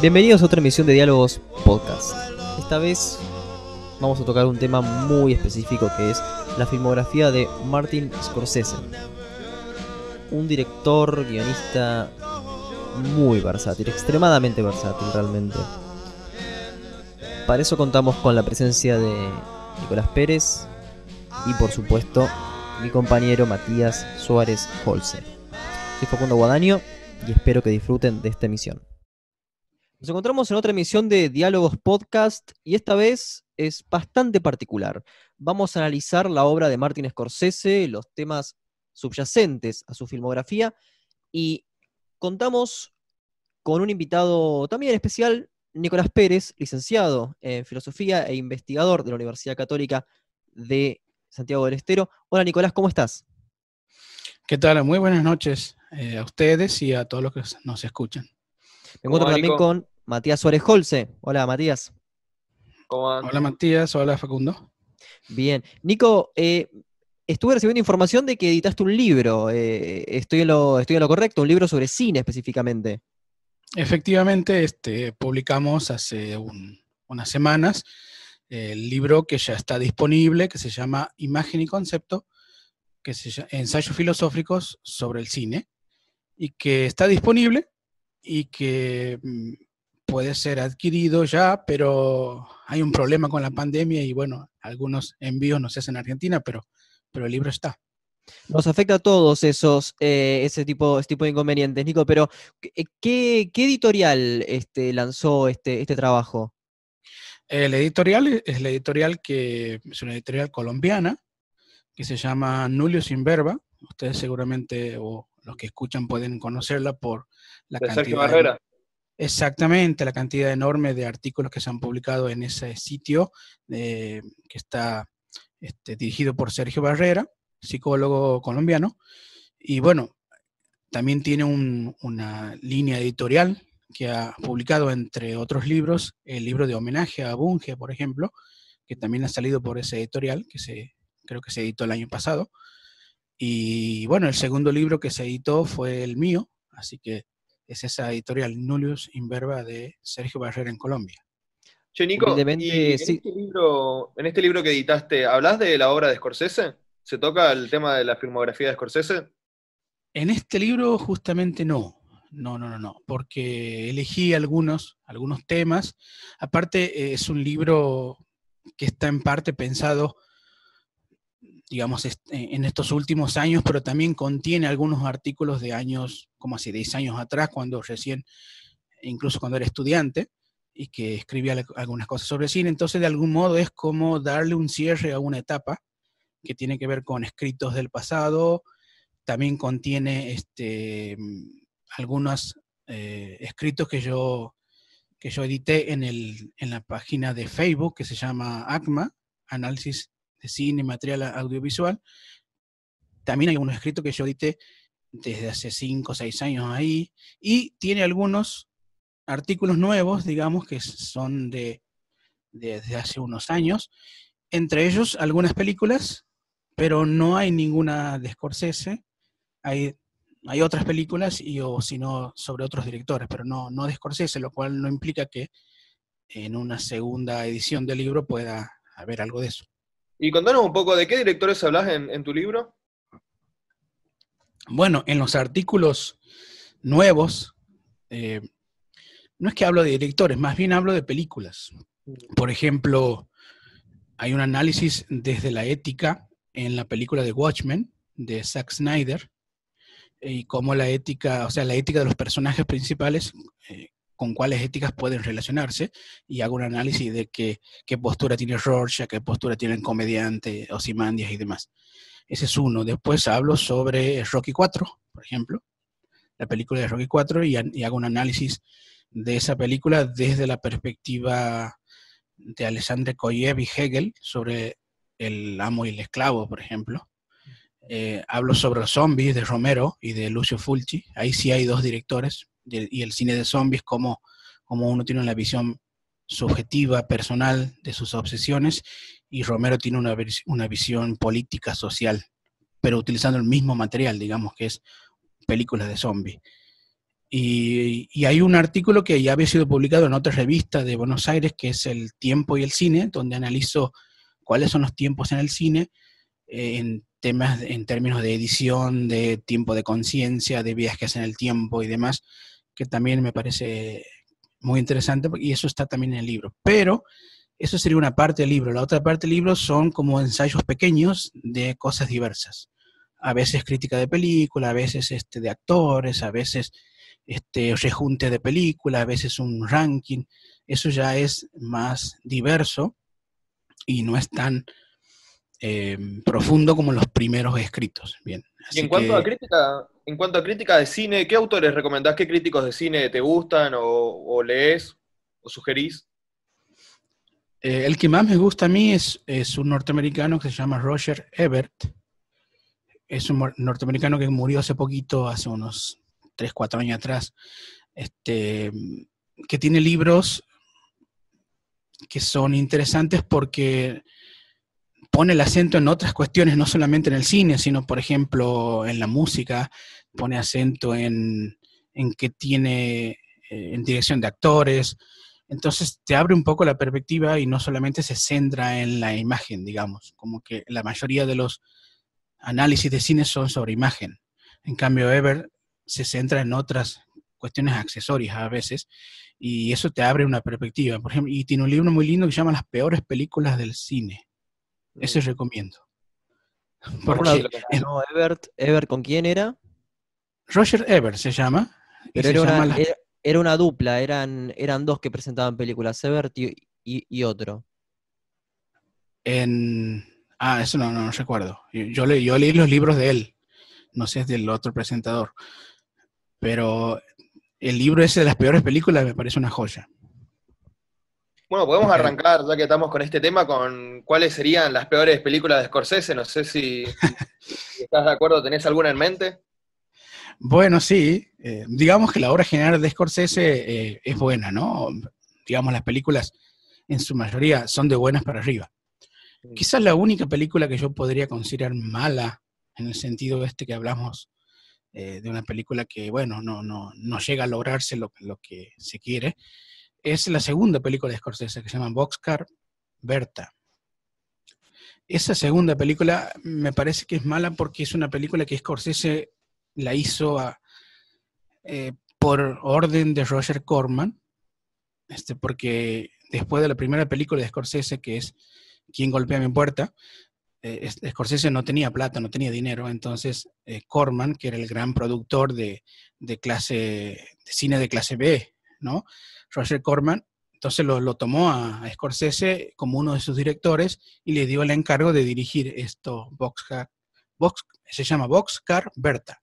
Bienvenidos a otra emisión de Diálogos Podcast. Esta vez vamos a tocar un tema muy específico que es la filmografía de Martin Scorsese. Un director, guionista muy versátil, extremadamente versátil realmente. Para eso contamos con la presencia de Nicolás Pérez y por supuesto mi compañero Matías Suárez Holzer. Soy Facundo Guadaño y espero que disfruten de esta emisión. Nos encontramos en otra emisión de Diálogos Podcast y esta vez es bastante particular. Vamos a analizar la obra de Martin Scorsese, los temas subyacentes a su filmografía y contamos con un invitado también especial, Nicolás Pérez, licenciado en Filosofía e investigador de la Universidad Católica de Santiago del Estero. Hola Nicolás, ¿cómo estás? ¿Qué tal? Muy buenas noches eh, a ustedes y a todos los que nos escuchan. Me encuentro también con Matías Suárez Holce. Hola, Matías. Hola, Matías. Hola, Facundo. Bien. Nico, eh, estuve recibiendo información de que editaste un libro. Eh, estoy, en lo, estoy en lo correcto, un libro sobre cine específicamente. Efectivamente, este, publicamos hace unas semanas el libro que ya está disponible, que se llama Imagen y Concepto, que se llama Ensayos Filosóficos sobre el Cine, y que está disponible y que mm, puede ser adquirido ya, pero hay un problema con la pandemia y bueno, algunos envíos no se hacen en Argentina, pero, pero el libro está. Nos afecta a todos esos, eh, ese, tipo, tipo de inconvenientes, Nico, pero eh, ¿qué, qué editorial este, lanzó este, este trabajo? El editorial es la editorial que es una editorial colombiana que se llama Nulio Sinverba. Ustedes seguramente, o los que escuchan pueden conocerla por la de Sergio Barrera. Exactamente, la cantidad enorme de artículos que se han publicado en ese sitio, eh, que está este, dirigido por Sergio Barrera, psicólogo colombiano. Y bueno, también tiene una línea editorial que ha publicado, entre otros libros, el libro de homenaje a Bunge, por ejemplo, que también ha salido por ese editorial, que se, creo que se editó el año pasado. Y bueno, el segundo libro que se editó fue el mío, así que es esa editorial Nullius Inverba de Sergio Barrera en Colombia. Che, Nico, en, este libro, en este libro que editaste, ¿hablas de la obra de Scorsese? ¿Se toca el tema de la filmografía de Scorsese? En este libro justamente no. No, no, no, no, porque elegí algunos, algunos temas. Aparte, eh, es un libro que está en parte pensado digamos, eh, en estos últimos años, pero también contiene algunos artículos de años, como hace 10 años atrás, cuando recién, incluso cuando era estudiante, y que escribía algunas cosas sobre cine. Entonces, de algún modo es como darle un cierre a una etapa que tiene que ver con escritos del pasado, también contiene este, algunos eh, escritos que yo, que yo edité en, el, en la página de Facebook que se llama ACMA, Análisis de cine, material audiovisual. También hay unos escritos que yo edité desde hace 5 o 6 años ahí, y tiene algunos artículos nuevos, digamos, que son de desde hace unos años, entre ellos algunas películas, pero no hay ninguna de Scorsese, hay, hay otras películas y o sino sobre otros directores, pero no, no de Scorsese, lo cual no implica que en una segunda edición del libro pueda haber algo de eso. Y contanos un poco, ¿de qué directores hablas en, tu libro? Bueno, en los artículos nuevos, eh, no es que hablo de directores, más bien hablo de películas. Por ejemplo, hay un análisis desde la ética en la película de Watchmen de Zack Snyder y cómo la ética, o sea, la ética de los personajes principales eh, con cuáles éticas pueden relacionarse y hago un análisis de qué, qué postura tiene Rorschach, qué postura tiene el comediante, Ozymandias y demás. Ese es uno. Después hablo sobre Rocky 4, por ejemplo, la película de Rocky 4 y, y hago un análisis de esa película desde la perspectiva de Alexandre Koyev y Hegel sobre El amo y el esclavo, por ejemplo. Eh, hablo sobre los zombies de Romero y de Lucio Fulci. Ahí sí hay dos directores. Y el cine de zombies, como, como uno tiene una visión subjetiva, personal de sus obsesiones, y Romero tiene una, una visión política, social, pero utilizando el mismo material, digamos, que es películas de zombies. Y, hay un artículo que ya había sido publicado en otra revista de Buenos Aires, que es El tiempo y el cine, donde analizo cuáles son los tiempos en el cine eh, en temas, en términos de edición, de tiempo de conciencia, de viajes en el tiempo y demás, que también me parece muy interesante y eso está también en el libro. Pero eso sería una parte del libro. La otra parte del libro son como ensayos pequeños de cosas diversas. A veces crítica de película, a veces este, de actores, a veces este, rejunte de película, a veces un ranking. Eso ya es más diverso y no es tan eh, profundo como los primeros escritos. Bien. Y en cuanto, a crítica, en cuanto a crítica de cine, ¿qué autores recomendás? ¿Qué críticos de cine te gustan o, lees o sugerís? Eh, el que más me gusta a mí es, es, un norteamericano que se llama Roger Ebert. Es un norteamericano que murió hace poquito, hace unos 3, 4 años atrás, este, que tiene libros que son interesantes porque pone el acento en otras cuestiones, no solamente en el cine, sino, por ejemplo, en la música, pone acento en, en que tiene eh, en dirección de actores. Entonces te abre un poco la perspectiva y no solamente se centra en la imagen, digamos, como que la mayoría de los análisis de cine son sobre imagen. En cambio, Ever se centra en otras cuestiones accesorias a veces y eso te abre una perspectiva. Por ejemplo, y tiene un libro muy lindo que se llama Las peores películas del cine. Ese recomiendo. Porque, no, Ebert, ¿con quién era? Roger Ebert se llama. Pero era, una, dupla, eran, eran dos que presentaban películas, Ebert y, otro. En... Ah, eso no, no, recuerdo. Yo, yo leí los libros de él, no sé, es del otro presentador. Pero el libro ese de las peores películas me parece una joya. Bueno, podemos arrancar, ya que estamos con este tema, con cuáles serían las peores películas de Scorsese. No sé si, estás de acuerdo, ¿tenés alguna en mente? Bueno, sí. Eh, digamos que la obra general de Scorsese eh, es buena, ¿no? Digamos, las películas en su mayoría son de buenas para arriba. Mm. Quizás la única película que yo podría considerar mala, en el sentido este que hablamos eh, de una película que, bueno, no, no, no llega a lograrse lo, lo que se quiere, es la segunda película de Scorsese que se llama Boxcar Berta. Esa segunda película me parece que es mala porque es una película que Scorsese la hizo eh, por orden de Roger Corman, este, porque después de la primera película de Scorsese, que es Quien golpea mi puerta, eh, Scorsese no tenía plata, no tenía dinero, entonces eh, Corman, que era el gran productor de, de, clase, de cine de clase B, ¿no? Roger Corman, entonces lo, tomó a, Scorsese como uno de sus directores y le dio el encargo de dirigir esto, Boxcar, Box, se llama Boxcar Berta.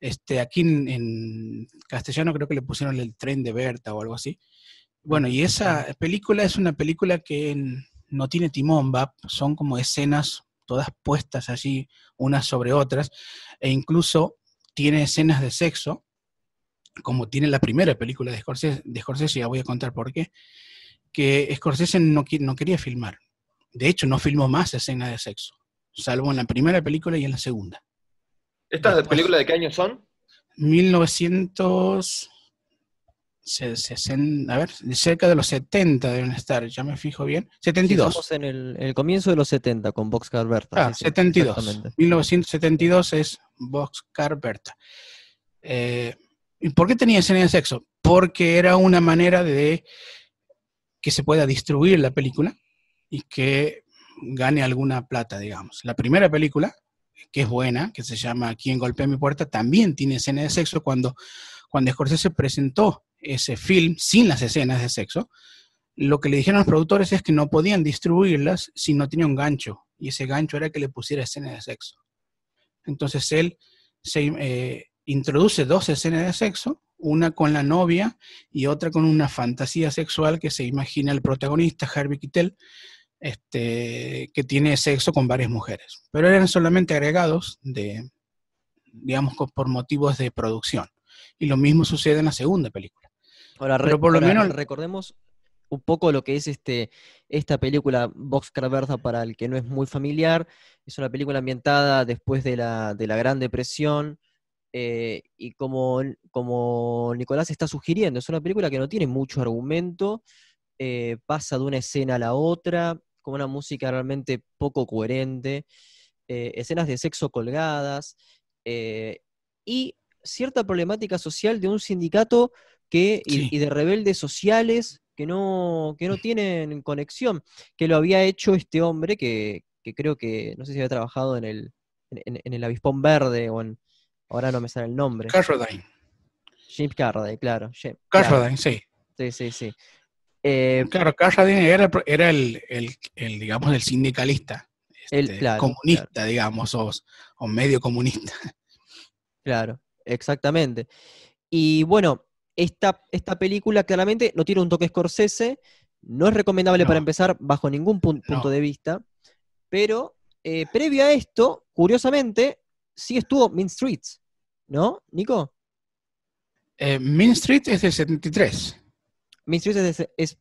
Este, aquí en, castellano creo que le pusieron el tren de Berta o algo así. Bueno, y esa película es una película que no tiene timón, va, son como escenas todas puestas allí unas sobre otras, e incluso tiene escenas de sexo, como tiene la primera película de Scorsese, de Scorsese, ya voy a contar por qué, que Scorsese no, no quería filmar. De hecho, no filmó más escenas de sexo, salvo en la primera película y en la segunda. ¿Estas películas de qué año son? 1960, a ver, cerca de los 70 deben estar, ya me fijo bien. 72. estamos en el, comienzo de los 70 con Boxcar Berta. Ah, 72. 1972 es Boxcar Berta. Eh, ¿Y por qué tenía escena de sexo? Porque era una manera de que se pueda distribuir la película y que gane alguna plata, digamos. La primera película, que es buena, que se llama Quien golpea mi puerta, también tiene escena de sexo cuando, cuando Scorsese presentó ese film sin las escenas de sexo. Lo que le dijeron los productores es que no podían distribuirlas si no tenía un gancho, y ese gancho era que le pusiera escena de sexo. Entonces él se, eh, introduce dos escenas de sexo, una con la novia y otra con una fantasía sexual que se imagina el protagonista, Harvey Keitel, este, que tiene sexo con varias mujeres, pero eran solamente agregados de, digamos, por motivos de producción. Y lo mismo sucede en la segunda película. Ahora, pero por lo menos recordemos un poco lo que es este, esta película Boxcar Bertha para el que no es muy familiar. Es una película ambientada después de la, de la Gran Depresión. Eh, y como, como Nicolás está sugiriendo, es una película que no tiene mucho argumento, eh, pasa de una escena a la otra, con una música realmente poco coherente, eh, escenas de sexo colgadas, y cierta problemática social de un sindicato que, y, de rebeldes sociales que no, que no tienen conexión, que lo había hecho este hombre que, creo que, no sé si había trabajado en el, en, el Avispón Verde o en, ahora no me sale el nombre. Carradine. James Carradine, claro. Carradine, sí. Sí, sí, sí. Eh, claro, Carradine era, era el, el, digamos, el sindicalista. el, este, comunista, digamos, o, o medio comunista. Claro, exactamente. Y bueno, esta, esta película claramente no tiene un toque Scorsese, no es recomendable para empezar bajo ningún punto de vista, pero eh, previo a esto, curiosamente, sí estuvo Mean Streets, ¿no, Nico? Eh, Mean Street es del 73. Mean Streets es,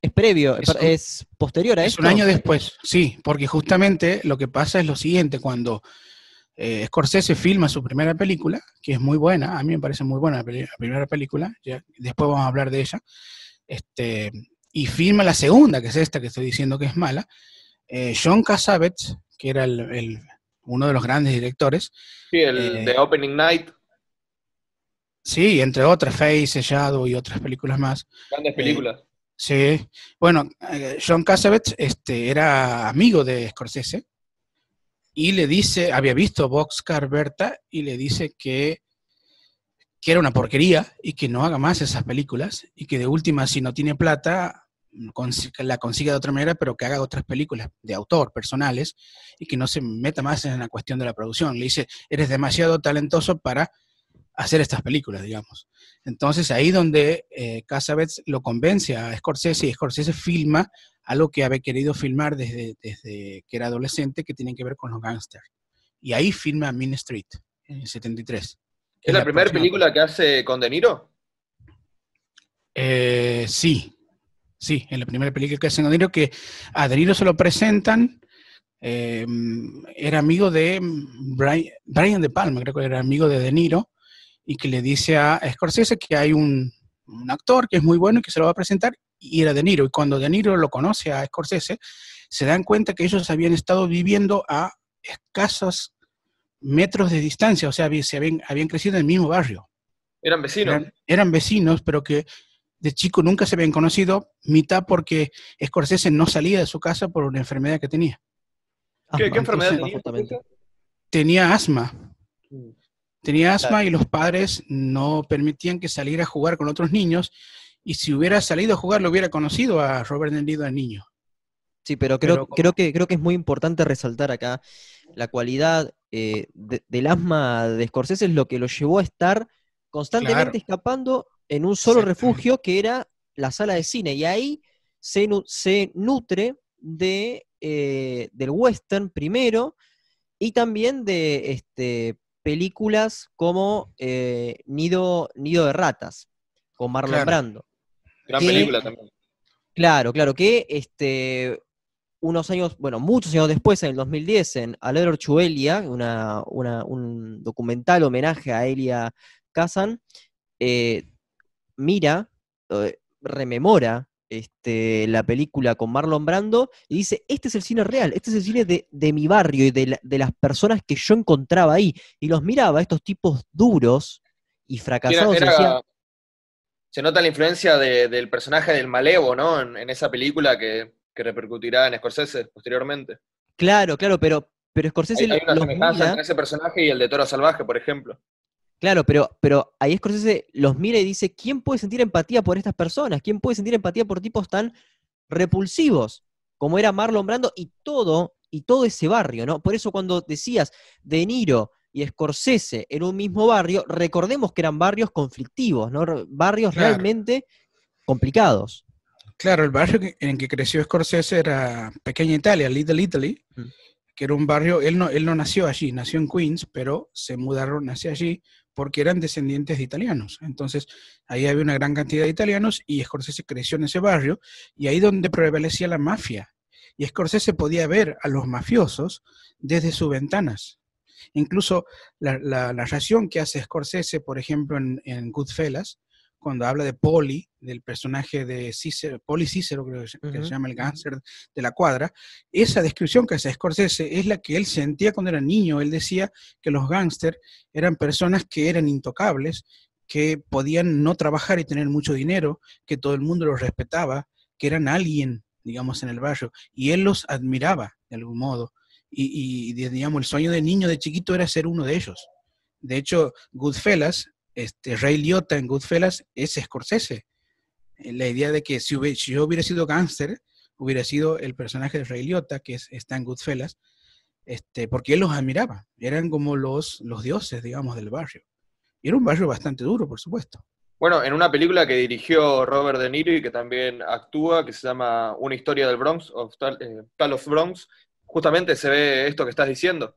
es, previo, es, posterior a esto. Es un año después, sí, porque justamente lo que pasa es lo siguiente, cuando eh, Scorsese filma su primera película, que es muy buena, a mí me parece muy buena la, primera película, ya, después vamos a hablar de ella, este, y filma la segunda, que es esta que estoy diciendo que es mala. Eh, John Cassavetes, que era el, uno de los grandes directores. Sí, el eh, de Opening Night. Sí, entre otras, Face, Shadow y otras películas más. Grandes películas. sí, bueno, John Cassavetes este, era amigo de Scorsese y le dice, había visto Boxcar Berta y le dice que, que era una porquería y que no haga más esas películas y que de última, si no tiene plata, la consiga de otra manera, pero que haga otras películas de autor, personales, y que no se meta más en la cuestión de la producción. Le dice, eres demasiado talentoso para hacer estas películas, digamos. Entonces ahí donde eh, Casabets lo convence a Scorsese y Scorsese filma algo que había querido filmar desde, desde que era adolescente que tiene que ver con los gángsters. Y ahí filma Mean Street, en el 73. ¿Es la, primera película que hace con De Niro? Eh, sí, sí, es la primera película que hace Niro, que a De Niro se lo presentan, eh, era amigo de Brian, Brian, De Palma, creo que era amigo de De Niro, y que le dice a Scorsese que hay un, un actor que es muy bueno y que se lo va a presentar, y era De Niro. Y cuando De Niro lo conoce a Scorsese, se dan cuenta que ellos habían estado viviendo a escasos metros de distancia, o sea, se habían, habían crecido en el mismo barrio. Eran vecinos. Eran, vecinos, pero que de chico nunca se habían conocido, mitad porque Scorsese no salía de su casa por una enfermedad que tenía. ¿Qué, enfermedad tenía? Tenía asma. Mm. Tenía asma y los padres no permitían que saliera a jugar con otros niños y si hubiera salido a jugar lo hubiera conocido a Robert De Niro de niño. Sí, pero creo, creo, que, creo que es muy importante resaltar acá la cualidad eh, del asma de Scorsese es lo que lo llevó a estar constantemente escapando en un solo refugio que era la sala de cine. Y ahí se, se nutre de, eh, del western primero y también de este, películas como eh, Nido, Nido de Ratas, con Marlon Brando. Gran película también. Claro, claro, que este, unos años, bueno, muchos años después, en el 2010, en Aledor Chuelia, una, un documental homenaje a Elia Kazan, eh, mira, eh, rememora este, la película con Marlon Brando y dice, este es el cine real, este es el cine de, mi barrio y de, las personas que yo encontraba ahí. Y los miraba, estos tipos duros y fracasados. se nota la influencia del personaje del Malevo, ¿no? En, esa película que, repercutirá en Scorsese posteriormente. Claro, claro, pero, pero Scorsese... Hay, una semejanza entre ese personaje y el de Toro Salvaje, por ejemplo. Claro, pero, pero ahí Scorsese los mira y dice, ¿quién puede sentir empatía por estas personas? ¿Quién puede sentir empatía por tipos tan repulsivos como era Marlon Brando y todo, y todo ese barrio, ¿no? Por eso cuando decías De Niro y Scorsese en un mismo barrio, recordemos que eran barrios conflictivos, ¿no? Barrios realmente complicados. Claro, el barrio en que creció Scorsese era Pequeña Italia, Little Italy, mm. que era un barrio, él no, él no nació allí, nació en Queens, pero se mudaron hacia allí porque eran descendientes de italianos. Entonces, ahí había una gran cantidad de italianos y Scorsese creció en ese barrio y ahí donde prevalecía la mafia. Y Scorsese podía ver a los mafiosos desde sus ventanas. Incluso la, la narración que hace Scorsese, por ejemplo, en, en Goodfellas, cuando habla de Poli, del personaje de Cicero, Poli Cicero, creo que, se llama el gánster de la cuadra, esa descripción que hace Scorsese es la que él sentía cuando era niño. Él decía que los gángsters eran personas que eran intocables, que podían no trabajar y tener mucho dinero, que todo el mundo los respetaba, que eran alguien, digamos, en el barrio, y él los admiraba de algún modo. Y, y digamos, el sueño de niño, de chiquito, era ser uno de ellos. De hecho, Goodfellas este, Ray Liotta en Goodfellas es Scorsese. Eh, la idea de que si, yo hubiera sido gángster, hubiera sido el personaje de Ray Liotta, que está en Goodfellas, este, porque él los admiraba. Eran como los, los dioses, digamos, del barrio. Y era un barrio bastante duro, por supuesto. Bueno, en una película que dirigió Robert De Niro y que también actúa, que se llama Una historia del Bronx, of Tal, eh, of Bronx, justamente se ve esto que estás diciendo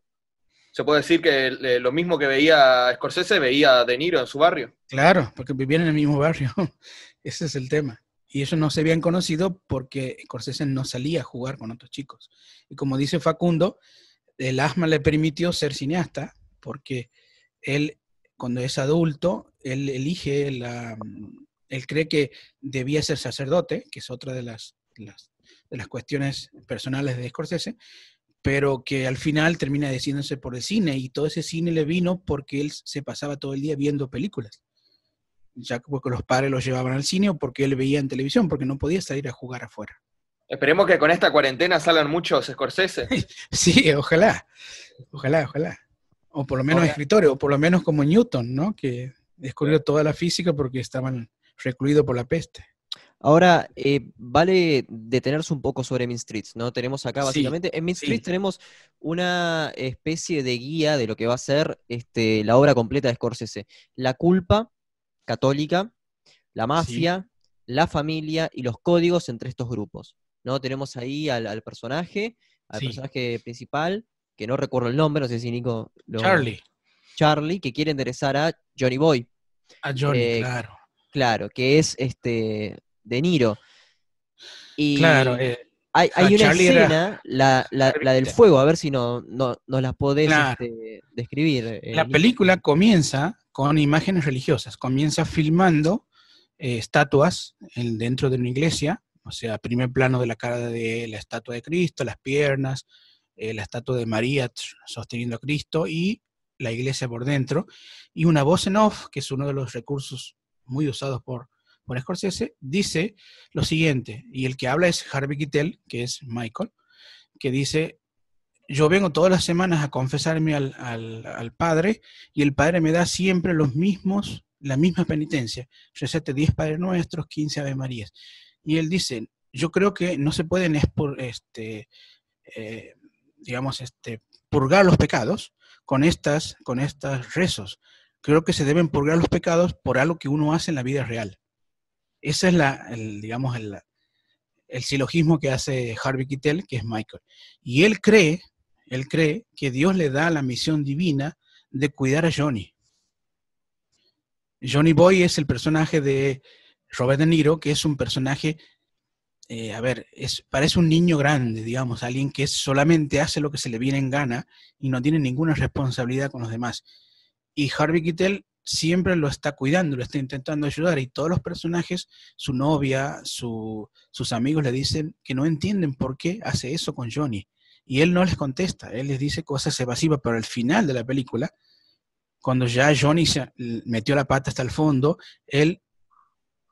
se puede decir que lo mismo que veía Scorsese, veía De Niro en su barrio. Claro, porque vivían en el mismo barrio. Ese es el tema. Y ellos no se habían conocido porque Scorsese no salía a jugar con otros chicos. Y como dice Facundo, el asma le permitió ser cineasta porque él, cuando es adulto, él elige la... Él cree que debía ser sacerdote, que es otra de las, las de las cuestiones personales de Scorsese, pero que al final termina decidiéndose por el cine y todo ese cine le vino porque él se pasaba todo el día viendo películas. Ya porque los padres los llevaban al cine o porque él veía en televisión, porque no podía salir a jugar afuera. Esperemos que con esta cuarentena salgan muchos Scorsese. sí, ojalá, ojalá, ojalá. O por lo menos escritores, o por lo menos como Newton, ¿no? Que descubrió toda la física porque estaban recluidos por la peste. Ahora, eh, vale detenerse un poco sobre Min Streets, ¿no? Tenemos acá básicamente, en Min Streets tenemos una especie de guía de lo que va a ser este, la obra completa de Scorsese. La culpa católica, la mafia, la familia y los códigos entre estos grupos. ¿no? Tenemos ahí al, personaje, al personaje principal, que no recuerdo el nombre, no sé si Nico lo... Charlie. Charlie, que quiere interesar a Johnny Boy. A Johnny, eh, claro. Claro, que es este de Niro. Y claro, eh, hay, una escena, la, del fuego, a ver si no, no, la podés este, describir. Eh, la película comienza con imágenes religiosas, comienza filmando eh, estatuas dentro de una iglesia, o sea, primer plano de la cara de la estatua de Cristo, las piernas, la estatua de María sosteniendo a Cristo y la iglesia por dentro, y una voz en off, que es uno de los recursos muy usados por, por Scorsese, dice lo siguiente, y el que habla es Harvey Keitel, que es Michael, que dice, yo vengo todas las semanas a confesarme al, Padre y el Padre me da siempre los mismos, la misma penitencia. Recete 10 Padres Nuestros, 15 Ave Marías. Y él dice, yo creo que no se pueden este, eh, digamos, este, purgar los pecados con estas, con estas rezos. Creo que se deben purgar los pecados por algo que uno hace en la vida real. Ese es la, el, digamos, el, el silogismo que hace Harvey Keitel, que es Michael. Y él cree, él cree que Dios le da la misión divina de cuidar a Johnny. Johnny Boy es el personaje de Robert De Niro, que es un personaje, eh, a ver, es, parece un niño grande, digamos, alguien que solamente hace lo que se le viene en gana y no tiene ninguna responsabilidad con los demás. Y Harvey Keitel siempre lo está cuidando, lo está intentando ayudar y todos los personajes, su novia, sus amigos le dicen que no entienden por qué hace eso con Johnny. Y él no les contesta, él les dice cosas evasivas, pero al final de la película, cuando ya Johnny se metió la pata hasta el fondo, él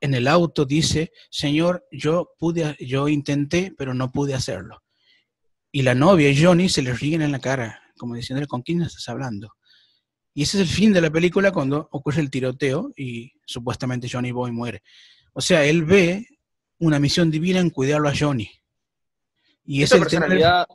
en el auto dice, Señor, yo pude, yo intenté, pero no pude hacerlo. Y la novia y Johnny se le ríen en la cara, como diciendo, ¿con quién estás hablando? Y ese es el fin de la película cuando ocurre el tiroteo y supuestamente Johnny Boy muere. O sea, él ve una misión divina en cuidarlo a Johnny. Y esa personalidad,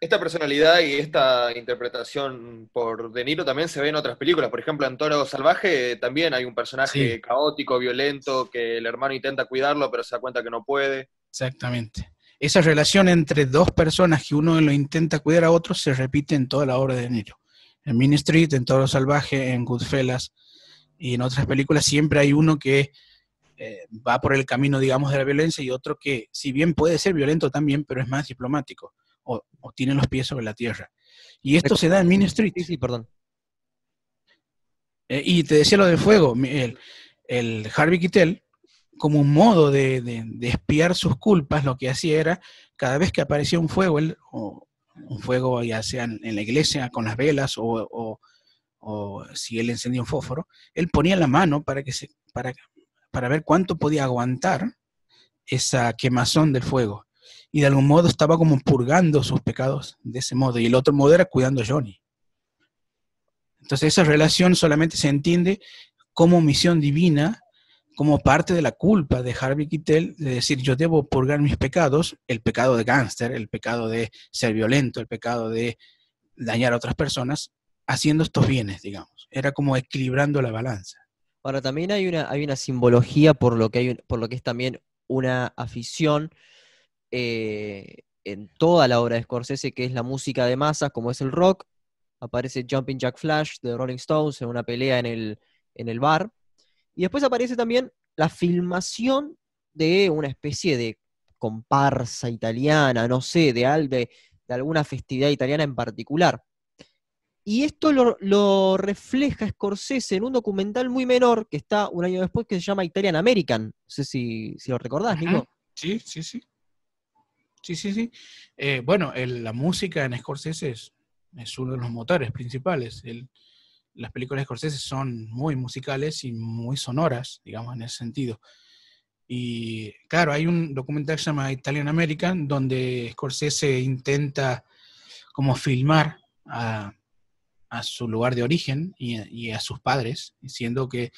esta personalidad y esta interpretación por De Niro también se ve en otras películas. Por ejemplo, en Toro Salvaje también hay un personaje caótico, violento, que el hermano intenta cuidarlo, pero se da cuenta que no puede. Exactamente. Esa relación entre dos personas que uno lo intenta cuidar a otro se repite en toda la obra de De Niro. En Mean Street, en Toro Salvaje, en Goodfellas y en otras películas siempre hay uno que eh, va por el camino, digamos, de la violencia y otro que, si bien puede ser violento también, pero es más diplomático o, tiene los pies sobre la tierra. Y esto se da en Mean Street. Sí, sí, perdón. Eh, y te decía lo del fuego, el, el Harvey Keitel, como un modo de, de, espiar sus culpas, lo que hacía era, cada vez que aparecía un fuego, él, o un fuego ya sea en la iglesia con las velas o, o, si él encendía un fósforo, él ponía la mano para, que se, para, para ver cuánto podía aguantar esa quemazón del fuego y de algún modo estaba como purgando sus pecados de ese modo, y el otro modo era cuidando a Johnny. Entonces esa relación solamente se entiende como misión divina, como parte de la culpa de Harvey Keitel, de decir yo debo purgar mis pecados, el pecado de gángster, el pecado de ser violento, el pecado de dañar a otras personas, haciendo estos bienes, digamos. Era como equilibrando la balanza. Ahora también hay una, hay una simbología por lo que hay, por lo que es también una afición eh, en toda la obra de Scorsese, que es la música de masas, como es el rock. Aparece Jumping Jack Flash de Rolling Stones en una pelea en el, en el bar. Y después aparece también la filmación de una especie de comparsa italiana, no sé, de, de, de alguna festividad italiana en particular. Y esto lo, refleja Scorsese en un documental muy menor que está un año después que se llama Italian American. No sé si, si lo recordás, Nico. Sí, sí, sí. Sí, sí, sí. Eh, bueno, la música en Scorsese es, uno de los motores principales. Las películas de Scorsese son muy musicales y muy sonoras, digamos, en ese sentido. Y claro, hay un documental que se llama Italian American, donde Scorsese intenta como filmar a, su lugar de origen y, a sus padres, diciendo que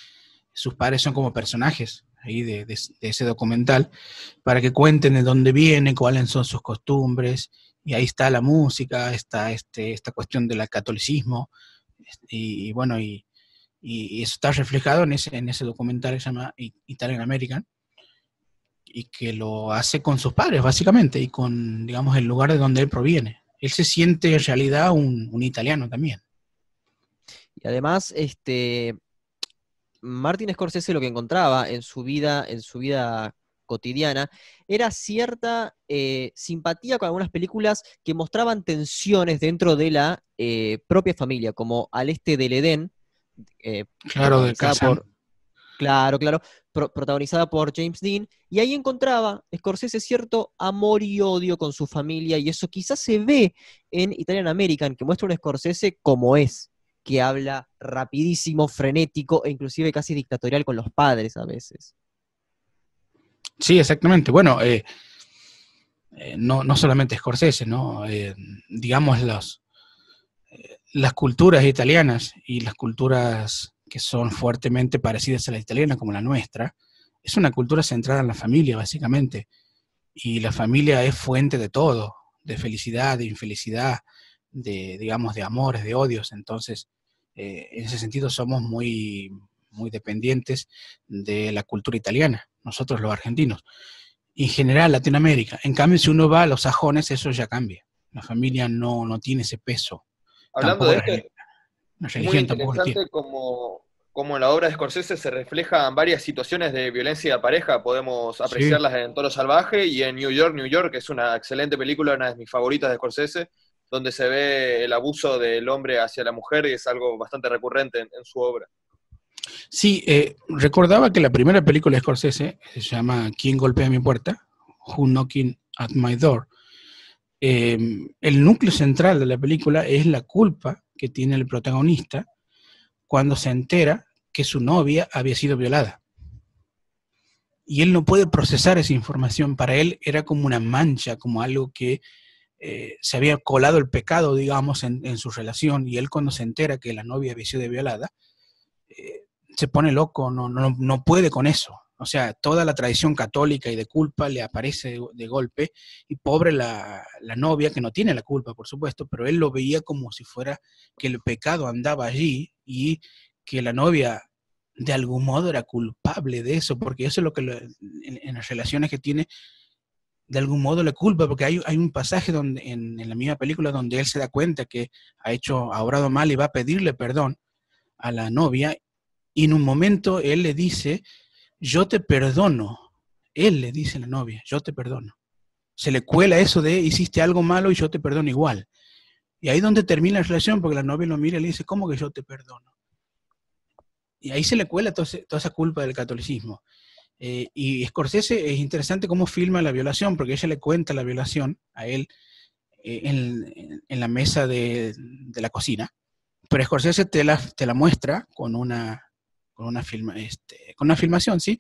sus padres son como personajes ahí de, ese documental, para que cuenten de dónde viene, cuáles son sus costumbres, y ahí está la música, está este, esta cuestión del catolicismo, y, bueno, y, eso está reflejado en ese, en ese documental que se llama Italian American, y que lo hace con sus padres, básicamente, y con, digamos, el lugar de donde él proviene. Él se siente en realidad un, un italiano también. Y además, este, Martin Scorsese lo que encontraba en su vida, en su vida cotidiana, era cierta eh, simpatía con algunas películas que mostraban tensiones dentro de la eh, propia familia, como Al Este del Edén. Eh, claro, de por, Claro, claro, protagonizada por James Dean, y ahí encontraba Scorsese cierto amor y odio con su familia, y eso quizás se ve en Italian American, que muestra un Scorsese como es, que habla rapidísimo, frenético e inclusive casi dictatorial con los padres a veces. Sí, exactamente. Bueno, eh, eh, no, no, solamente Scorsese, ¿no? Eh, digamos los, las culturas italianas y las culturas que son fuertemente parecidas a la italiana como la nuestra, es una cultura centrada en la familia, básicamente. Y la familia es fuente de todo, de felicidad, de infelicidad, de, digamos, de amores, de odios. Entonces, eh, en ese sentido somos muy, muy dependientes de la cultura italiana, nosotros los argentinos. En general, Latinoamérica. En cambio, si uno va a los sajones, eso ya cambia. La familia no, no tiene ese peso. Hablando de esto, muy interesante como, como en la obra de Scorsese se reflejan varias situaciones de violencia de pareja, podemos apreciarlas en Toro Salvaje y en New York, New York, que es una excelente película, una de mis favoritas de Scorsese, donde se ve el abuso del hombre hacia la mujer y es algo bastante recurrente en, su obra. Sí, eh, recordaba que la primera película de Scorsese se llama ¿Quién golpea mi puerta? Who Knocking at My Door. Eh, el núcleo central de la película es la culpa que tiene el protagonista cuando se entera que su novia había sido violada. Y él no puede procesar esa información. Para él era como una mancha, como algo que eh, se había colado el pecado, digamos, en, su relación, y él cuando se entera que la novia había sido violada, eh, se pone loco, no, no, no, puede con eso. O sea, toda la tradición católica y de culpa le aparece de, golpe y pobre la, la, novia, que no tiene la culpa, por supuesto, pero él lo veía como si fuera que el pecado andaba allí y que la novia de algún modo era culpable de eso, porque eso es lo que en, las relaciones que tiene, de algún modo le culpa, porque hay, hay un pasaje donde, en, en, la misma película donde él se da cuenta que ha hecho, ha obrado mal y va a pedirle perdón a la novia, y en un momento él le dice, yo te perdono. Él le dice a la novia, yo te perdono. Se le cuela eso de, hiciste algo malo y yo te perdono igual. Y ahí es donde termina la relación, porque la novia lo mira y le dice, ¿cómo que yo te perdono? Y ahí se le cuela toda, esa culpa del catolicismo. Eh, y Scorsese es interesante cómo filma la violación, porque ella le cuenta la violación a él eh, en, la mesa de, la cocina. Pero Scorsese te la, te la muestra con una, con una, filma, este, filmación, ¿sí?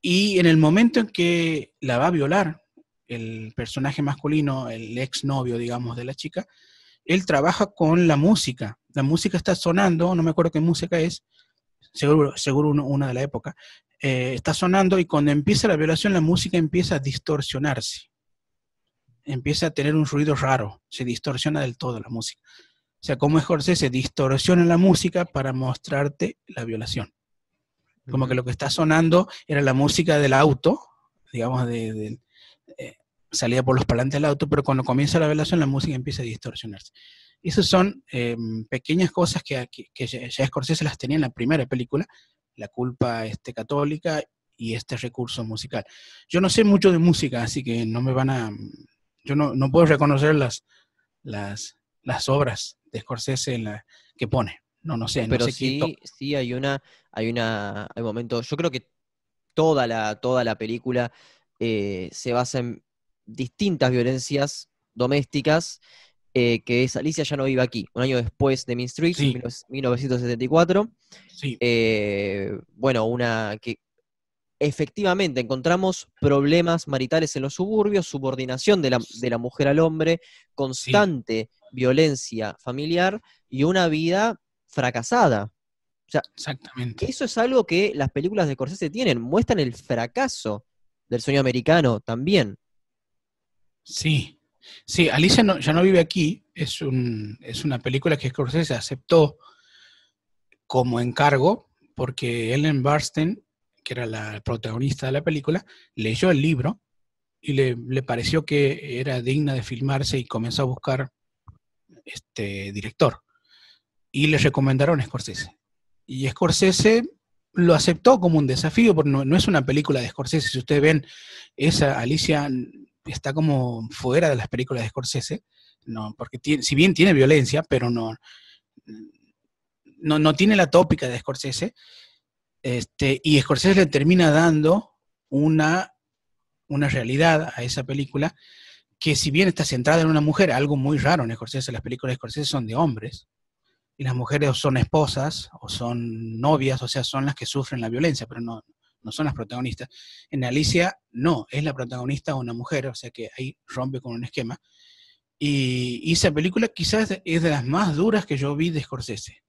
Y en el momento en que la va a violar, el personaje masculino, el exnovio, digamos, de la chica, él trabaja con la música. La música está sonando, no me acuerdo qué música es, seguro, seguro una de la época, eh, está sonando y cuando empieza la violación la música empieza a distorsionarse. Empieza a tener un ruido raro, se distorsiona del todo la música. O sea, como se distorsiona la música para mostrarte la violación. Como que lo que está sonando era la música del auto, digamos, de, eh, salía por los parlantes del auto, pero cuando comienza la violación la música empieza a distorsionarse. Esas son em, pequeñas cosas que, que, ya Scorsese las tenía en la primera película, la culpa este, católica y este recurso musical. Yo no sé mucho de música, así que no me van a... Yo no, no puedo reconocer las, las, las obras de Scorsese en la, que pone. No, no sé. Pero sí, sí hay una, hay una, hay momento. Yo creo que toda la, toda la película eh, se basa en distintas violencias domésticas. Eh, que es Alicia ya no vive aquí, un año después de Mean Street, 1974. Eh, bueno, una que efectivamente encontramos problemas maritales en los suburbios, subordinación de la, de la mujer al hombre, constante violencia familiar y una vida fracasada. O sea, Exactamente. Eso es algo que las películas de Scorsese tienen, muestran el fracaso del sueño americano también. Sí, sí, Alicia ya no vive aquí, es, un, es una película que Scorsese aceptó como encargo porque Ellen Barsten, que era la protagonista de la película, leyó el libro y le, le pareció que era digna de filmarse y comenzó a buscar este director. Y le recomendaron a Scorsese. Y Scorsese lo aceptó como un desafío, porque no, es una película de Scorsese. Si ustedes ven, esa Alicia está como fuera de las películas de Scorsese, no, porque tiene, si bien tiene violencia, pero no, no, no tiene la tópica de Scorsese. Este, y Scorsese le termina dando una, una realidad a esa película que si bien está centrada en una mujer, algo muy raro en Scorsese, las películas de Scorsese son de hombres, y las mujeres o son esposas o son novias, o sea, son las que sufren la violencia, pero no, no son las protagonistas. En Alicia, no, es la protagonista una mujer, o sea que ahí rompe con un esquema. Y, esa película quizás es de las más duras que yo vi de Scorsese.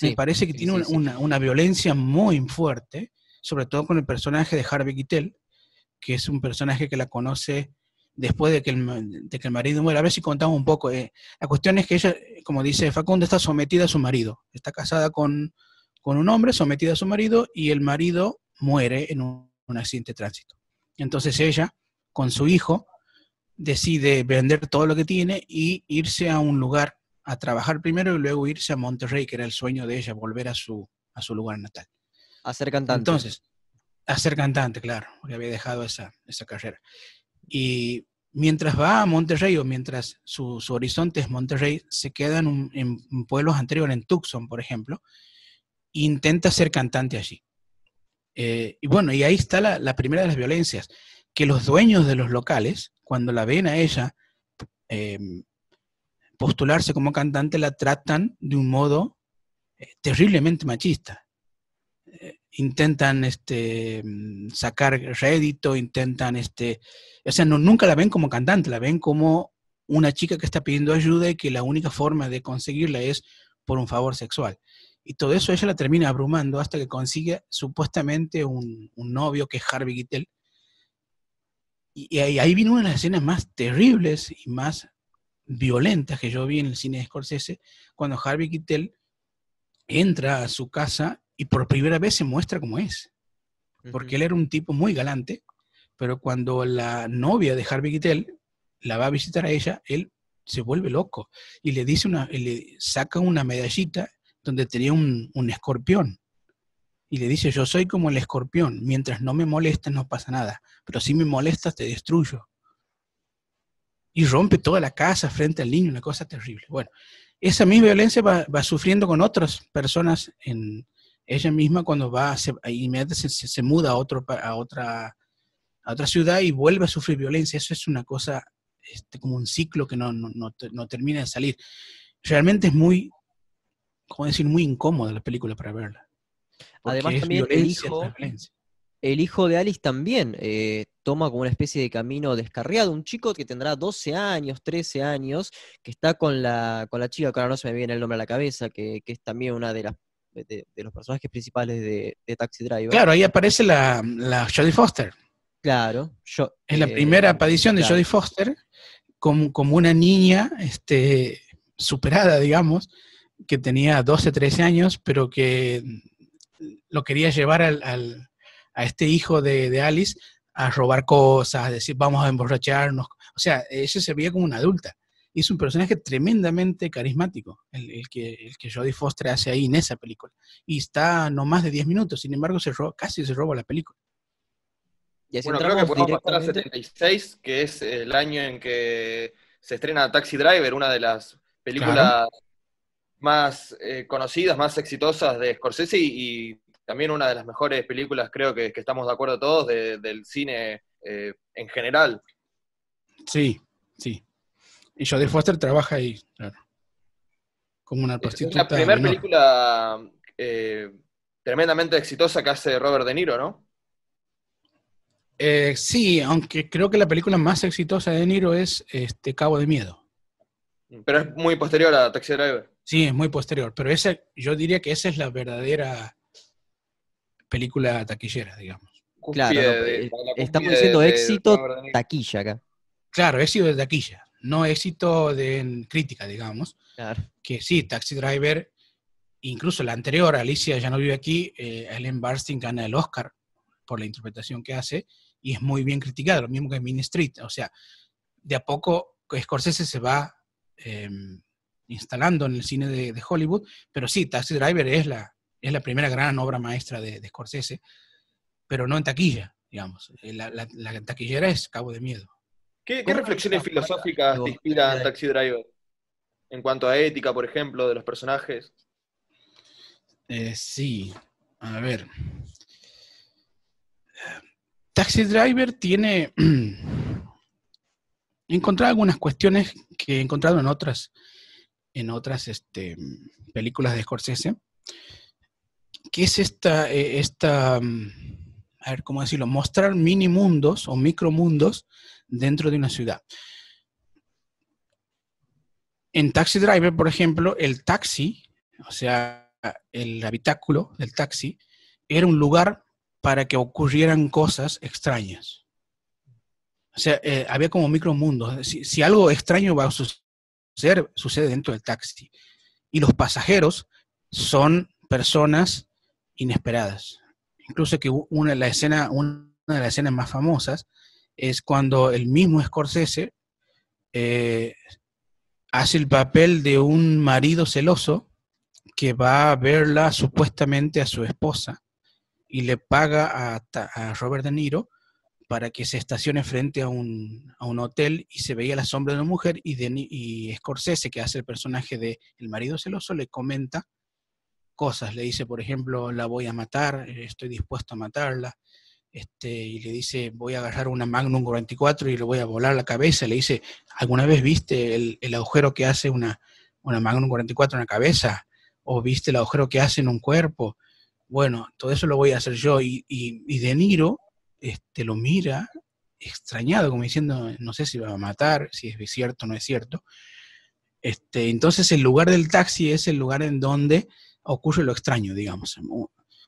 Me parece que tiene una, una, violencia muy fuerte, sobre todo con el personaje de Harvey Keitel, que es un personaje que la conoce después de que, el, de que el marido muere. A ver si contamos un poco. Eh. La cuestión es que ella, como dice Facundo, está sometida a su marido. Está casada con, un hombre, sometida a su marido, y el marido muere en un, accidente de tránsito. Entonces ella, con su hijo, decide vender todo lo que tiene y irse a un lugar a trabajar primero y luego irse a Monterrey, que era el sueño de ella, volver a su, a su lugar natal. A ser cantante. Entonces, a ser cantante, claro, porque había dejado esa, esa carrera. Y mientras va a Monterrey o mientras su, horizonte es Monterrey, se queda en, pueblos anteriores, en Tucson, por ejemplo, e intenta ser cantante allí. Eh, y bueno, y ahí está la, primera de las violencias, que los dueños de los locales, cuando la ven a ella em, postularse como cantante, la tratan de un modo eh, terriblemente machista intentan este, sacar rédito, intentan, este, o sea, no, nunca la ven como cantante, la ven como una chica que está pidiendo ayuda y que la única forma de conseguirla es por un favor sexual. Y todo eso ella la termina abrumando hasta que consigue supuestamente un, novio que es Harvey Keitel. Y, ahí, ahí vino una de las escenas más terribles y más violentas que yo vi en el cine de Scorsese, cuando Harvey Keitel entra a su casa y por primera vez se muestra como es. Porque él era un tipo muy galante, pero cuando la novia de Harvey Keitel la va a visitar a ella, él se vuelve loco y le dice una, le saca una medallita donde tenía un, escorpión. Y le dice, yo soy como el escorpión, mientras no me molestes no pasa nada, pero si me molestas te destruyo. Y rompe toda la casa frente al niño, una cosa terrible. Bueno, esa misma violencia va, sufriendo con otras personas en ella misma cuando va, se, inmediatamente se, muda a, otro, a, otra, a otra ciudad y vuelve a sufrir violencia. Eso es una cosa este, como un ciclo que no, no, termina de salir. Realmente es muy, ¿cómo decir? Muy incómoda la película para verla. Además también el hijo, el hijo de Alice también eh, toma como una especie de camino descarriado. Un chico que tendrá 12 años, 13 años, que está con la, con la chica, que ahora no se me viene el nombre a la cabeza, que, es también una de las de, los personajes principales de, Taxi Driver. Claro, ahí aparece la, la Jodie Foster. Claro, yo, es la eh, primera aparición de Jodie Foster como, como, una niña este, superada, digamos, que tenía 12, 13 años, pero que lo quería llevar al, a este hijo de, Alice a robar cosas, a decir, vamos a emborracharnos. O sea, ella se veía como una adulta. Y es un personaje tremendamente carismático, el, que, el que Jodie Foster hace ahí en esa película. Y está no más de 10 minutos, sin embargo, se casi se roba la película bueno, creo que podemos pasar al 76, que es el año en que se estrena Taxi Driver, una de las películas más eh, conocidas, más exitosas de Scorsese y, también una de las mejores películas, creo que, estamos de acuerdo todos, del cine eh, en general. Sí, sí. Y Jodie Foster trabaja ahí, claro. Como una prostituta. Es la primera película eh, tremendamente exitosa que hace Robert De Niro, ¿no? Eh, sí, aunque creo que la película más exitosa de Niro es este Cabo de Miedo. Pero es muy posterior a Taxi Driver. Sí, es muy posterior, pero ese, yo diría que esa es la verdadera película taquillera, digamos. Claro, estamos diciendo éxito taquilla acá. Claro, éxito de taquilla, no éxito de crítica, digamos. Claro. Que sí, Taxi Driver, incluso la anterior, Alicia ya no vive aquí, eh, Ellen Barstein gana el Oscar por la interpretación que hace, y es muy bien criticado, lo mismo que Mean Street. O sea, de a poco Scorsese se va em, instalando en el cine de, Hollywood, pero sí, Taxi Driver es la, es la primera gran obra maestra de, Scorsese, pero no en taquilla, digamos. Eh, la, taquillera es Cabo de Miedo. ¿Qué, reflexiones filosóficas te inspiran Taxi Driver? En cuanto a ética, por ejemplo, de los personajes. Eh, sí, a ver. Taxi Driver tiene... he encontrado algunas cuestiones que he encontrado en otras, en otras este, películas de Scorsese, que es esta, eh, esta, a ver, ¿cómo decirlo? Mostrar mini mundos o micromundos dentro de una ciudad. En Taxi Driver, por ejemplo, el taxi, o sea, el habitáculo del taxi, era un lugar para que ocurrieran cosas extrañas. O sea, eh, había como micromundos. Si, si algo extraño va a suceder, sucede dentro del taxi. Y los pasajeros son personas inesperadas. Incluso que una de, la escena, una de las escenas más famosas es cuando el mismo Scorsese eh, hace el papel de un marido celoso que va a verla supuestamente a su esposa y le paga a, Robert De Niro para que se estacione frente a un, hotel y se veía la sombra de una mujer y, de, y Scorsese, que hace el personaje de el marido celoso, le comenta cosas. Le dice, por ejemplo, la voy a matar, estoy dispuesto a matarla. Este, y le dice, voy a agarrar una Magnum 44 y le voy a volar la cabeza. Le dice, ¿alguna vez viste el, agujero que hace una, una Magnum 44 en la cabeza? ¿O viste el agujero que hace en un cuerpo? bueno, todo eso lo voy a hacer yo. Y, y, De Niro este, lo mira extrañado, como diciendo, no sé si va a matar, si es cierto o no es cierto. Este, entonces el lugar del taxi es el lugar en donde ocurre lo extraño, digamos.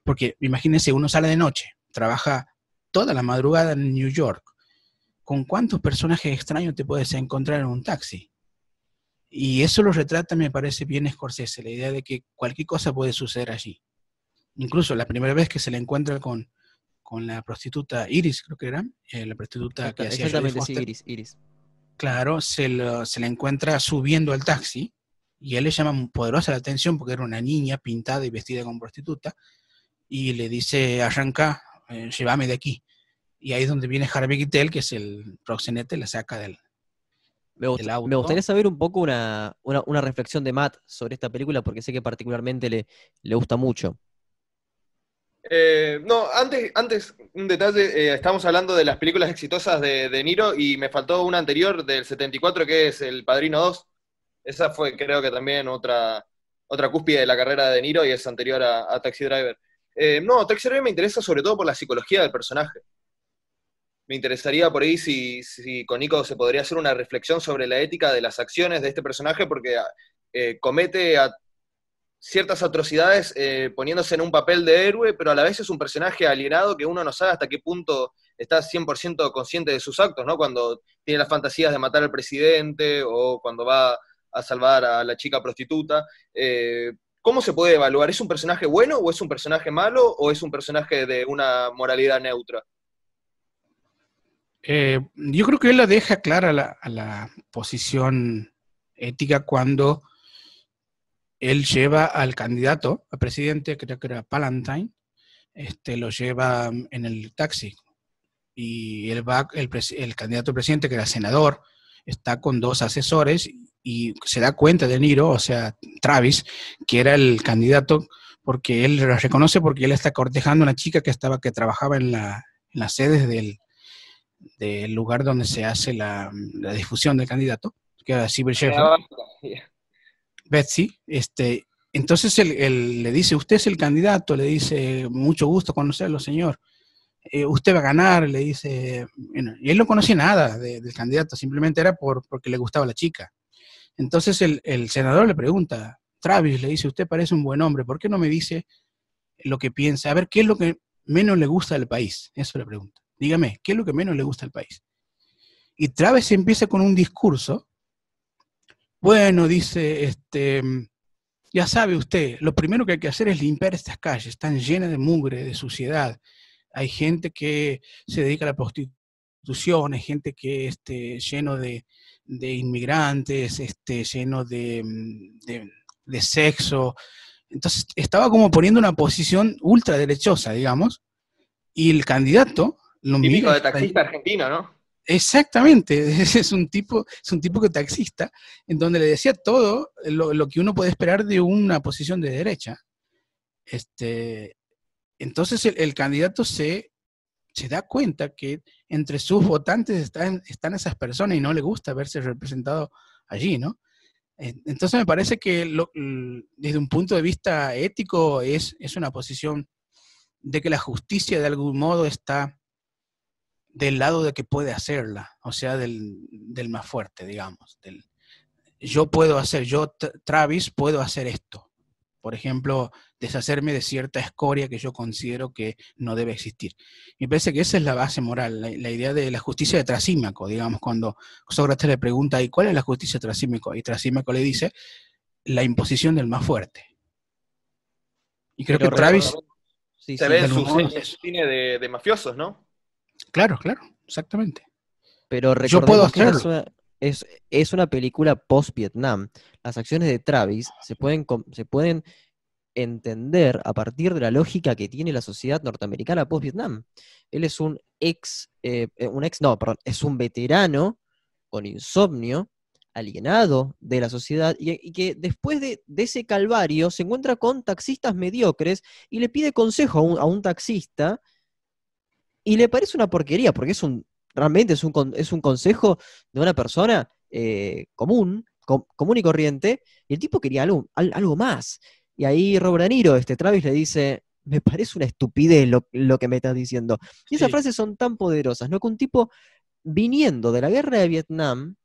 Porque imagínense, uno sale de noche, trabaja toda la madrugada en New York. ¿Con cuántos personajes extraños te puedes encontrar en un taxi? Y eso lo retrata, me parece bien Scorsese, la idea de que cualquier cosa puede suceder allí. Incluso la primera vez que se le encuentra con, con la prostituta Iris, creo que era, eh, la prostituta que hacía Exactamente, sí, Iris, Iris. Claro, se, se le encuentra subiendo al taxi y él le llama poderosa la atención porque era una niña pintada y vestida como prostituta y le dice, arranca, eh, llévame de aquí. Y ahí es donde viene Harvey Keitel, que es el proxenete, la saca del, me, gustaría saber un poco una, reflexión de Matt sobre esta película, porque sé que particularmente le, le gusta mucho. Eh, no, antes, antes, un detalle, eh, estamos hablando de las películas exitosas de, de, Niro y me faltó una anterior del 74 que es El Padrino 2. Esa fue creo que también otra, otra cúspide de la carrera de Niro y es anterior a, Taxi Driver. Eh, no, Driver me interesa sobre todo por la psicología del personaje. Me interesaría por ahí si, si con Nico se podría hacer una reflexión sobre la ética de las acciones de este personaje porque comete a ciertas atrocidades eh, poniéndose en un papel de héroe, pero a la vez es un personaje alienado que uno no sabe hasta qué punto está 100% consciente de sus actos, ¿no? Cuando tiene las fantasías de matar al presidente o cuando va a salvar a la chica prostituta. Eh, ¿Cómo se puede evaluar? ¿Es un personaje bueno o es un personaje malo o es un personaje de una moralidad neutra? Eh, yo creo que él la deja clara la, a la posición ética cuando él lleva al candidato a presidente, creo que era Palantine, este, lo lleva en el taxi. Y él va, el, el candidato a presidente, que era senador, está con dos asesores y se da cuenta de Niro, o sea, Travis, que era el candidato, porque él lo reconoce porque él está cortejando a una chica que estaba, que trabajaba en, la, en las sedes del, del, lugar donde se hace la, la difusión del candidato, que era Cyber Betsy, este, entonces él, le dice, usted es el candidato, le dice, mucho gusto conocerlo, señor. Eh, usted va a ganar, le dice, y él no conocía nada del candidato, simplemente era por, porque le gustaba la chica. Entonces el, senador le pregunta, Travis, le dice, usted parece un buen hombre, ¿por qué no me dice lo que piensa? A ver, ¿qué es lo que menos le gusta del país? Eso le pregunta. Dígame, ¿qué es lo que menos le gusta al país? Y Travis empieza con un discurso bueno, dice, este, ya sabe usted, lo primero que hay que hacer es limpiar estas calles, están llenas de mugre, de suciedad. Hay gente que se dedica a la prostitución, hay gente que esté lleno de, inmigrantes, este, lleno de, de, sexo. Entonces estaba como poniendo una posición ultraderechosa, digamos, y el candidato lo Típico de taxista argentino, ¿no? Exactamente, es un tipo, es un tipo que taxista, en donde le decía todo lo, que uno puede esperar de una posición de derecha. Este, entonces el, candidato se, se, da cuenta que entre sus votantes están, están esas personas y no le gusta verse representado allí, ¿no? Entonces me parece que desde un punto de vista ético es, es una posición de que la justicia de algún modo está del lado de que puede hacerla, o sea, del, más fuerte, digamos. Del, yo puedo hacer, yo, Travis, puedo hacer esto. Por ejemplo, deshacerme de cierta escoria que yo considero que no debe existir. Me parece que esa es la base moral, la, idea de la justicia de Trasímaco, digamos, cuando Sócrates le pregunta, ¿y cuál es la justicia de Trasímaco? Y Trasímaco le dice, la imposición del más fuerte. Y creo que Travis... se ve en su cine de mafiosos, ¿no? Claro, claro, exactamente. Pero Yo puedo hacerlo. Es, una película post-Vietnam. Las acciones de Travis se pueden, entender a partir de la lógica que tiene la sociedad norteamericana post-Vietnam. Él es un ex, eh, un ex, no, perdón, es un veterano con insomnio, alienado de la sociedad y, que después de, ese calvario se encuentra con taxistas mediocres y le pide consejo a un taxista y le parece una porquería, porque es un, realmente es un, es un consejo de una persona eh, común, común y corriente, y el tipo quería algo, algo más. Y ahí Robert De este Travis, le dice, me parece una estupidez lo, que me estás diciendo. Y esas frases son tan poderosas, ¿no? Que un tipo viniendo de la guerra de Vietnam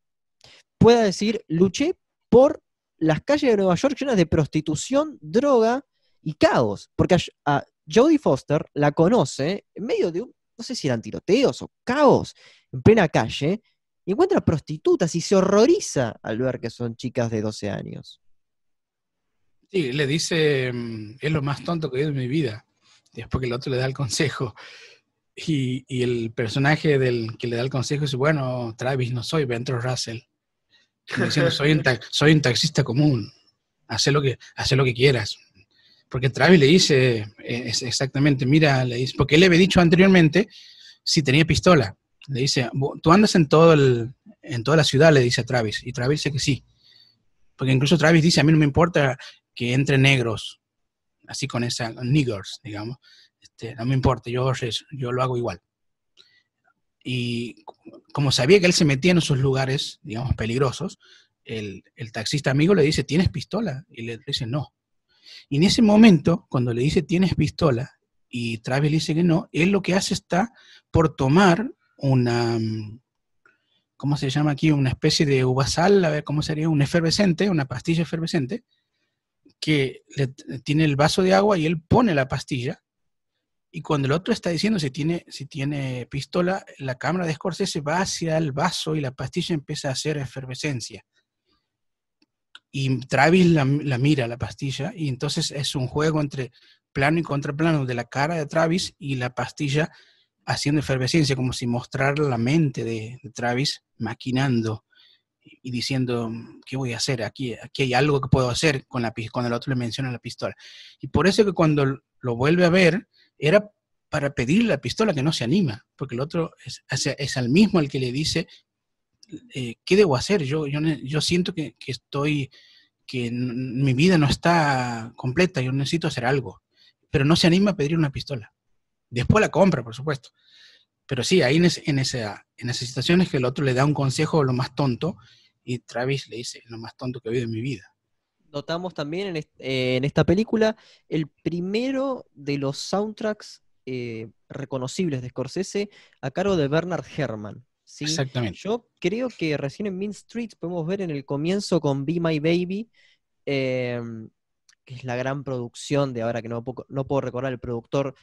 pueda decir, luché por las calles de Nueva York llenas de prostitución, droga y caos, porque a, Jodie Foster la conoce en medio de un, no sé si eran tiroteos o caos, en plena calle, y encuentra prostitutas y se horroriza al ver que son chicas de 12 años. Sí, le dice, mm, es lo más tonto que he en mi vida. Después que el otro le da el consejo. Y, el personaje del que le da el consejo dice, bueno, Travis, no soy Ventro Russell. Soy un, soy un taxista común. Haz lo, que, haz lo que quieras. Porque Travis le dice eh, exactamente, mira, le dice, porque él le había dicho anteriormente si tenía pistola. Le dice, tú andas en, todo el, en toda la ciudad, le dice a Travis. Y Travis dice que sí. Porque incluso Travis dice, a mí no me importa que entre negros, así con esa, niggers, digamos. Este, no me importa, yo, yo lo hago igual. Y como sabía que él se metía en esos lugares, digamos, peligrosos, el, el, taxista amigo le dice, ¿tienes pistola? Y le dice, no. Y en ese momento, cuando le dice, ¿tienes pistola? Y Travis le dice que no, él lo que hace está por tomar una, ¿cómo se llama aquí? Una especie de uvasal, a ver cómo sería, un efervescente, una pastilla efervescente, que tiene el vaso de agua y él pone la pastilla. Y cuando el otro está diciendo si tiene, si tiene pistola, la cámara de Scorsese va hacia el vaso y la pastilla empieza a hacer efervescencia. Y Travis la, mira, la pastilla, y entonces es un juego entre plano y contraplano de la cara de Travis y la pastilla haciendo efervescencia, como si mostrara la mente de, Travis maquinando y diciendo, ¿qué voy a hacer? Aquí, aquí hay algo que puedo hacer con la, cuando el otro le menciona la pistola. Y por eso que cuando lo vuelve a ver, era para pedirle la pistola que no se anima, porque el otro es, es al mismo el que le dice, eh, ¿qué debo hacer? Yo, yo, yo siento que, estoy, que mi vida no está completa, yo necesito hacer algo, pero no se anima a pedir una pistola. Después la compra, por supuesto. Pero sí, ahí en, esa, en esas situaciones que el otro le da un consejo lo más tonto y Travis le dice, lo más tonto que he oído en mi vida. Notamos también en, esta película el primero de los soundtracks eh, reconocibles de Scorsese a cargo de Bernard Herrmann. ¿Sí? Exactamente. Yo creo que recién en Mean Streets podemos ver en el comienzo con Be My Baby, em, que es la gran producción de ahora que no no puedo recordar el productor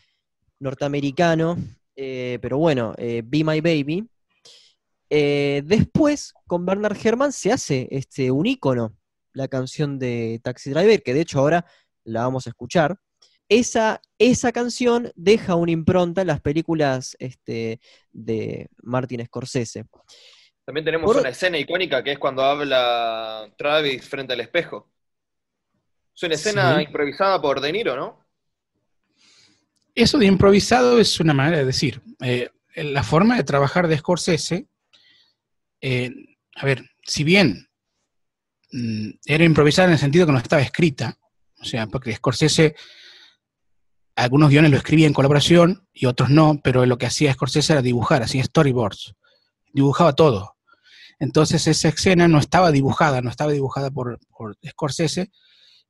norteamericano, eh, pero bueno, eh, Be My Baby. Eh, después, con Bernard Herrmann se hace este, un ícono, la canción de Taxi Driver, que de hecho ahora la vamos a escuchar. Esa, esa canción deja una impronta en las películas este, de Martin Scorsese. También tenemos una escena icónica que es cuando habla Travis frente al espejo. Es una escena improvisada por De Niro, ¿no? Eso de improvisado es una manera de decir. Eh, la forma de trabajar de Scorsese, eh, a ver, si bien mm, era improvisada en el sentido que no estaba escrita, o sea, porque Scorsese, algunos guiones lo escribía en colaboración y otros no, pero lo que hacía Scorsese era dibujar, hacía storyboards, dibujaba todo. Entonces esa escena no estaba dibujada, no estaba dibujada por, por Scorsese,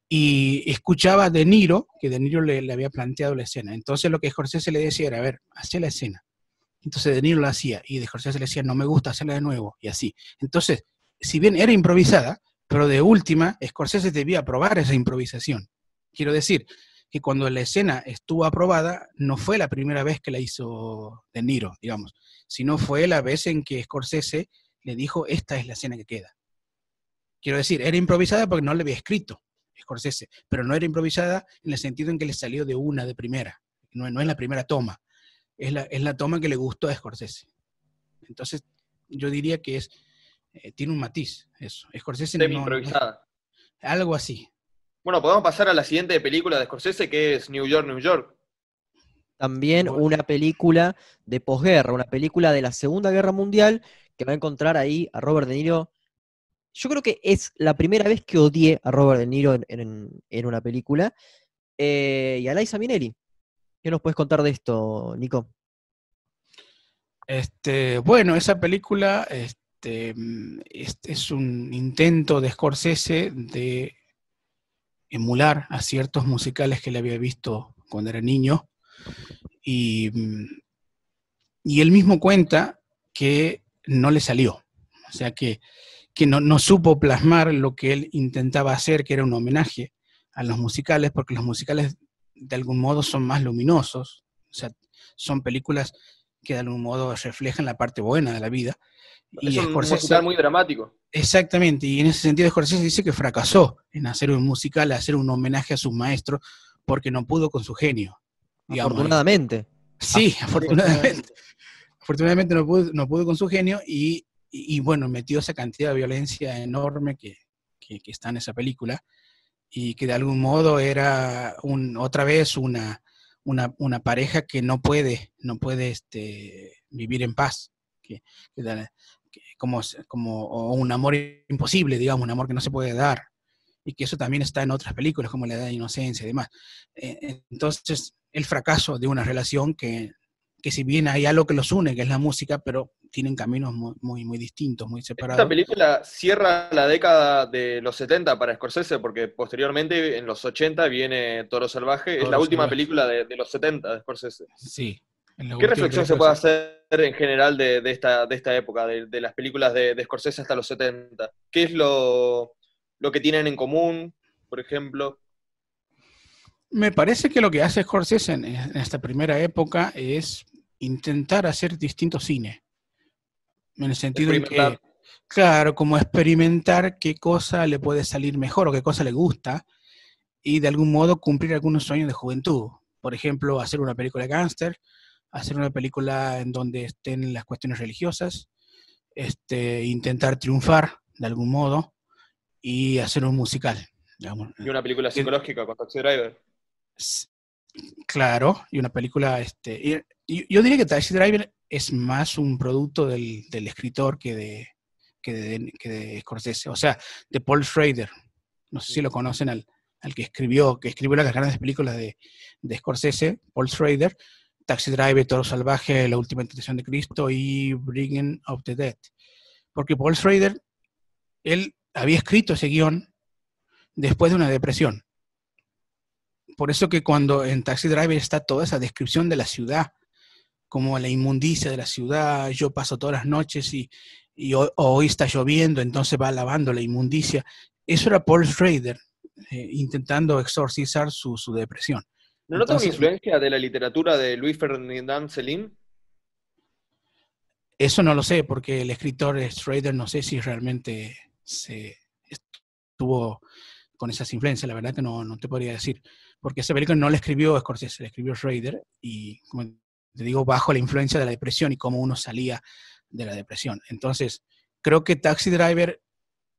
y escuchaba a De Niro, que De Niro le, había planteado la escena. Entonces lo que Scorsese le decía era, a ver, hacé la escena. Entonces De Niro la hacía y de Scorsese le decía, no me gusta hacerla de nuevo, y así. Entonces, si bien era improvisada, pero de última, Scorsese debía aprobar esa improvisación. Quiero decir que cuando la escena estuvo aprobada, no fue la primera vez que la hizo De Niro, digamos, sino fue la vez en que Scorsese le dijo, esta es la escena que queda. Quiero decir, era improvisada porque no le había escrito. Scorsese, pero no era improvisada en el sentido en que le salió de una de primera, no, no es la primera toma, es la, es la toma que le gustó a Scorsese. Entonces, yo diría que es, eh, tiene un matiz eso. Scorsese no, improvisada. algo así. Bueno, podemos pasar a la siguiente película de Scorsese, que es New York, New York. También una película de posguerra, una película de la Segunda Guerra Mundial, que va a encontrar ahí a Robert De Niro yo creo que es la primera vez que odié a Robert De Niro en, una película. Eh, y a Liza Minnelli. ¿Qué nos puedes contar de esto, Nico? Este, bueno, esa película este, es un intento de Scorsese de emular a ciertos musicales que le había visto cuando era niño. Y, y él mismo cuenta que no le salió. O sea que que no, supo plasmar lo que él intentaba hacer, que era un homenaje a los musicales, porque los musicales de algún modo son más luminosos, o sea, son películas que de algún modo reflejan la parte buena de la vida. Es un musical muy dramático. Exactamente, y en ese sentido Scorsese dice que fracasó en hacer un musical, hacer un homenaje a sus maestros, porque no pudo con su genio. Afortunadamente. Sí, afortunadamente. afortunadamente no pudo, no pudo con su genio y, y, bueno, metió esa cantidad de violencia enorme que, que, que, está en esa película y que de algún modo era un, otra vez una, una, una pareja que no puede, no puede este, vivir en paz. Que, como, como un amor imposible, digamos, un amor que no se puede dar, y que eso también está en otras películas como La Edad de Inocencia y demás. Eh, entonces, el fracaso de una relación que, que, si bien hay algo que los une, que es la música, pero tienen caminos muy, muy, distintos, muy separados. Esta película cierra la década de los 70 para Scorsese, porque posteriormente, en los 80, viene Toro Salvaje, es la última película de, de, los 70 de Scorsese. Sí, ¿Qué reflexión se puede hacer en general de, esta, de esta época, de, las películas de, Scorsese hasta los 70? ¿Qué es lo, que tienen en común, por ejemplo? Me parece que lo que hace Scorsese en, esta primera época es intentar hacer distinto cine. En el sentido de que, claro, como experimentar qué cosa le puede salir mejor o qué cosa le gusta y de algún modo cumplir algunos sueños de juventud. Por ejemplo, hacer una película de gángster, hacer una película en donde estén las cuestiones religiosas, este, intentar triunfar de algún modo y hacer un musical. Y una película psicológica con Taxi Driver. Claro, y una película, este, yo diría que Taxi Driver es más un producto del, escritor que de, que de, Scorsese, o sea, de Paul Schrader. No sé si lo conocen al, al que escribió, que escribió las grandes películas de, de Scorsese, Paul Schrader, Taxi Driver, Toro Salvaje, La Última Tentación de Cristo y Bringing of the Dead. Porque Paul Schrader, él había escrito ese guion después de una depresión. Por eso que cuando en Taxi Driver está toda esa descripción de la ciudad, como la inmundicia de la ciudad, yo paso todas las noches y, hoy, está lloviendo, entonces va lavando la inmundicia. Eso era Paul Schrader eh, intentando exorcizar su depresión. ¿No notas una influencia de la literatura de Luis Ferdinand Celine? Eso no lo sé, porque el escritor Schrader no sé si realmente se estuvo con esas influencias, la verdad que no, no te podría decir, porque esa película no la escribió Scorsese, la escribió Schrader, y como te digo, bajo la influencia de la depresión y cómo uno salía de la depresión. Entonces, creo que Taxi Driver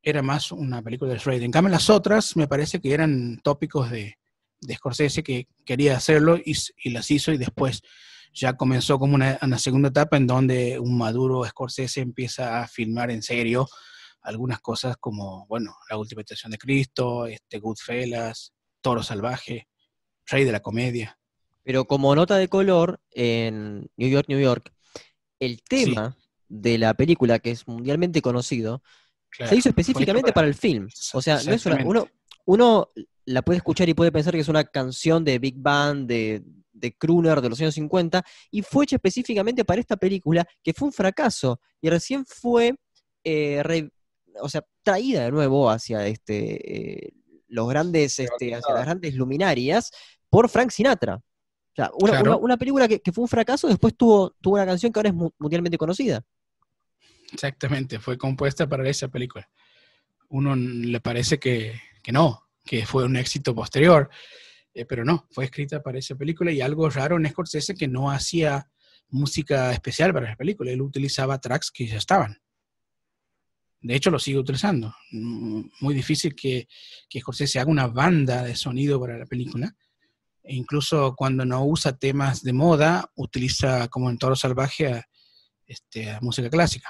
era más una película de Schrader. En cambio, las otras me parece que eran tópicos de, de Scorsese que quería hacerlo y, las hizo y después ya comenzó como una, segunda etapa en donde un maduro Scorsese empieza a filmar en serio algunas cosas como, bueno, La Última Estación de Cristo, este, Goodfellas, Toro Salvaje, Rey de la Comedia. Pero como nota de color, en New York, New York, el tema de la película, que es mundialmente conocido, se hizo específicamente para el film. O sea, no es una, uno, uno la puede escuchar y puede pensar que es una canción de Big Band, de, de crooner de los años 50, y fue hecha específicamente para esta película, que fue un fracaso, y recién fue eh, o sea, traída de nuevo hacia este, eh, los grandes, este, hacia las grandes luminarias por Frank Sinatra. O sea, una, película que, fue un fracaso, después tuvo, tuvo una canción que ahora es mundialmente conocida. Exactamente, fue compuesta para esa película. Uno le parece que, que no, que fue un éxito posterior, eh, pero no, fue escrita para esa película y algo raro en Scorsese que no hacía música especial para esa película, él utilizaba tracks que ya estaban. De hecho, lo sigue utilizando. Mm, muy difícil que, que Scorsese haga una banda de sonido para la película. E incluso cuando no usa temas de moda, utiliza, como en Toro Salvaje, este, música clásica.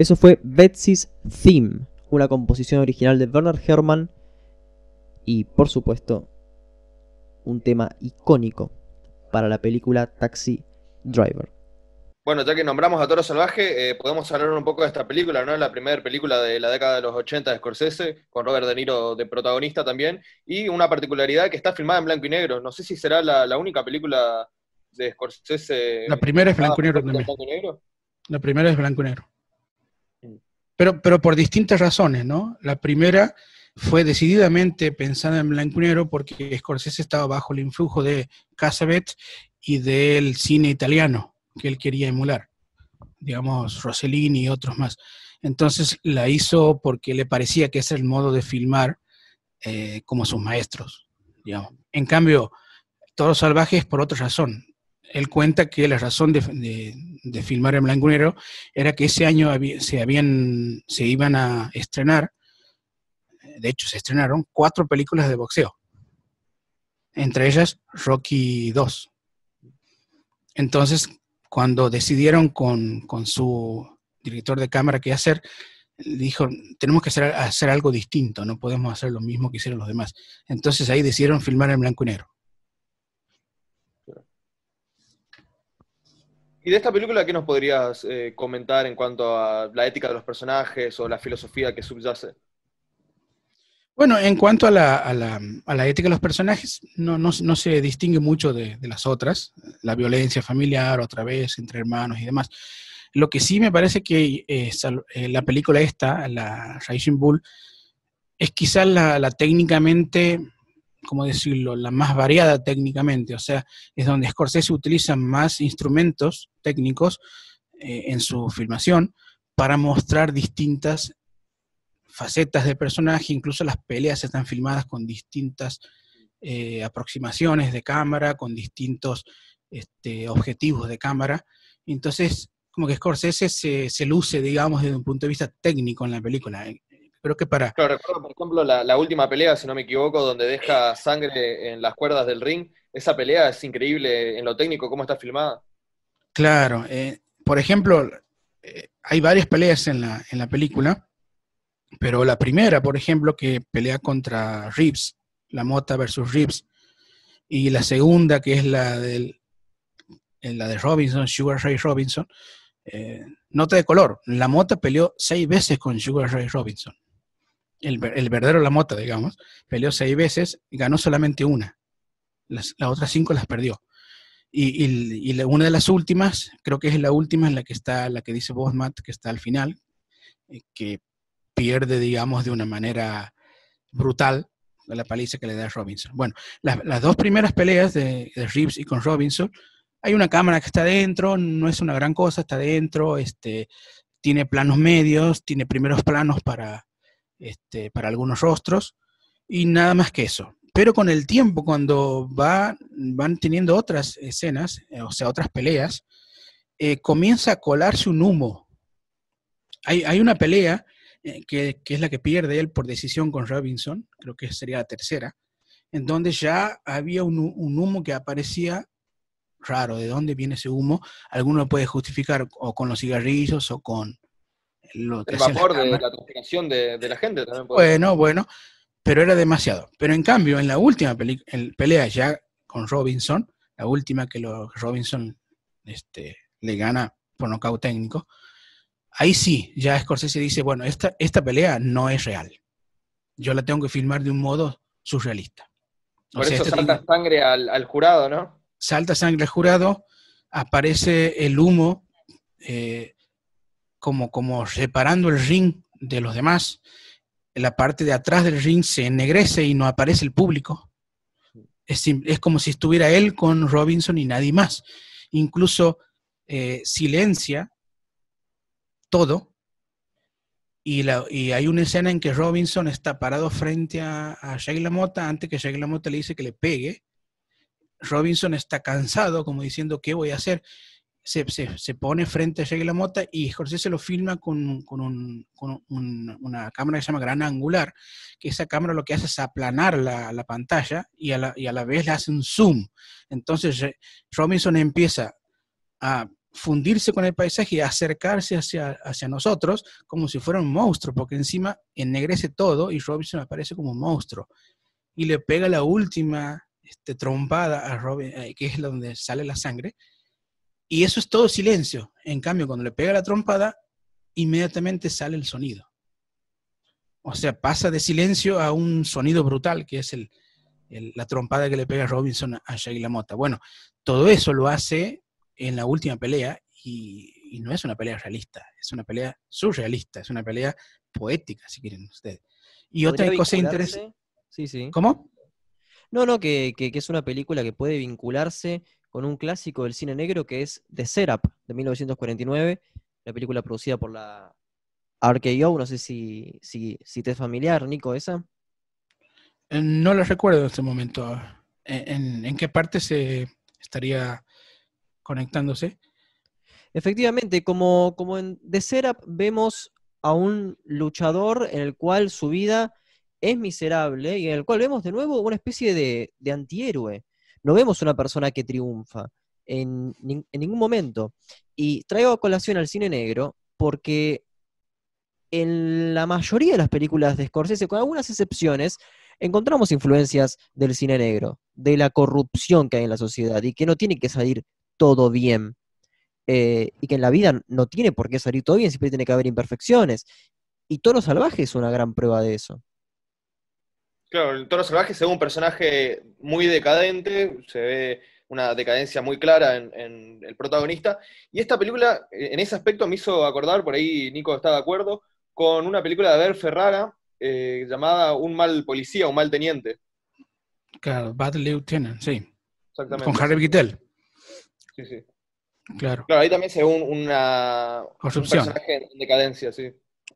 Eso fue Betsy's Theme, una composición original de Werner Herrmann y, por supuesto, un tema icónico para la película Taxi Driver. Bueno, ya que nombramos a Toro Salvaje, eh, podemos hablar un poco de esta película, ¿no? La primera película de la década de los 80 de Scorsese, con Robert De Niro de protagonista también, y una particularidad que está filmada en blanco y negro. No sé si será la, única película de Scorsese. La primera es blanco y negro también. La primera es blanco y negro. Pero, pero por distintas razones, ¿no? La primera fue decididamente pensada en blanco y negro porque Scorsese estaba bajo el influjo de Cassavet y del cine italiano que él quería emular, digamos, Rossellini y otros más. Entonces la hizo porque le parecía que ese era el modo de filmar eh, como sus maestros, digamos. En cambio, Todos Salvajes por otra razón. Él cuenta que la razón de, filmar en blanco y negro era que ese año se, habían, se iban a estrenar, de hecho se estrenaron cuatro películas de boxeo, entre ellas Rocky 2. Entonces, cuando decidieron con, su director de cámara qué hacer, dijo, tenemos que hacer, hacer, algo distinto, no podemos hacer lo mismo que hicieron los demás. Entonces ahí decidieron filmar en blanco y negro. ¿Y de esta película qué nos podrías eh, comentar en cuanto a la ética de los personajes o la filosofía que subyace? Bueno, en cuanto a la, ética de los personajes, no, se distingue mucho de, las otras, la violencia familiar, otra vez, entre hermanos y demás. Lo que sí me parece que eh, eh, la película esta, la Rising Bull, es quizás la, técnicamente, ¿cómo decirlo?, la más variada técnicamente, o sea, es donde Scorsese utiliza más instrumentos técnicos eh, en su filmación para mostrar distintas facetas de personaje, incluso las peleas están filmadas con distintas eh, aproximaciones de cámara, con distintos este, objetivos de cámara. Entonces, como que Scorsese se, se, luce, digamos, desde un punto de vista técnico en la película. Eh, creo que para... Claro, recuerdo, por ejemplo, la, última pelea, si no me equivoco, donde deja sangre en las cuerdas del ring. Esa pelea es increíble en lo técnico, cómo está filmada. Claro. Eh, por ejemplo, hay varias peleas en la, en la película pero la primera, por ejemplo, que pelea contra Reeves, la Mota versus Reeves, y la segunda, que es la, del, la de Robinson, Sugar Ray Robinson, eh, nota de color. La Mota peleó seis veces con Sugar Ray Robinson. El, verdadero La Mota, digamos, peleó seis veces y ganó solamente una. Las, otras cinco las perdió. Y, una de las últimas, creo que es la última en la que está, la que dice Bosmat, que está al final, eh, que pierde, digamos, de una manera brutal la paliza que le da Robinson. Bueno, las dos primeras peleas de, de, Reeves y con Robinson, hay una cámara que está dentro, no es una gran cosa, está dentro, este, tiene planos medios, tiene primeros planos para, este, para algunos rostros y nada más que eso. Pero con el tiempo, cuando va, van teniendo otras escenas, eh, o sea, otras peleas, eh, comienza a colarse un humo. Hay, hay una pelea eh, que, es la que pierde él por decisión con Robinson, creo que sería la tercera, en donde ya había un, humo que aparecía raro. ¿De dónde viene ese humo? Alguno puede justificar o con los cigarrillos o con lo el vapor de la transpiración de, la gente también Bueno, bueno, pero era demasiado. Pero en cambio, en la última pelea ya con Robinson, la última que lo, Robinson este, le gana por nocaut técnico, ahí sí, ya Scorsese dice, bueno, esta, esta pelea no es real. Yo la tengo que filmar de un modo surrealista. Por eso salta sangre al, jurado, ¿no? Salta sangre al jurado, aparece el humo eh, como, como separando el ring de los demás. La parte de atrás del ring se ennegrece y no aparece el público. Es, como si estuviera él con Robinson y nadie más. Incluso eh, silencia todo. Y, la, y, hay una escena en que Robinson está parado frente a, a Shaggy LaMotta antes que Shaggy LaMotta le dice que le pegue. Robinson está cansado, como diciendo, ¿qué voy a hacer? Se, pone frente a Shaggy LaMotta y se lo filma con, con, un, con una cámara que se llama gran angular, que esa cámara lo que hace es aplanar la, la pantalla y a la, y a la vez le hace un zoom. Entonces Robinson empieza a fundirse con el paisaje y acercarse hacia, hacia nosotros como si fuera un monstruo, porque encima ennegrece todo y Robinson aparece como un monstruo. Y le pega la última este, trompada a Robin, eh, que es donde sale la sangre, y eso es todo silencio. En cambio, cuando le pega la trompada, inmediatamente sale el sonido. O sea, pasa de silencio a un sonido brutal, que es el, la trompada que le pega Robinson a Shaggy Mota. Bueno, todo eso lo hace en la última pelea y, no es una pelea realista, es una pelea surrealista, es una pelea poética, si quieren ustedes. Y otra cosa interesante. Sí, sí. ¿Cómo? No, no, que, es una película que puede vincularse con un clásico del cine negro que es The Setup, de 1949, la película producida por la RKO, no sé si, si, si te es familiar, Nico, esa. Eh, no lo recuerdo en este momento. ¿En, qué parte se estaría conectándose? Efectivamente, como, como en The Setup vemos a un luchador en el cual su vida es miserable y en el cual vemos de nuevo una especie de, antihéroe. No vemos una persona que triunfa en, ningún momento. Y traigo a colación al cine negro porque en la mayoría de las películas de Scorsese, con algunas excepciones, encontramos influencias del cine negro, de la corrupción que hay en la sociedad y que no tiene que salir todo bien. Eh, y que en la vida no tiene por qué salir todo bien, siempre tiene que haber imperfecciones. Y Toro Salvaje es una gran prueba de eso. Claro, el Toro Salvaje se ve un personaje muy decadente, se ve una decadencia muy clara en, el protagonista. Y esta película, en ese aspecto, me hizo acordar, por ahí Nico está de acuerdo, con una película de Abel Ferrara, eh, llamada Un mal policía, un mal teniente. Claro, Bad Lieutenant, sí. Exactamente. Con Harry Keitel. Sí, sí. Claro. Claro, ahí también se ve una Corrupción. un personaje en decadencia, sí.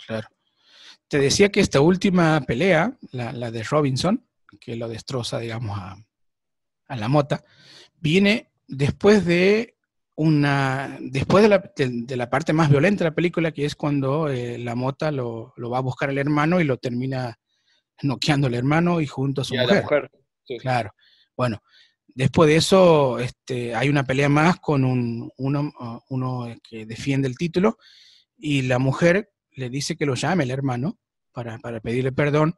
Claro. Te decía que esta última pelea, la, de Robinson, que lo destroza, digamos, a, a la mota, viene después de una después de la, de, la, parte más violenta de la película, que es cuando eh, la mota lo, lo, va a buscar el hermano y lo termina noqueando el hermano y junto a su mujer. Claro. Bueno, después de eso este, hay una pelea más con un, uno, uno que defiende el título y la mujer le dice que lo llame el hermano para, pedirle perdón.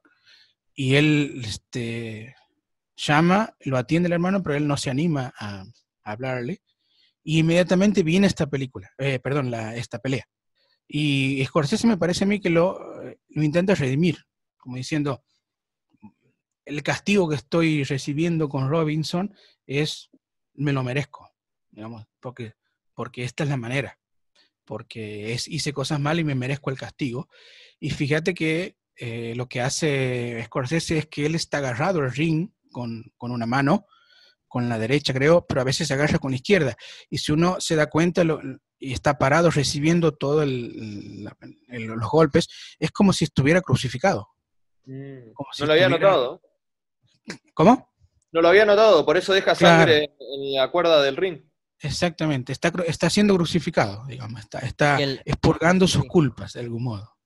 Y él este, llama, lo atiende el hermano, pero él no se anima a, hablarle. Y inmediatamente viene esta película, eh, perdón, esta pelea. Y Scorsese me parece a mí que lo, lo intenta redimir, como diciendo, el castigo que estoy recibiendo con Robinson es, me lo merezco, digamos, porque, porque esta es la manera, porque es, hice cosas mal y me merezco el castigo. Y fíjate que eh, lo que hace Scorsese es que él está agarrado al ring con, con una mano con la derecha, creo, pero a veces se agarra con la izquierda. Y si uno se da cuenta y está parado recibiendo todos los golpes, es como si estuviera crucificado. Mm, no lo había notado. ¿Cómo? No lo había notado, por eso deja sangre en la cuerda del ring. Exactamente, está, está siendo crucificado, digamos, está, está expurgando sus culpas de algún modo.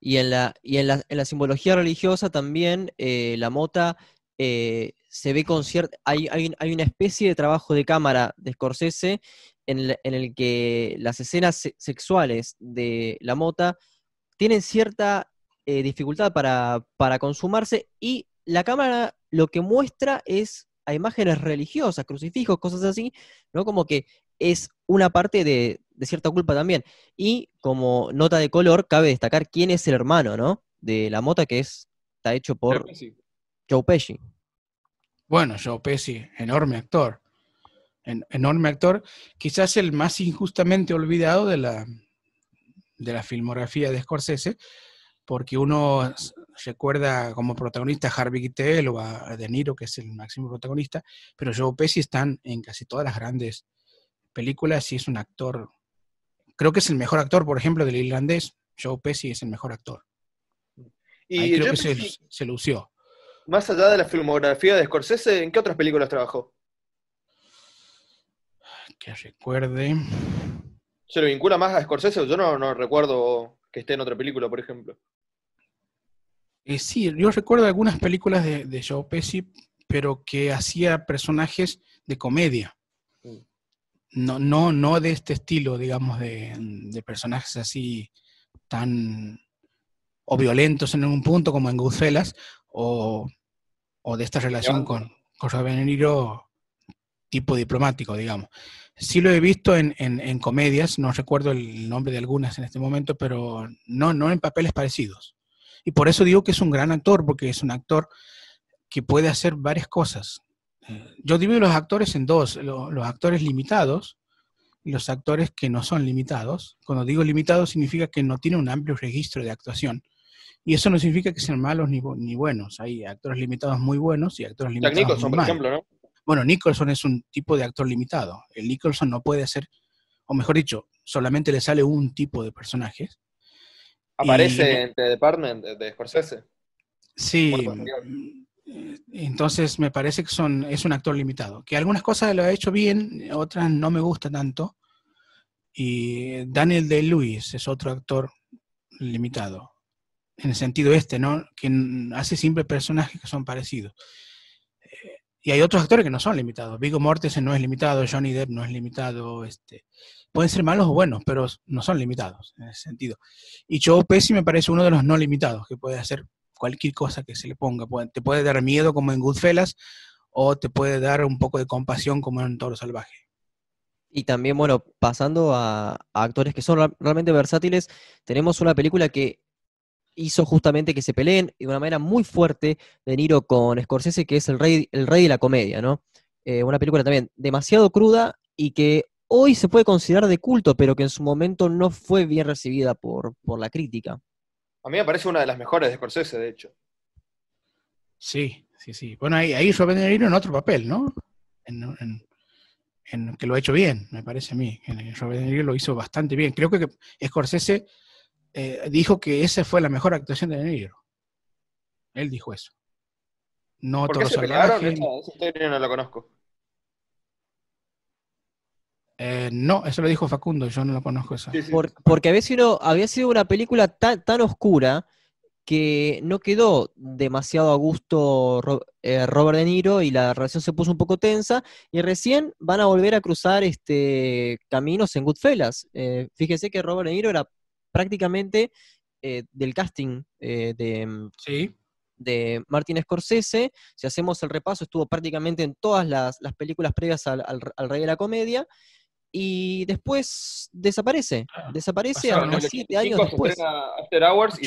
Y en la, y en la, en la simbología religiosa también eh, la mota eh, se ve con cierta. Hay, hay, una especie de trabajo de cámara de Scorsese en el, que las escenas sexuales de la mota tienen cierta eh, dificultad para, consumarse y la cámara lo que muestra es a imágenes religiosas, crucifijos, cosas así, ¿no? Como que es una parte de, cierta culpa también. Y como nota de color, cabe destacar quién es el hermano, ¿no? De la mota que es, está hecho por Joe Pesci. Bueno, Joe Pesci, enorme actor. enorme actor, quizás el más injustamente olvidado de la, de la filmografía de Scorsese, porque uno recuerda como protagonista a Harvey Keitel o a De Niro, que es el máximo protagonista, pero Joe Pesci están en casi todas las grandes películas y es un actor, creo que es el mejor actor, por ejemplo, del irlandés, Joe Pesci es el mejor actor. Y creo que se, se lució más allá de la filmografía de Scorsese, ¿en qué otras películas trabajó? Que recuerde. ¿Se lo vincula más a Scorsese? Yo no, recuerdo que esté en otra película, por ejemplo. Eh, sí, yo recuerdo algunas películas de, Joe Pesci, pero que hacía personajes de comedia. Mm. no, no, no de este estilo, digamos, de, de personajes así tan o violentos en un punto como en Goodfellas, o, o de esta relación con, con Robert De Niro tipo diplomático, digamos. Sí lo he visto en, en, en, comedias, no recuerdo el nombre de algunas en este momento, pero no, no en papeles parecidos. Y por eso digo que es un gran actor, porque es un actor que puede hacer varias cosas. Yo divido los actores en dos, los, los actores limitados y los actores que no son limitados. Cuando digo limitados significa que no tiene un amplio registro de actuación. Y eso no significa que sean malos ni, ni buenos. Hay actores limitados muy buenos y actores Jack limitados Nicholson, muy por malos. ejemplo, ¿no? Bueno, Nicholson es un tipo de actor limitado. El Nicholson no puede hacer, o mejor dicho, solamente le sale un tipo de personajes. Aparece Y- en The Department de, de Scorsese. Sí, entonces me parece que son, es un actor limitado. Que algunas cosas lo ha hecho bien, otras no me gusta tanto. Y Daniel Day-Lewis es otro actor limitado. En el sentido este, ¿no? Que hace siempre personajes que son parecidos. Eh, Y hay otros actores que no son limitados. Viggo Mortensen no es limitado, Johnny Depp no es limitado. Este, pueden ser malos o buenos, pero no son limitados en ese sentido. Y Joe Pesci me parece uno de los no limitados, que puede hacer cualquier cosa que se le ponga. Te puede dar miedo como en Goodfellas o te puede dar un poco de compasión como en Toro Salvaje. Y también, bueno, pasando a, actores que son realmente versátiles, tenemos una película que hizo justamente que se peleen de una manera muy fuerte De Niro con Scorsese, que es el rey, el rey de la comedia, ¿no? Eh, una película también demasiado cruda y que hoy se puede considerar de culto, pero que en su momento no fue bien recibida por, por la crítica. A mí me parece una de las mejores de Scorsese, de hecho. Sí, sí, sí. Bueno, ahí, ahí Robert De Niro en otro papel, ¿no? En, en- en que lo ha hecho bien, me parece a mí. En- Robert De Niro lo hizo bastante bien. Creo que, que Scorsese eh, dijo que esa fue la mejor actuación de De Niro. Él dijo eso. No ¿Por qué Toro se pelearon? Salvaje. Esa, esa historia no la conozco. Eh, no, eso lo dijo Facundo, yo no lo conozco esa. Sí, sí. Por- porque había sido, había sido una película tan, tan oscura que no quedó demasiado a gusto eh, Robert De Niro y la relación se puso un poco tensa y recién van a volver a cruzar este, caminos en Goodfellas. Eh, fíjese que Robert De Niro era prácticamente eh, del casting eh, de, Sí, de Martin Scorsese. Si hacemos el repaso, estuvo prácticamente en todas las, las películas previas al, al- al Rey de la Comedia. Y después desaparece. Ah, Desaparece pasaron hasta el siete años 85 se después. After Hours y.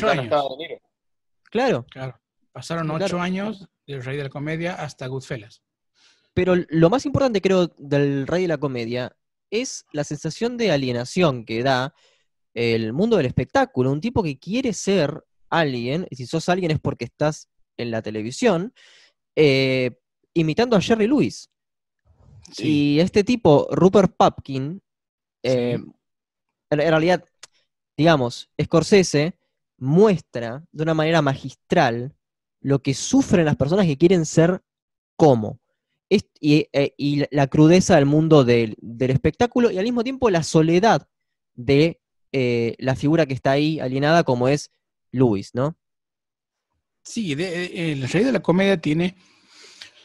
Claro. claro. Pasaron Sí, ocho claro. años del Rey de la Comedia hasta Goodfellas. Pero lo más importante, creo, del Rey de la Comedia es la sensación de alienación que da el mundo del espectáculo. Un tipo que quiere ser alguien, y si sos alguien es porque estás en la televisión, eh, imitando a Jerry Lewis. Sí, Y este tipo, Rupert Pupkin, eh, Sí. en, en realidad, digamos, Scorsese muestra de una manera magistral lo que sufren las personas que quieren ser como. Es- y, eh, y la crudeza del mundo del, del espectáculo y al mismo tiempo la soledad de eh, la figura que está ahí alienada como es Lewis, ¿no? Sí, de- de- el Rey de la Comedia tiene.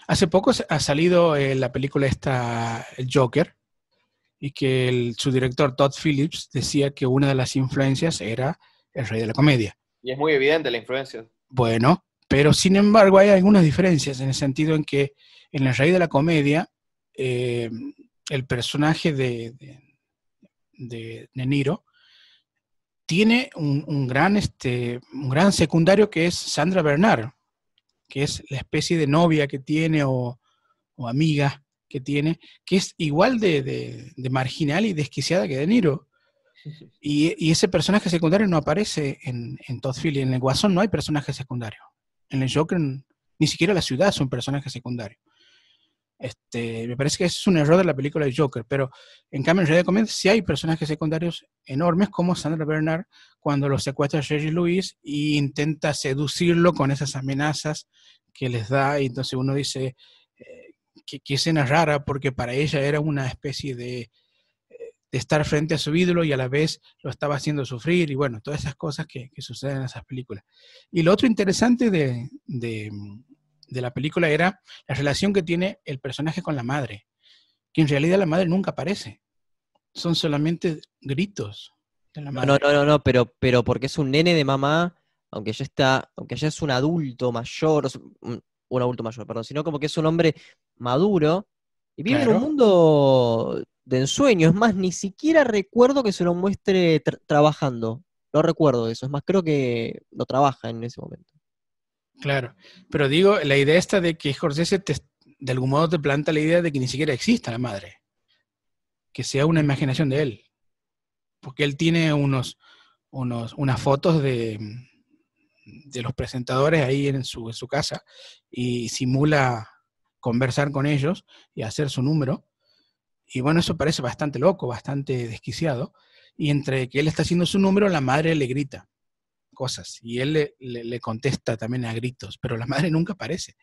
Hace poco ha salido eh, la película esta, El Joker, y que el- su director Todd Phillips decía que una de las influencias era el Rey de la Comedia. Y es muy evidente la influencia. Bueno, pero sin embargo hay algunas diferencias en el sentido en que en el Rey de la Comedia eh, el personaje de, de, de De Niro tiene un, un gran, este, un gran secundario que es Sandra Bernard, que es la especie de novia que tiene o, o amiga que tiene, que es igual de, de- de marginal y desquiciada que De Niro. Y, y ese personaje secundario no aparece en, en Todd Phillips. En el Guasón no hay personaje secundario. En el Joker ni siquiera la ciudad es un personaje secundario. Este, me parece que es un error de la película de Joker, pero en cambio en Rey de Comedia sí hay personajes secundarios enormes como Sandra Bernard cuando lo secuestra Jerry Lewis e intenta seducirlo con esas amenazas que les da y entonces uno dice eh, que, que escena rara porque para ella era una especie de, eh, de estar frente a su ídolo y a la vez lo estaba haciendo sufrir y bueno, todas esas cosas que, que suceden en esas películas. Y lo otro interesante de, de la película era la relación que tiene el personaje con la madre, que en realidad la madre nunca aparece. son solamente gritos de la No, madre. no, no, no, no, pero, pero porque es un nene de mamá, aunque ya está, aunque ya es un adulto mayor, un, adulto mayor, perdón, sino como que es un hombre maduro y vive en un mundo de ensueño. Es más, ni siquiera recuerdo que se lo muestre tra- trabajando. No recuerdo eso. Es más, creo que lo trabaja en ese momento. Claro, pero digo, la idea esta de que Scorsese te- de algún modo te planta la idea de que ni siquiera exista la madre, que sea una imaginación de él, porque él tiene unos, unos, unas fotos de, de los presentadores ahí en su, en su casa y simula conversar con ellos y hacer su número. Y bueno, eso parece bastante loco, bastante desquiciado. Y entre que él está haciendo su número, la madre le grita cosas y él le, le- le contesta también a gritos, pero la madre nunca aparece.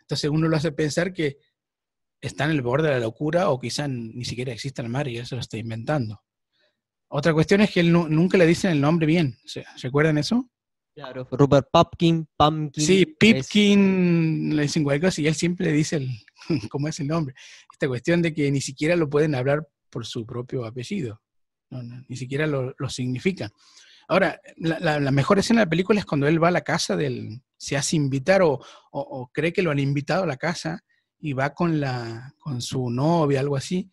Entonces uno lo hace pensar que está en el borde de la locura o quizá ni siquiera existe la madre y él se lo está inventando. Otra cuestión es que él nu- nunca le dicen el nombre bien. ¿Se- ¿Recuerdan eso? Claro, Rupert Pupkin, Pumpkin. Sí, es- Pipkin le dicen cualquier cosa y él siempre le dice el, cómo es el nombre. Esta cuestión de que ni siquiera lo pueden hablar por su propio apellido. No, no, ni siquiera lo, lo significan. Ahora, la, la- la mejor escena de la película es cuando él va a la casa del, se hace invitar o, o- o cree que lo han invitado a la casa y va con, la, con su novia, algo así,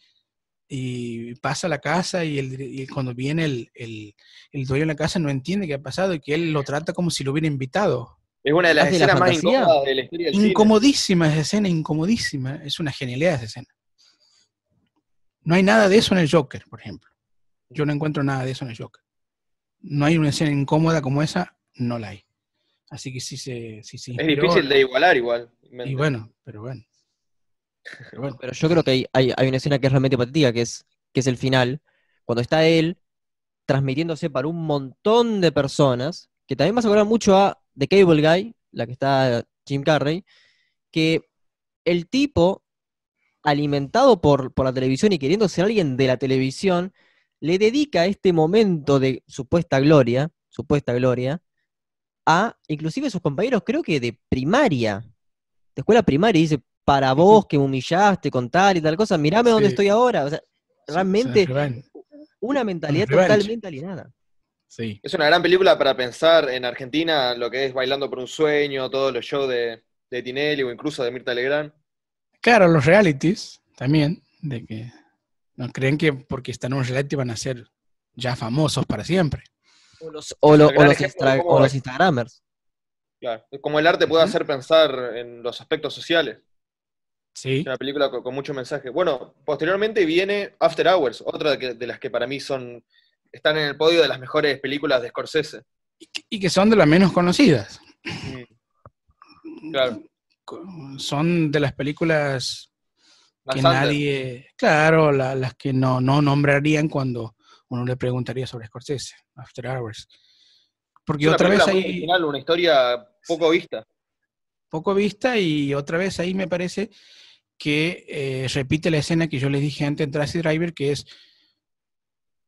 y pasa a la casa y, el- y cuando viene el, el, el dueño de la casa no entiende qué ha pasado y que él lo trata como si lo hubiera invitado. Es una de las ¿Más de la escenas más incómodas de la historia del cine. Incomodísima esa escena, incomodísima. Es una genialidad esa escena. No hay nada de eso en el Joker, por ejemplo. Yo no encuentro nada de eso en el Joker. No hay una escena incómoda como esa, no la hay. Así que sí se, sí se Es inspiró. difícil de igualar igual. Y bueno, pero bueno. Pero bueno. Pero yo creo que hay, hay- hay una escena que es realmente patética, que es, que es el final, cuando está él transmitiéndose para un montón de personas, que también vas a acordar mucho a The Cable Guy, la que está Jim Carrey, que el tipo, alimentado por, por la televisión y queriendo ser alguien de la televisión, le dedica este momento de supuesta gloria, supuesta gloria, a inclusive sus compañeros, creo que de primaria, de escuela primaria, y dice, para vos que me humillaste con tal y tal cosa, mirame dónde estoy ahora. O sea, realmente una mentalidad totalmente alienada. Sí. Es una gran película para pensar en Argentina lo que es Bailando por un Sueño, todos los shows de, de Tinelli o incluso de Mirta Legrand. Claro, los realities también, de que no creen que porque están en un reality van a ser ya famosos para siempre. O los, o lo- los o los. Instagramers. Claro. Como el arte puede hacer pensar en los aspectos sociales. Sí. Es una película con, con mucho mensaje. Bueno, posteriormente viene After Hours, otra de, que- de las que para mí son están en el podio de las mejores películas de Scorsese. Y que, y que son de las menos conocidas. Claro. Son de las películas Que nadie, claro, la- las que no, no nombrarían cuando uno le preguntaría sobre Scorsese, After Hours. Porque Es otra vez original, una historia poco vista. poco vista y otra vez ahí me parece que eh, repite la escena que yo les dije antes en Taxi Driver, que es,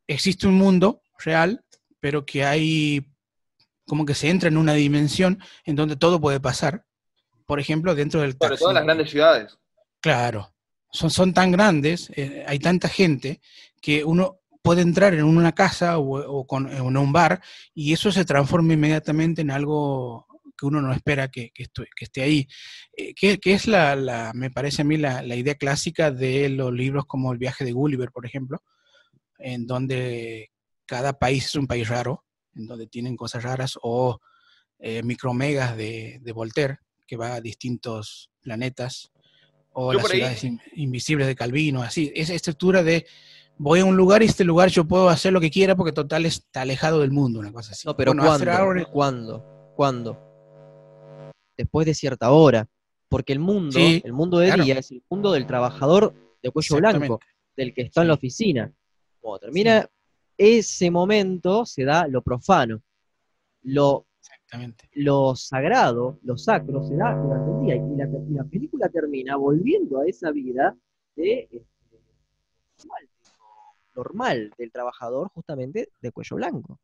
existe un mundo real, pero que hay como que se entra en una dimensión en donde todo puede pasar. Por ejemplo, dentro del Sobre taxi. todo en las grandes ciudades. Claro, son, tan grandes, eh, hay tanta gente que uno puede entrar en una casa o, con, en un bar y eso se transforma inmediatamente en algo que uno no espera que, esté ahí. Eh, que, es la, me parece a mí, la, idea clásica de los libros como El viaje de Gulliver, por ejemplo, en donde cada país es un país raro, en donde tienen cosas raras, o eh, Micromegas de Voltaire, que va a distintos planetas, o Yo las ahí- ciudades in- invisibles de Calvino, así, esa estructura de voy a un lugar y este lugar yo puedo hacer lo que quiera porque total está alejado del mundo, una cosa así. No, pero Bueno, After ¿cuándo? ¿Cuándo? ¿Cuándo? Después de cierta hora. Porque el mundo, Sí, el mundo de claro. día es el mundo del trabajador de cuello blanco, del que está en la oficina. Cuando termina ese momento, se da lo profano. Lo, Exactamente. lo sagrado, lo sacro, se da durante el día. Y la, y la película termina volviendo a esa vida de este, normal, normal del trabajador, justamente de cuello blanco.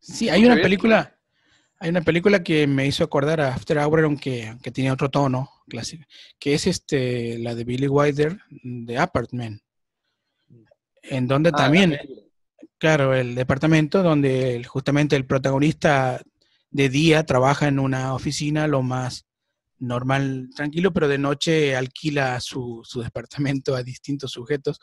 Sí, hay una película, hay una película que me hizo acordar a After Hour, aunque, aunque tiene otro tono clásico, que es este, la de Billy Wilder, de Apartment. en donde Ah, también. Claro, el departamento donde justamente el protagonista de día trabaja en una oficina lo más normal, tranquilo, pero de noche alquila su, su departamento a distintos sujetos.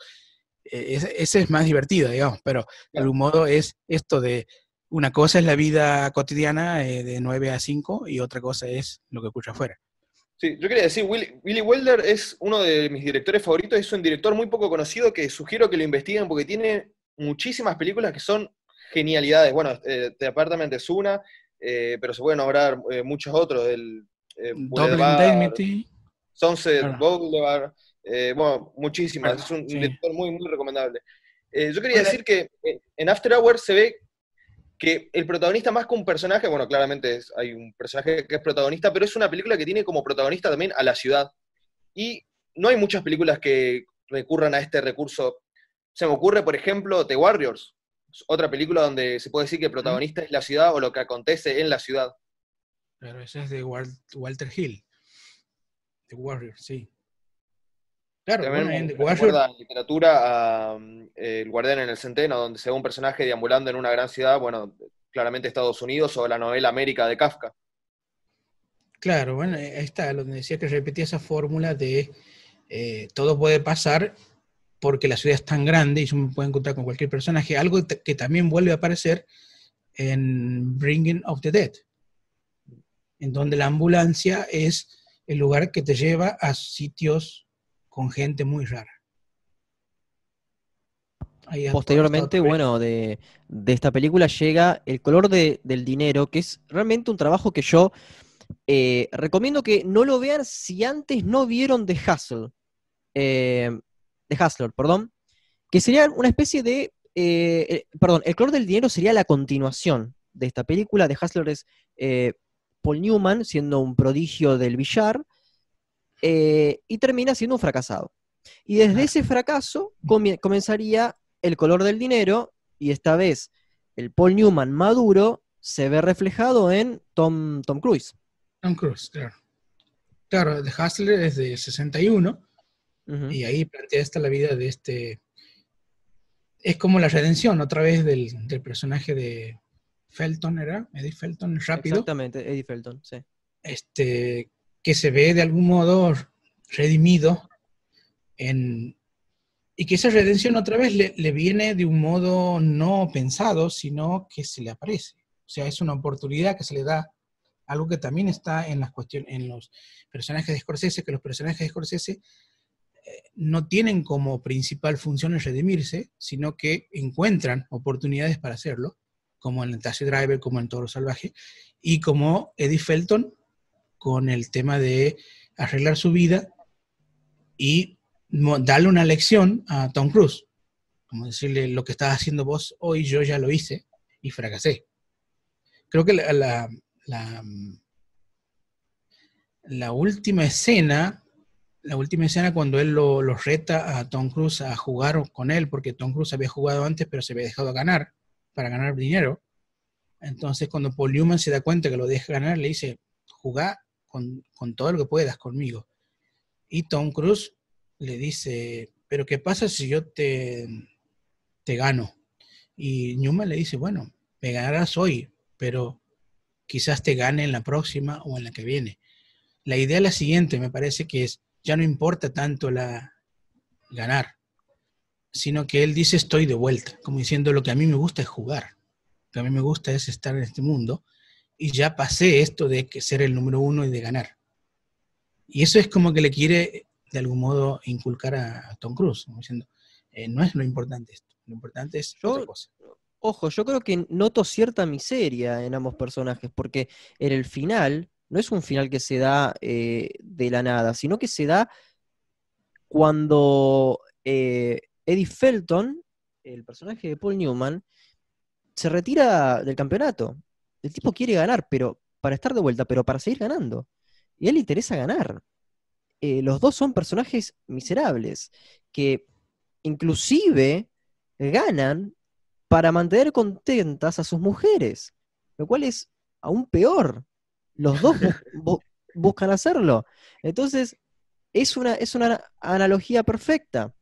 Eh, ese, ese es más divertido, digamos, pero de algún modo es esto de una cosa es la vida cotidiana eh, de 9 a 5 y otra cosa es lo que ocurre afuera. Sí, yo quería decir, Willy, Billy Wilder es uno de mis directores favoritos, es un director muy poco conocido que sugiero que lo investiguen porque tiene muchísimas películas que son genialidades. Bueno, eh, The Apartment es una, eh, pero se pueden nombrar eh, muchos otros, el eh, Double Boulevard, Sunset Claro. Boulevard, eh, bueno, muchísimas, Claro, es un sí. director muy, muy recomendable. Eh, yo quería Bueno, decir que eh, en After Hours se ve que el protagonista más que un personaje, bueno, claramente es- hay un personaje que es protagonista, pero es una película que tiene como protagonista también a la ciudad. Y no hay muchas películas que recurran a este recurso. Se me ocurre, por ejemplo, The Warriors, otra película donde se puede decir que el protagonista es la ciudad o lo que acontece en la ciudad. Claro, ese es de Wal- Walter Hill. The Warrior, sí. Claro, También bueno, en The recuerda en literatura a um, El Guardián en el Centeno, donde se ve un personaje deambulando en una gran ciudad, bueno, claramente Estados Unidos, o la novela América de Kafka. claro, bueno, ahí está, donde decía que repetía esa fórmula de eh, todo puede pasar porque la ciudad es tan grande y yo me puedo encontrar con cualquier personaje, algo que también vuelve a aparecer en Bringing of the Dead, en donde la ambulancia es el lugar que te lleva a sitios con gente muy rara. Ahí Posteriormente, bueno, de, de esta película llega El color de- del dinero, que es realmente un trabajo que yo eh, recomiendo que no lo vean si antes no vieron The Hustle. eh, The Hustler, perdón. Que sería una especie de. eh, eh, perdón, El color del dinero sería la continuación de esta película. The Hustler es eh, Paul Newman siendo un prodigio del billar y termina siendo un fracasado. Y desde ese fracaso comenzaría el color del dinero y esta vez el Paul Newman maduro se ve reflejado en Tom, Tom Cruise. Tom Cruise, claro. Claro, The Hustler es de 61 Y ahí plantea esta la vida de este... Es como la redención otra vez del, del personaje de Felton, ¿era? Eddie Felton, rápido, Exactamente, Eddie Felton, sí. este, que se ve de algún modo redimido en... Y que esa redención otra vez le, le viene de un modo no pensado, sino que se le aparece. O sea, es una oportunidad que se le da algo que también está en las cuestiones, en los personajes de Scorsese, que los personajes de Scorsese no tienen como principal función el redimirse, sino que encuentran oportunidades para hacerlo, como en el Taxi Driver, como en Toro Salvaje, y como Eddie Felton con el tema de arreglar su vida y darle una lección a Tom Cruise, como decirle lo que estás haciendo vos hoy, yo ya lo hice y fracasé. Creo que la última escena, la última escena cuando él lo, lo reta a Tom Cruise a jugar con él, porque Tom Cruise había jugado antes, pero se había dejado ganar para ganar dinero. Entonces, cuando Paul Newman se da cuenta que lo deja ganar, le dice: Jugá con, todo lo que puedas conmigo. Y Tom Cruise le dice: Pero, ¿qué pasa si yo te, te gano? Y Newman le dice: Bueno, me ganarás hoy, pero quizás te gane en la próxima o en la que viene. La idea es la siguiente, me parece que es, ya no importa tanto la ganar, sino que él dice estoy de vuelta, como diciendo lo que a mí me gusta es jugar, lo que a mí me gusta es estar en este mundo y ya pasé esto de que ser el número uno y de ganar. Y eso es como que le quiere de algún modo inculcar a, a Tom Cruise, como diciendo, eh, no es lo importante esto, lo importante es Yo- otra cosa. Ojo, yo creo que noto cierta miseria en ambos personajes, porque en el final no es un final que se da eh, de la nada, sino que se da cuando eh, Eddie Felton, el personaje de Paul Newman, se retira del campeonato. El tipo quiere ganar, pero para estar de vuelta, pero para seguir ganando. Y a él le interesa ganar. Eh, los dos son personajes miserables, que inclusive ganan para mantener contentas a sus mujeres, lo cual es aún peor. Los dos bu- bu- buscan hacerlo. Entonces, es una, es una analogía perfecta.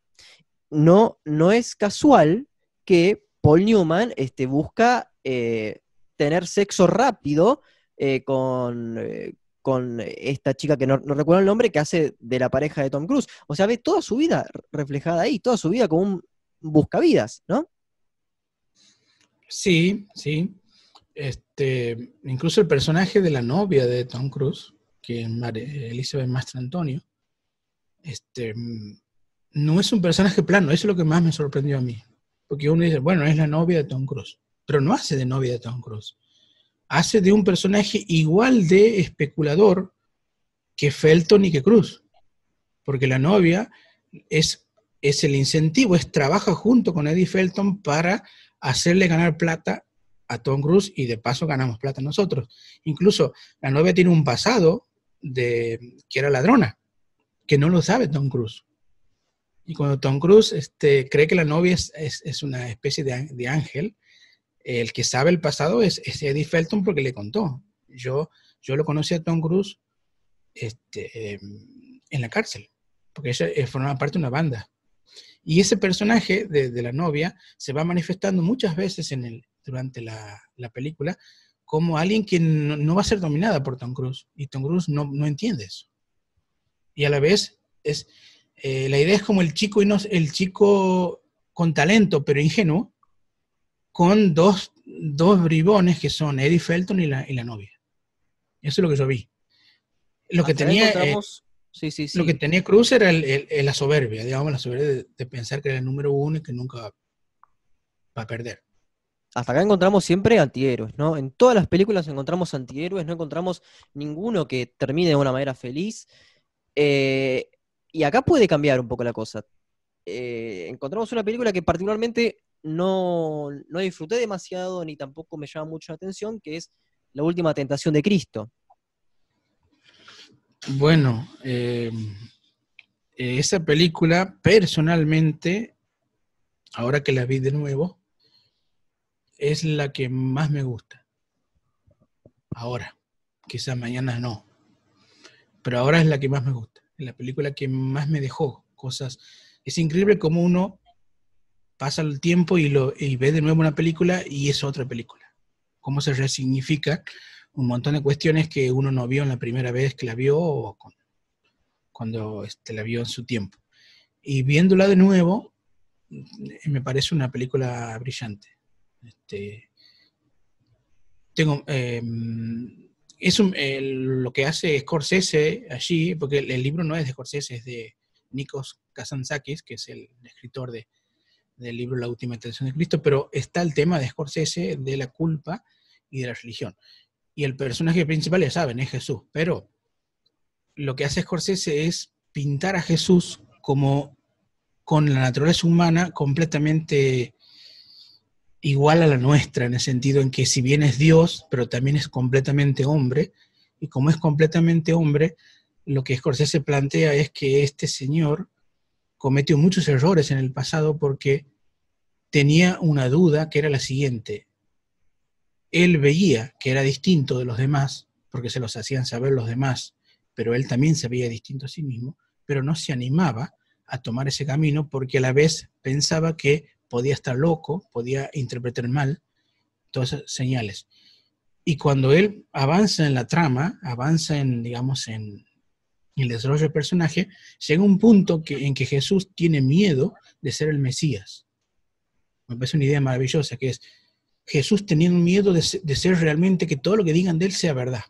no, no es casual que Paul Newman este, busca eh, tener sexo rápido eh, con, eh, con esta chica que no, no, recuerdo el nombre, que hace de la pareja de Tom Cruise. O sea, ve toda su vida reflejada ahí, toda su vida como un buscavidas, ¿no? Sí, sí. Este, incluso el personaje de la novia de Tom Cruise, que es Elizabeth Mastrantonio, este, no es un personaje plano, eso es lo que más me sorprendió a mí. Porque uno dice, bueno, es la novia de Tom Cruise, pero no hace de novia de Tom Cruise. Hace de un personaje igual de especulador que Felton y que Cruz. Porque la novia es, es el incentivo, es trabaja junto con Eddie Felton para hacerle ganar plata a Tom Cruise y de paso ganamos plata nosotros. Incluso la novia tiene un pasado de que era ladrona, que no lo sabe Tom Cruise. Y cuando Tom Cruise este, cree que la novia es, una especie de, ángel, el que sabe el pasado es, Eddie Felton porque le contó. Yo, yo lo conocí a Tom Cruise este, en la cárcel, porque ella eh, formaba parte de una banda. Y ese personaje de, la novia se va manifestando muchas veces en el, durante la, película como alguien que no, va a ser dominada por Tom Cruise. Y Tom Cruise no, no entiende eso. Y a la vez es, eh, la idea es como el chico, y no, el chico con talento, pero ingenuo, con dos, dos bribones que son Eddie Felton y la, y la novia. Eso es lo que yo vi. Lo que tenía... Eh, sí, sí, sí. Lo que tenía Cruz era la soberbia, digamos, la soberbia de, pensar que era el número uno y que nunca va, a perder. Hasta acá encontramos siempre antihéroes, ¿no? En todas las películas encontramos antihéroes, no encontramos ninguno que termine de una manera feliz. Eh, y acá puede cambiar un poco la cosa. Eh, encontramos una película que particularmente no, disfruté demasiado ni tampoco me llama mucho la atención, que es La Última Tentación de Cristo. Bueno, eh, esa película personalmente, ahora que la vi de nuevo, es la que más me gusta. Ahora, quizás mañana no, pero ahora es la que más me gusta la película que más me dejó cosas. Es increíble cómo uno pasa el tiempo y, lo, ve de nuevo una película y es otra película. Cómo se resignifica un montón de cuestiones que uno no vio en la primera vez que la vio o cuando este, la vio en su tiempo. Y viéndola de nuevo, me parece una película brillante. Este, tengo, em, lo que hace Scorsese allí, porque el, libro no es de Scorsese, es de Nikos Kazantzakis, que es el, escritor de, del libro La Última Tentación de Cristo, pero está el tema de Scorsese de la culpa y de la religión. Y el personaje principal, ya saben, es Jesús, pero lo que hace Scorsese es pintar a Jesús como con la naturaleza humana completamente igual a la nuestra, en el sentido en que si bien es Dios, pero también es completamente hombre, y como es completamente hombre, lo que Scorsese plantea es que este señor cometió muchos errores en el pasado porque tenía una duda que era la siguiente. Él veía que era distinto de los demás, porque se los hacían saber los demás, pero él también se veía distinto a sí mismo, pero no se animaba a tomar ese camino porque a la vez pensaba que podía estar loco, podía interpretar mal, todas esas señales. Y cuando él avanza en la trama, avanza en, digamos, en, el desarrollo del personaje, llega un punto que, en que Jesús tiene miedo de ser el Mesías. Me parece una idea maravillosa, que es Jesús teniendo miedo de, de ser realmente, que todo lo que digan de él sea verdad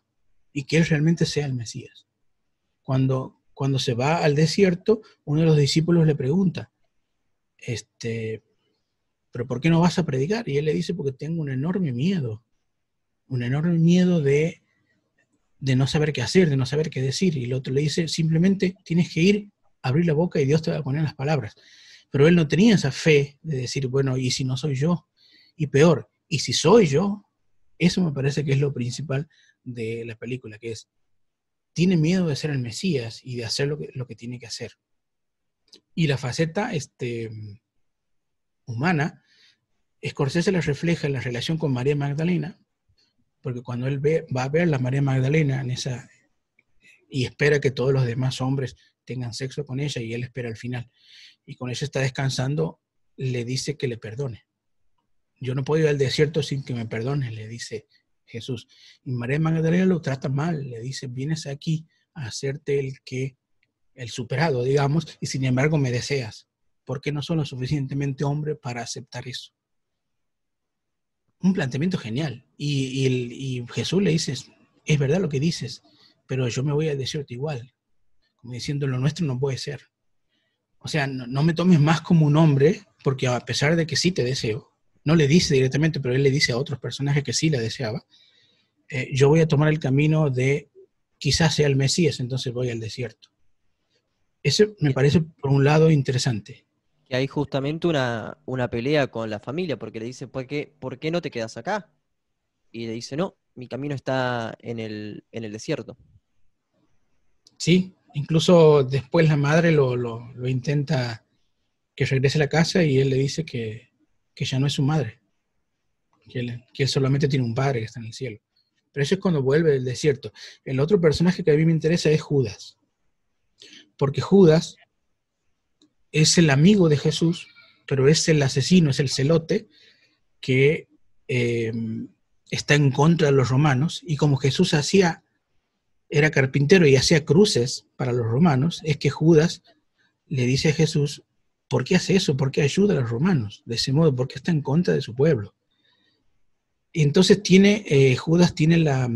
y que él realmente sea el Mesías. Cuando, cuando se va al desierto, uno de los discípulos le pregunta, este, pero ¿por qué no vas a predicar? Y él le dice, porque tengo un enorme miedo, un enorme miedo de, de no saber qué hacer, de no saber qué decir. Y el otro le dice, simplemente tienes que ir, abrir la boca y Dios te va a poner las palabras. Pero él no tenía esa fe de decir, bueno, ¿y si no soy yo? Y peor, ¿y si soy yo? Eso me parece que es lo principal de la película, que es, tiene miedo de ser el Mesías y de hacer lo que, lo que tiene que hacer. Y la faceta, este, humana, Scorsese la refleja en la relación con María Magdalena, porque cuando él ve, va a ver a la María Magdalena en esa y espera que todos los demás hombres tengan sexo con ella y él espera al final. Y con ella está descansando, le dice que le perdone. Yo no puedo ir al desierto sin que me perdone, le dice Jesús. Y María Magdalena lo trata mal, le dice, vienes aquí a hacerte el que, el superado, digamos, y sin embargo me deseas. Porque no son lo suficientemente hombre para aceptar eso? Un planteamiento genial. Y, y Jesús le dice, es verdad lo que dices, pero yo me voy al desierto igual. Como diciendo, lo nuestro no puede ser. O sea, no, me tomes más como un hombre, porque a pesar de que sí te deseo, no le dice directamente, pero él le dice a otros personajes que sí la deseaba, eh, yo voy a tomar el camino de quizás sea el Mesías, entonces voy al desierto. Eso me parece, por un lado, interesante. Que hay justamente una, una pelea con la familia, porque le dice, ¿por qué, ¿por qué no te quedas acá? Y le dice, no, mi camino está en el, en el desierto. Sí, incluso después la madre lo, lo, intenta que regrese a la casa y él le dice que, ya no es su madre, que él, solamente tiene un padre que está en el cielo. Pero eso es cuando vuelve del desierto. El otro personaje que a mí me interesa es Judas, porque Judas es el amigo de Jesús, pero es el asesino, es el celote que eh, está en contra de los romanos y como Jesús hacía, era carpintero y hacía cruces para los romanos, es que Judas le dice a Jesús, ¿por qué hace eso? ¿Por qué ayuda a los romanos? De ese modo, porque está en contra de su pueblo. Y entonces tiene, eh, Judas tiene la,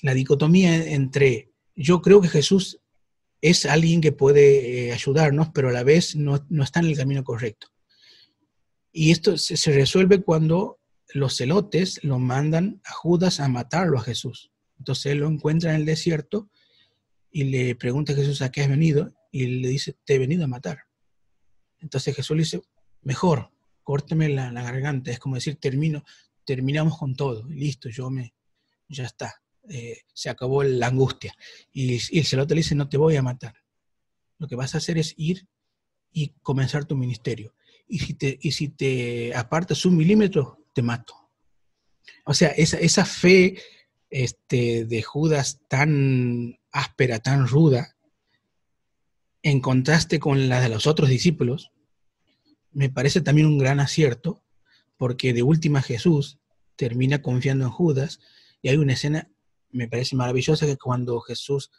la dicotomía entre, yo creo que Jesús es alguien que puede eh, ayudarnos, pero a la vez no, está en el camino correcto. Y esto se resuelve cuando los celotes lo mandan a Judas a matarlo a Jesús. Entonces él lo encuentra en el desierto y le pregunta a Jesús a qué has venido y le dice, te he venido a matar. Entonces Jesús le dice, mejor, córteme la, garganta. Es como decir, termino, terminamos con todo. Listo, yo me, ya está. Eh, se acabó la angustia. Y, el celote le dice, no te voy a matar. Lo que vas a hacer es ir y comenzar tu ministerio. Y si te, y si te apartas un milímetro, te mato. O sea, esa, esa fe este, de Judas tan áspera, tan ruda, en contraste con la de los otros discípulos, me parece también un gran acierto, porque de última Jesús termina confiando en Judas, y hay una escena, me parece maravillosa, que cuando Jesús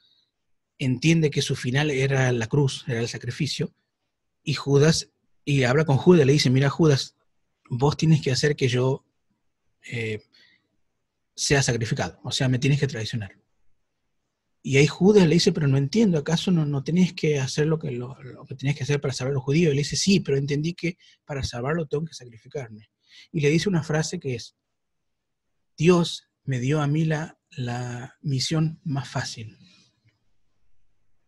entiende que su final era la cruz, era el sacrificio, y Judas, y habla con Judas, le dice, mira Judas, vos tienes que hacer que yo eh, sea sacrificado, o sea, me tienes que traicionar. Y ahí Judas le dice, pero no entiendo, ¿acaso no, no tenías que hacer lo que, lo, que tenías que hacer para salvar a los judíos? Y le dice, sí, pero entendí que para salvarlo tengo que sacrificarme. Y le dice una frase que es, Dios me dio a mí la, la misión más fácil.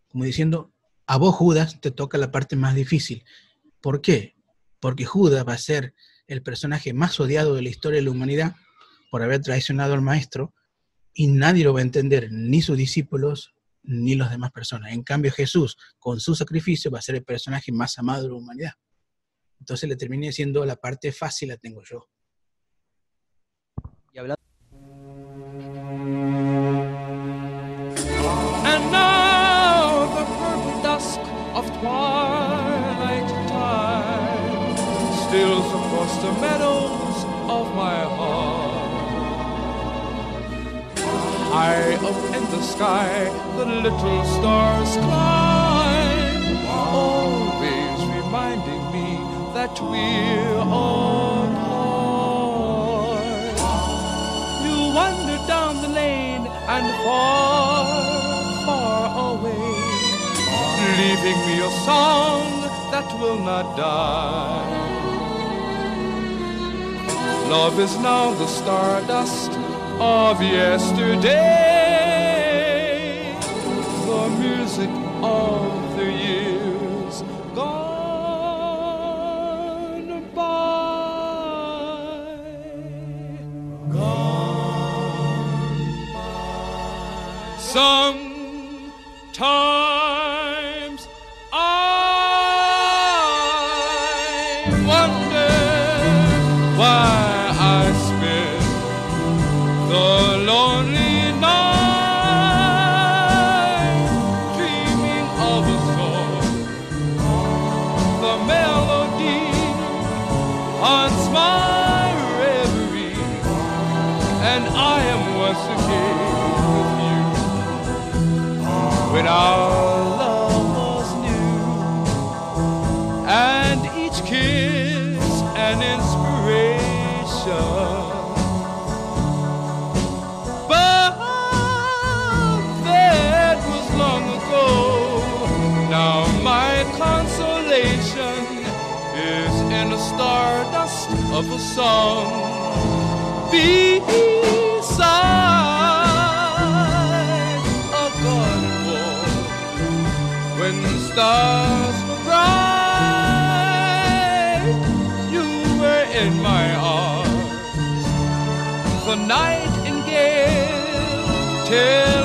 Como diciendo, a vos Judas te toca la parte más difícil. ¿Por qué? Porque Judas va a ser el personaje más odiado de la historia de la humanidad por haber traicionado al maestro y nadie lo va a entender, ni sus discípulos ni las demás personas. En cambio Jesús, con su sacrificio, va a ser el personaje más amado de la humanidad. Entonces le terminé diciendo, la parte fácil la tengo yo. Y hablando... And now the purple dusk of twilight time steals across the meadows of my heart. High up in the sky, the little stars climb, always reminding me that we're apart. You wander down the lane and far, leaving me a song that will not die. Love is now the stardust of yesterday, the music of the years gone by. Gone by. Sometimes. A song. Beside a garden wall. When the stars were bright you were in my arms. The nightingale tells his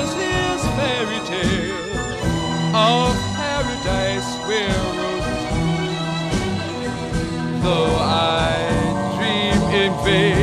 faith.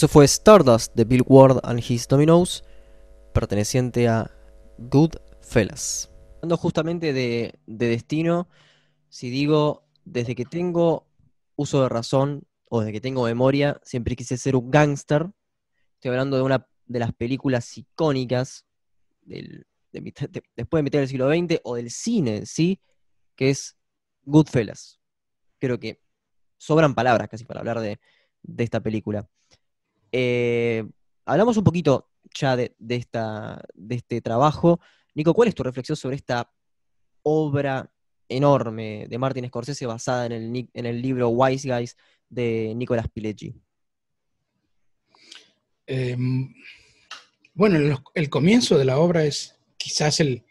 Eso fue Stardust de Bill Ward and His Dominoes, perteneciente a Goodfellas. Hablando justamente de, de destino, si digo, desde que tengo uso de razón o desde que tengo memoria, siempre quise ser un gángster. Estoy hablando de una de las películas icónicas después de mitad del siglo XX o del cine sí, que es Goodfellas. Creo que sobran palabras casi para hablar de esta película. Eh, hablamos un poquito ya de, de esta, de este trabajo. Nico, ¿cuál es tu reflexión sobre esta obra enorme de Martin Scorsese basada en el, en el libro Wise Guys de Nicolas Pileggi? Eh, bueno, el, el comienzo de la obra es quizás el,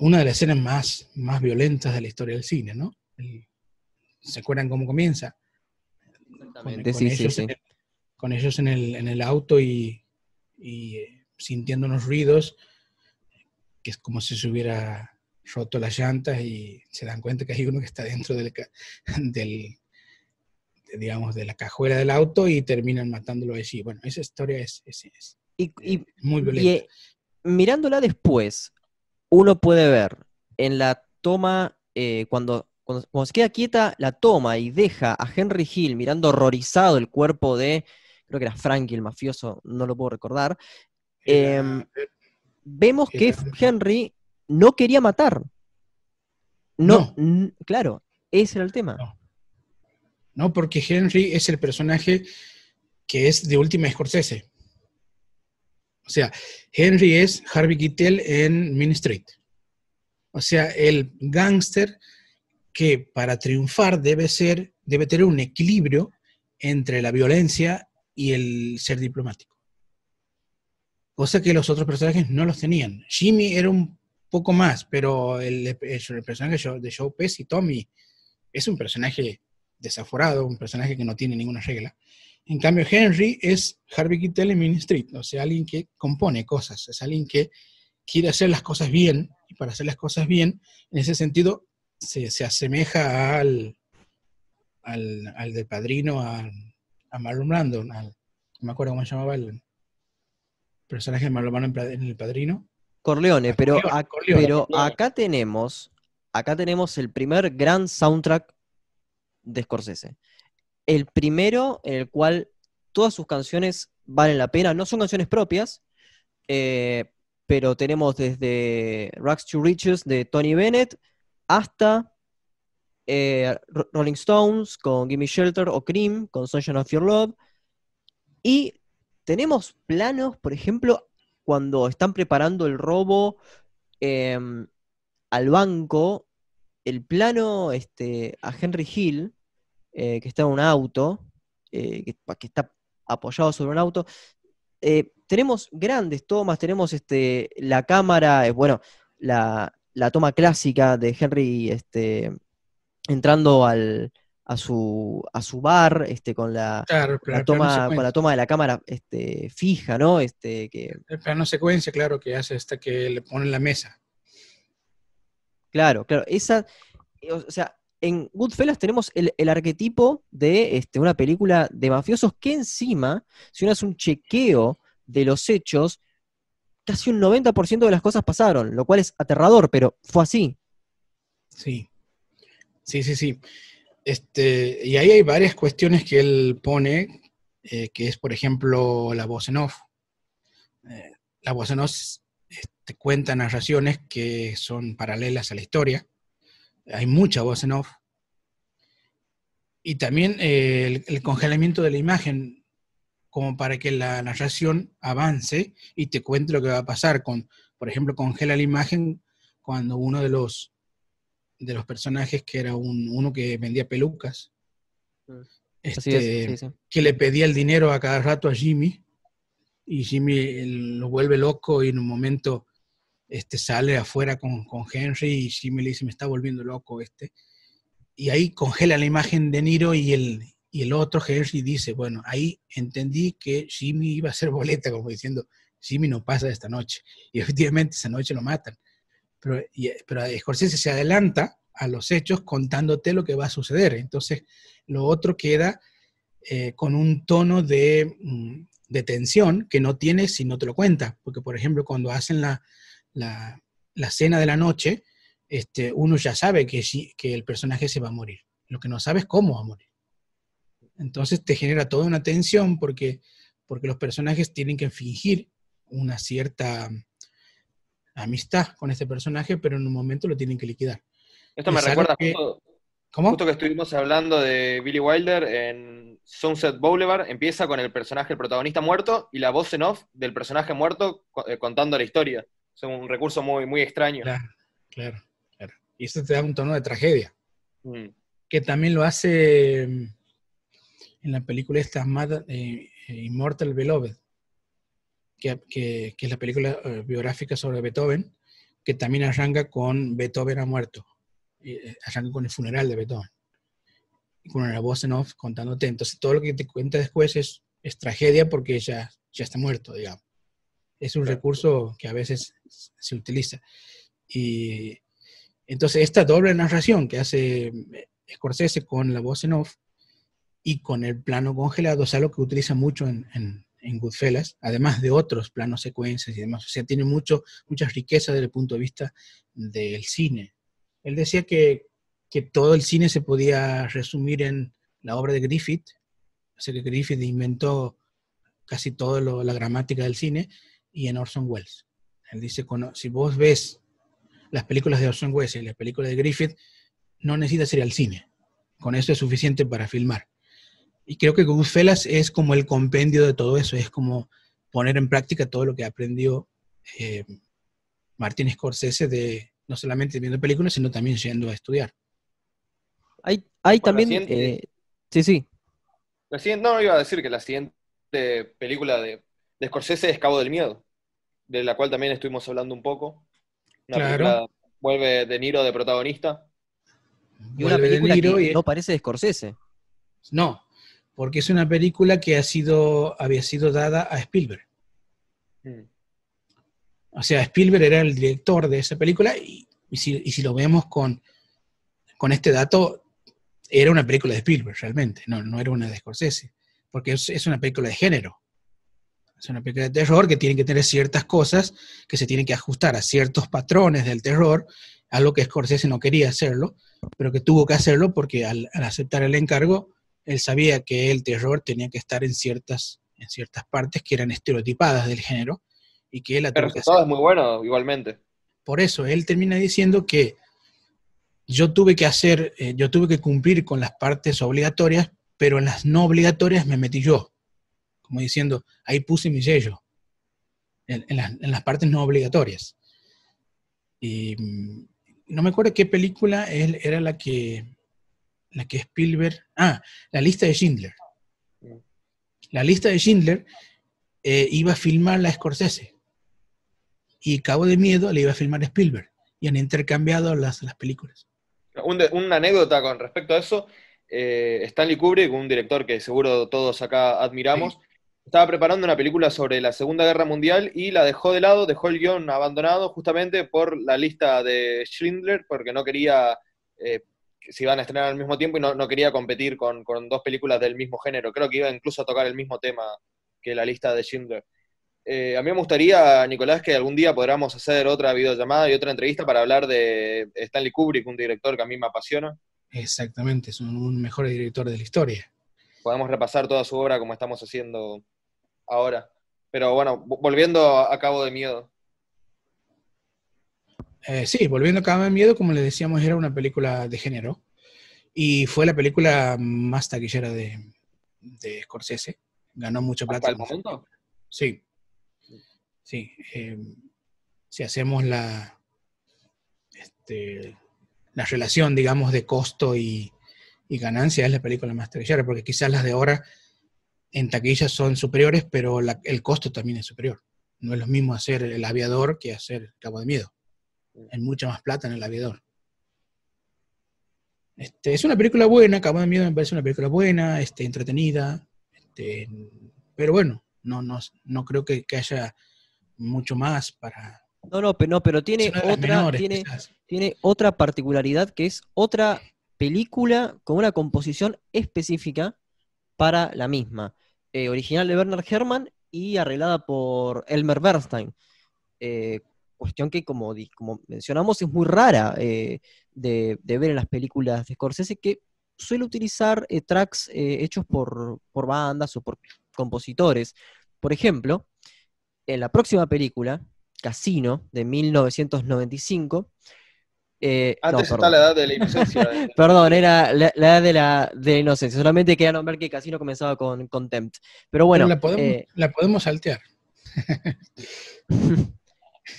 una de las escenas más, más violentas de la historia del cine, ¿no? El- ¿Se acuerdan cómo comienza? Exactamente, con sí, sí, sí. En, con ellos en el, en el auto y, y, eh, sintiendo unos ruidos, que es como si se hubiera roto las llantas y se dan cuenta que hay uno que está dentro del, del de, digamos, de la cajuela del auto y terminan matándolo allí. Bueno, esa historia es, es- es Y, y- muy violenta. eh, mirándola después, uno puede ver en la toma, eh, cuando, cuando, cuando se queda quieta la toma y deja a Henry Hill mirando horrorizado el cuerpo de, creo que era Frankie el mafioso, no lo puedo recordar, em, vemos que Henry no quería matar. No, claro, ese era el tema. No. No, porque Henry es el personaje que es de última Scorsese. O sea, Henry es Harvey Keitel en Main Street. O sea, el gángster que para triunfar debe ser, debe tener un equilibrio entre la violencia y el ser diplomático. Cosa que los otros personajes no los tenían. Jimmy era un poco más, pero el, personaje de Joe Pesci, Tommy, es un personaje desaforado, un personaje que no tiene ninguna regla. En cambio, Henry es Harvey Keitel en Main Street, o sea, alguien que compone cosas, es alguien que quiere hacer las cosas bien, y para hacer las cosas bien, en ese sentido, se, se asemeja al, al, al de Padrino, a, a Marlon Brando, al- no me acuerdo cómo se llamaba el personaje de Marlon Brando en El Padrino. Corleone, Ah, pero, Corleone, ac- Corleone, pero Corleone. acá tenemos, acá tenemos el primer gran soundtrack de Scorsese. El primero en el cual todas sus canciones valen la pena, no son canciones propias, eh, pero tenemos desde Rags to Riches de Tony Bennett hasta eh, Ro- Rolling Stones con Gimme Shelter o Cream con Sunshine of Your Love. Y tenemos planos, por ejemplo, cuando están preparando el robo em, al banco, el plano este, a Henry Hill, eh, que está en un auto, eh, que, está apoyado sobre un auto, tenemos grandes tomas, tenemos este, la cámara, bueno, la, la toma clásica de Henry este, entrando al, a, su, a su bar este, con la, Claro, toma, con la toma de la cámara este, fija, ¿no? Este, que, El plano secuencia, claro, que hace hasta que le ponen la mesa. claro, claro. Esa, eh, o sea, en Goodfellas tenemos el, el arquetipo de este, una película de mafiosos que encima, si uno hace un chequeo de los hechos, casi un 90% de las cosas pasaron, lo cual es aterrador, pero fue así. Sí. Sí, sí, sí. Este, y ahí hay varias cuestiones que él pone, eh, que es, por ejemplo, la voz en off. Eh, la voz en off este, cuenta narraciones que son paralelas a la historia. Hay mucha voz en off. Y también eh, el, el congelamiento de la imagen, como para que la narración avance y te cuente lo que va a pasar. Con, por ejemplo, congela la imagen cuando uno de los de los personajes que era un, uno que vendía pelucas, este, Así es, sí, sí. que le pedía el dinero a cada rato a Jimmy y Jimmy eh, lo vuelve loco y en un momento este, sale afuera con, con Henry y Jimmy le dice me está volviendo loco este y ahí congela la imagen de Niro y el, y el otro Henry dice bueno ahí entendí que Jimmy iba a ser boleta como diciendo Jimmy no pasa esta noche y efectivamente esa noche lo matan pero, y- pero se adelanta a los hechos contándote lo que va a suceder. Entonces, lo otro queda eh, con un tono de, mm, de tensión que no tienes si no te lo cuenta. Porque, por ejemplo, cuando hacen la, la, cena de la noche, este, uno ya sabe que, que el personaje se va a morir. Lo que no sabe es cómo va a morir. Entonces te genera toda una tensión porque, porque los personajes tienen que fingir una cierta amistad con este personaje, pero en un momento lo tienen que liquidar. Esto me es recuerda que- justo, ¿Cómo? justo que estuvimos hablando de Billy Wilder en Sunset Boulevard. Empieza con el personaje, el protagonista muerto, y la voz en off del personaje muerto eh, contando la historia. Es un recurso muy, muy extraño. Claro, claro, claro. Y esto te da un tono de tragedia, Mm. que también lo hace mm, en la película esta Mad- eh, eh, Immortal Beloved, que, que- que es la película eh, biográfica sobre Beethoven, que también arranca con Beethoven ha muerto, eh, arranca con el funeral de Beethoven, con una voz en off contándote. Entonces todo lo que te cuenta después es, es tragedia porque ya, ya está muerto, digamos. Es un Claro. recurso que a veces se utiliza. Y entonces esta doble narración que hace eh, Scorsese con la voz en off y con el plano congelado es algo que utiliza mucho en, en, en Goodfellas, además de otros planos secuencias y demás. O sea, tiene mucho, mucha riqueza desde el punto de vista del cine. Él decía que, que todo el cine se podía resumir en la obra de Griffith, o sea que Griffith inventó casi toda la gramática del cine, y en Orson Welles. Él dice, si vos ves las películas de Orson Welles y las películas de Griffith, no necesitas ir al cine. Con eso es suficiente para filmar. Y creo que Goodfellas es como el compendio de todo eso, es como poner en práctica todo lo que aprendió eh, Martin Scorsese de no solamente viendo películas, sino también yendo a estudiar. Hay, hay Bueno, también. siguiente- eh, sí, sí. La siguiente, no, iba a decir que la siguiente película de, de Scorsese es Cabo del Miedo, de la cual también estuvimos hablando un poco. Una Claro. película, vuelve De Niro de protagonista. Y una película Niro que y- no parece de Scorsese. No, porque es una película que ha sido, había sido dada a Spielberg. Mm. O sea, Spielberg era el director de esa película y, y si, y si lo vemos con, con este dato, era una película de Spielberg realmente, no, no era una de Scorsese, porque es, es una película de género. Es una película de terror que tiene que tener ciertas cosas que se tienen que ajustar a ciertos patrones del terror, algo que Scorsese no quería hacerlo, pero que tuvo que hacerlo porque al, al aceptar el encargo, él sabía que el terror tenía que estar en ciertas, en ciertas partes que eran estereotipadas del género y que él hacer. resultado es muy bueno, igualmente. Por eso, él termina diciendo que yo tuve que hacer, eh, yo tuve que cumplir con las partes obligatorias, pero en las no obligatorias me metí yo. Como diciendo, ahí puse mi sello. En, en las, en las partes no obligatorias. Y mm, no me acuerdo qué película él era la que, la que Spielberg. Ah, la lista de Schindler. La lista de Schindler eh, iba a filmar la Scorsese y Cabo de Miedo le iba a filmar Spielberg. y han intercambiado las, las películas. Un de- una anécdota con respecto a eso, eh, Stanley Kubrick, un director que seguro todos acá admiramos, estaba preparando una película sobre la Segunda Guerra Mundial y la dejó de lado, dejó el guion abandonado justamente por la lista de Schindler, porque no quería, eh, se iban a estrenar al mismo tiempo y no, no quería competir con, con dos películas del mismo género. Creo que iba incluso a tocar el mismo tema que la lista de Schindler. Eh, a mí me gustaría, Nicolás, que algún día podamos hacer otra videollamada y otra entrevista para hablar de Stanley Kubrick, un director que a mí me apasiona. Exactamente, es un, un mejor director de la historia. Podemos repasar toda su obra como estamos haciendo ahora. Pero bueno, vo- volviendo a Cabo de Miedo. Eh, sí, volviendo a Cabo de Miedo, como le decíamos, era una película de género y fue la película más taquillera de, de Scorsese. Ganó mucha plata. ¿Hasta el momento? Sí. Sí. eh, si hacemos la, este, la relación, digamos, de costo y, y ganancia, es la película más taquillera, porque quizás las de ahora en taquillas son superiores, pero la- el costo también es superior. No es lo mismo hacer el aviador que hacer Cabo de Miedo. Hay mucha más plata en el aviador. Este, es una película buena, Cabo de Miedo me parece una película buena, este, entretenida, este, pero bueno, no, no, no creo que, que haya mucho más para... No, no, pero, no, pero tiene otra, menores, tiene, tiene otra particularidad que es otra película con una composición específica para la misma. Eh, original de Bernard Herrmann y arreglada por Elmer Bernstein. Eh, cuestión que, como, como mencionamos, es muy rara eh, de, de ver en las películas de Scorsese, que suele utilizar eh, tracks eh, hechos por, por bandas o por compositores. Por ejemplo, en la próxima película, Casino, de 1995, eh, no, Antes está perdón. la edad de la inocencia. Perdón, era la, la edad de la, de la inocencia. Solamente quería nombrar que Casino comenzaba con Contempt. Pero bueno, Pero la podemos, eh, la podemos saltear.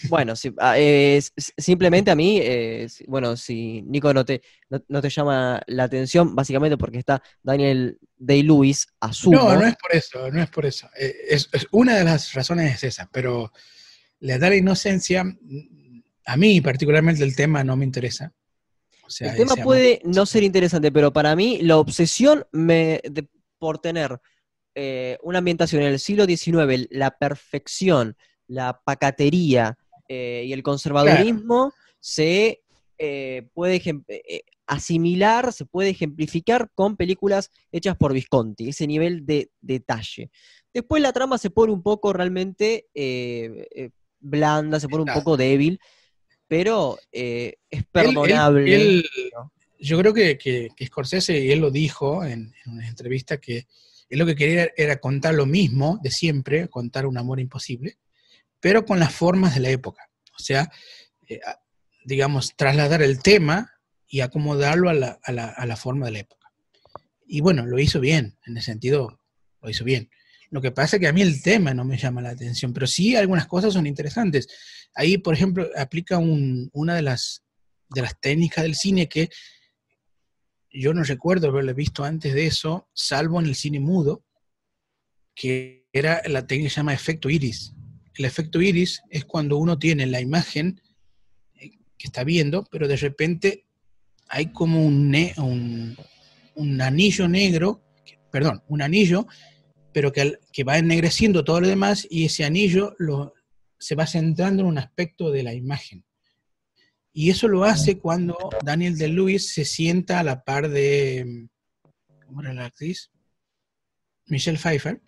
bueno, sí, ah, eh, simplemente a mí, eh, bueno, si Nico no te, no, no te llama la atención, básicamente porque está Daniel Day-Lewis, asumo. No, no es por eso, no es por eso. Eh, Es, es- una de las razones es esa, pero la inocencia, mm, a mí particularmente el tema no me interesa. O sea, El tema amor- puede no ser interesante, pero para mí la obsesión me, de- por tener eh, una ambientación en el siglo XIX, la perfección, la pacatería eh, y el conservadurismo se eh, puede ejem- eh, asimilar, se puede ejemplificar con películas hechas por Visconti, ese nivel de detalle. Después la trama se pone un poco realmente eh, eh, blanda, se pone un poco débil, pero eh, es Él- él- perdonable. él- ¿no? yo creo que, que, que Scorsese, y él lo dijo en, en una entrevista, que él lo que quería era contar lo mismo de siempre, contar un amor imposible, pero con las formas de la época. O sea, eh, digamos, trasladar el tema y acomodarlo a la, a la- a la forma de la época. Y bueno, lo hizo bien, en el sentido, lo hizo bien. Lo que pasa es que a mí el tema no me llama la atención, pero sí algunas cosas son interesantes. Ahí, por ejemplo, aplica un- una de las, de las técnicas del cine que yo no recuerdo haberlo visto antes de eso, salvo en el cine mudo, que era la técnica que se llama efecto iris. El efecto iris es cuando uno tiene la imagen eh, que está viendo, pero de repente hay como un, ne- un, un anillo negro, perdón, un anillo, pero que, va ennegreciendo todo lo demás y ese anillo lo, se va centrando en un aspecto de la imagen. Y eso lo hace cuando Daniel de Lewis se sienta a la par de. ¿Cómo era la actriz? Michelle Pfeiffer.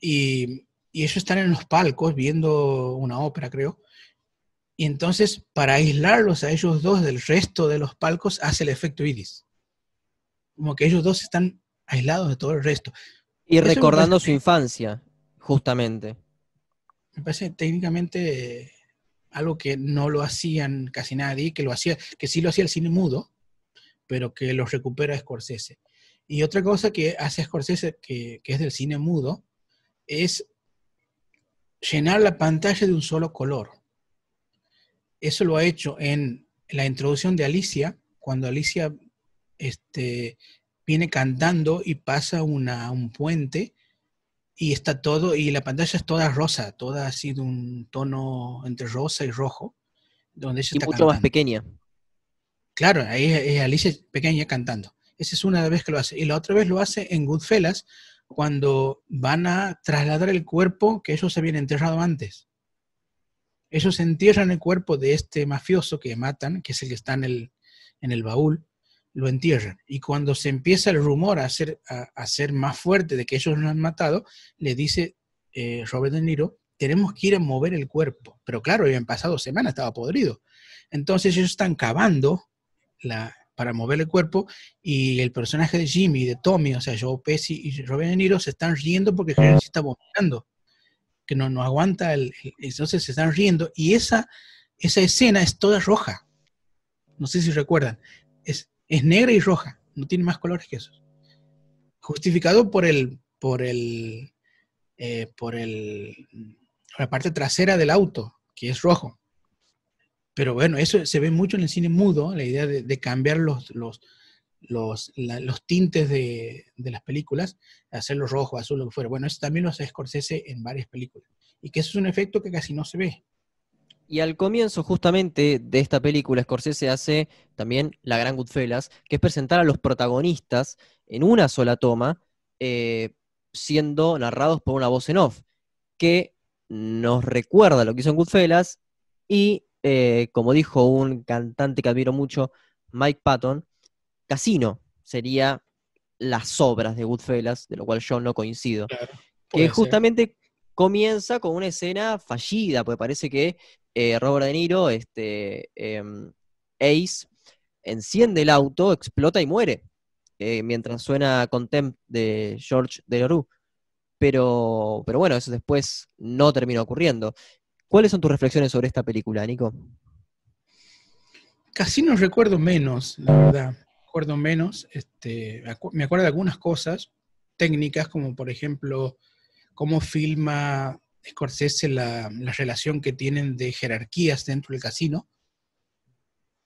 Y, y ellos están en los palcos viendo una ópera, creo. Y entonces, para aislarlos a ellos dos del resto de los palcos, hace el efecto iris. Como que ellos dos están aislados de todo el resto. Y Eso recordando parece- su infancia, justamente. Me parece técnicamente algo que no lo hacían casi nadie, que lo hacía, que sí lo hacía el cine mudo, pero que lo recupera Scorsese. Y otra cosa que hace Scorsese, que, que es del cine mudo, es llenar la pantalla de un solo color. Eso lo ha hecho en la introducción de Alicia, cuando Alicia este, viene cantando y pasa una, un puente y está todo, y la pantalla es toda rosa, toda así de un tono entre rosa y rojo. donde ella Y está mucho más pequeña. Claro, ahí es es Alicia pequeña cantando. Esa es una vez que lo hace. Y la otra vez lo hace en Goodfellas, cuando van a trasladar el cuerpo que ellos habían enterrado antes. Ellos entierran el cuerpo de este mafioso que matan, que es el que está en el, en el baúl, lo entierran. Y cuando se empieza el rumor a hacer, a, a ser más fuerte de que ellos lo han matado, le dice eh, Robert De Niro, tenemos que ir a mover el cuerpo. Pero claro, habían pasado semanas, estaba podrido. Entonces ellos están cavando la, para mover el cuerpo y el personaje de Jimmy, de Tommy, o sea, Joe Pesci y Robert De Niro se están riendo porque Henry se está vomitando, que no, no aguanta, el, el- entonces se están riendo y esa, esa escena es toda roja. No sé si recuerdan, es, es negra y roja, no tiene más colores que esos. Justificado por el, por el, eh, por el, la parte trasera del auto, que es rojo. Pero bueno, eso se ve mucho en el cine mudo, la idea de, cambiar los, los, los, los tintes de, de las películas, hacerlos rojo, azul, lo que fuera. Bueno, eso también lo hace Scorsese en varias películas. Y que eso es un efecto que casi no se ve. Y al comienzo justamente de esta película, Scorsese hace también la gran Goodfellas, que es presentar a los protagonistas en una sola toma, eh, siendo narrados por una voz en off, que nos recuerda lo que hizo en Goodfellas y, eh, como dijo un cantante que admiro mucho, Mike Patton, Casino sería las obras de Goodfellas, de lo cual yo no coincido que ser. justamente comienza con una escena fallida, porque parece que eh, Robert De Niro, este, em, Ace, enciende el auto, explota y muere, eh, mientras suena Contempt de George Delerue. Pero, pero bueno, eso después no terminó ocurriendo. ¿Cuáles son tus reflexiones sobre esta película, Nico? Casi no recuerdo menos, la verdad. Recuerdo menos. Este, me acuerdo de algunas cosas técnicas, como por ejemplo, cómo filma Scorsese la, la relación que tienen de jerarquías dentro del casino.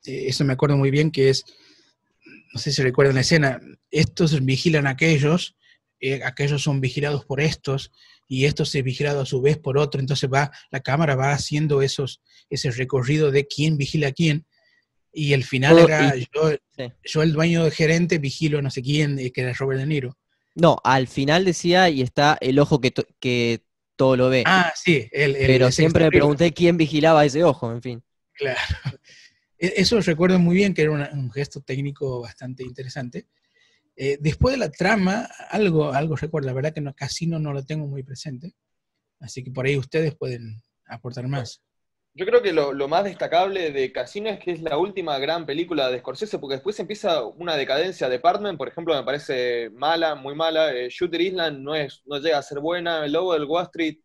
Eh, eso me acuerdo muy bien que es, no sé si recuerdan la escena, estos vigilan a aquellos, eh, aquellos son vigilados por estos, y estos es vigilado a su vez por otro, entonces va, la cámara va haciendo esos, ese recorrido de quién vigila a quién, y el final Todo- era y- yo, sí. yo el dueño de gerente vigilo no sé quién, eh, que era Robert De Niro. No, al final decía y está el ojo que, to- que todo lo ve. Ah, sí, el, el- pero siempre me arriba. pregunté quién vigilaba ese ojo, en fin. Claro. E- Eso recuerdo muy bien, que era una- un gesto técnico bastante interesante. Eh, después de la trama, algo, algo recuerdo, la verdad que no, Casino no lo tengo muy presente, así que por ahí ustedes pueden aportar más. Yo creo que lo, más destacable de Casino es que es la última gran película de Scorsese, porque después empieza una decadencia. Department, por ejemplo, me parece mala, muy mala. Eh, Shooter Island no, es, no llega a ser buena. El Lobo del Wall Street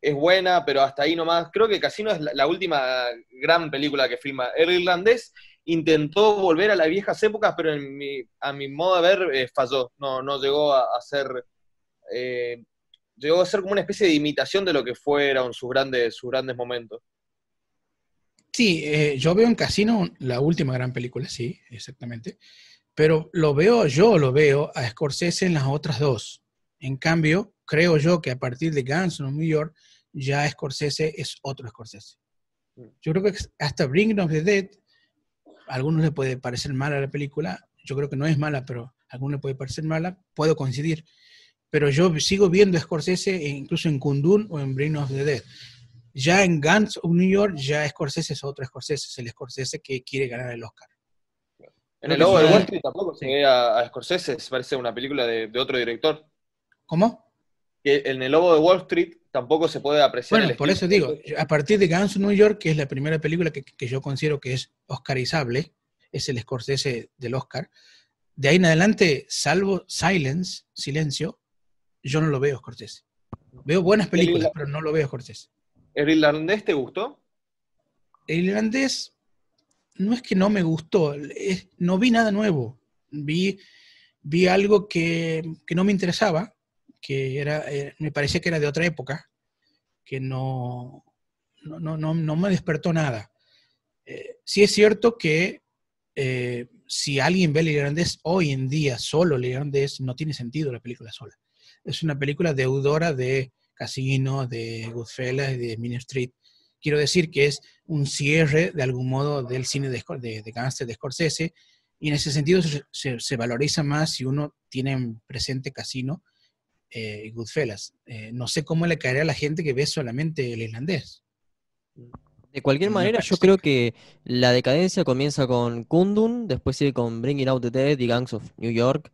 es buena, pero hasta ahí nomás. Creo que Casino es la, la última gran película que filma. El irlandés intentó volver a las viejas épocas, pero en mi- a mi modo de ver eh, falló. No, no llegó a, a ser... eh, llegó a ser como una especie de imitación de lo que fueron sus grandes, sus grandes momentos. Sí, eh, yo veo en Casino la última gran película, sí, exactamente, pero lo veo, yo lo veo a Scorsese en las otras dos. En cambio, creo yo que a partir de Guns of New York, ya Scorsese es otro Scorsese. Yo creo que hasta Bringing of the Dead, a algunos le puede parecer mala la película, yo creo que no es mala, pero a algunos le puede parecer mala, puedo coincidir. Pero yo sigo viendo a Scorsese e incluso en Kundun o en Bringing of the Dead. Ya en Guns of New York, ya Scorsese es otro Scorsese, es el Scorsese que quiere ganar el Oscar. En Creo el Lobo de. Wall Street tampoco se ve a, a Scorsese, se parece una película de, de otro director. ¿Cómo? Que en el Lobo de Wall Street tampoco se puede apreciar Bueno, el por eso digo, a partir de Guns of New York, que es la primera película que, que yo considero que es oscarizable, es el Scorsese del Oscar, de ahí en adelante, salvo Silence, Silencio, yo no lo veo Scorsese. Veo buenas películas, pero no lo veo Scorsese. ¿El irlandés te gustó? El irlandés no es que no me gustó, es- no vi nada nuevo. Vi, vi algo que, que no me interesaba, que era, eh, me parecía que era de otra época, que no, no, no, no, no me despertó nada. Eh, sí es cierto que eh, si alguien ve el irlandés hoy en día solo el irlandés, no tiene sentido la película sola. Es una película deudora de Casino, de Goodfellas de Mean Street. quiero decir que es un cierre de algún modo del cine de, de, de de Scorsese, y en ese sentido se, se- se valoriza más si uno tiene en presente Casino eh, y Goodfellas. Eh, no sé cómo le caería a la gente que ve solamente el irlandés. De cualquier Me manera, yo creo que la decadencia comienza con Kundun, después sigue con Bringing Out the Dead y Gangs of New York.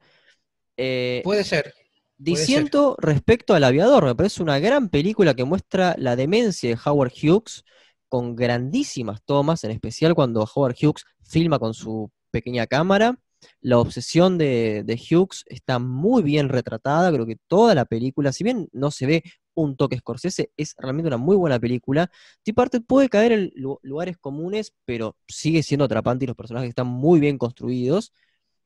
Eh, Puede ser. puede Diciendo respecto al aviador, me parece una gran película que muestra la demencia de Howard Hughes con grandísimas tomas, en especial cuando Howard Hughes filma con su pequeña cámara. La obsesión de, de Hughes está muy bien retratada, creo que toda la película, si bien no se ve un toque Scorsese, es realmente una muy buena película. Tea Parted puede caer en lu- lugares comunes, pero sigue siendo atrapante y los personajes están muy bien construidos.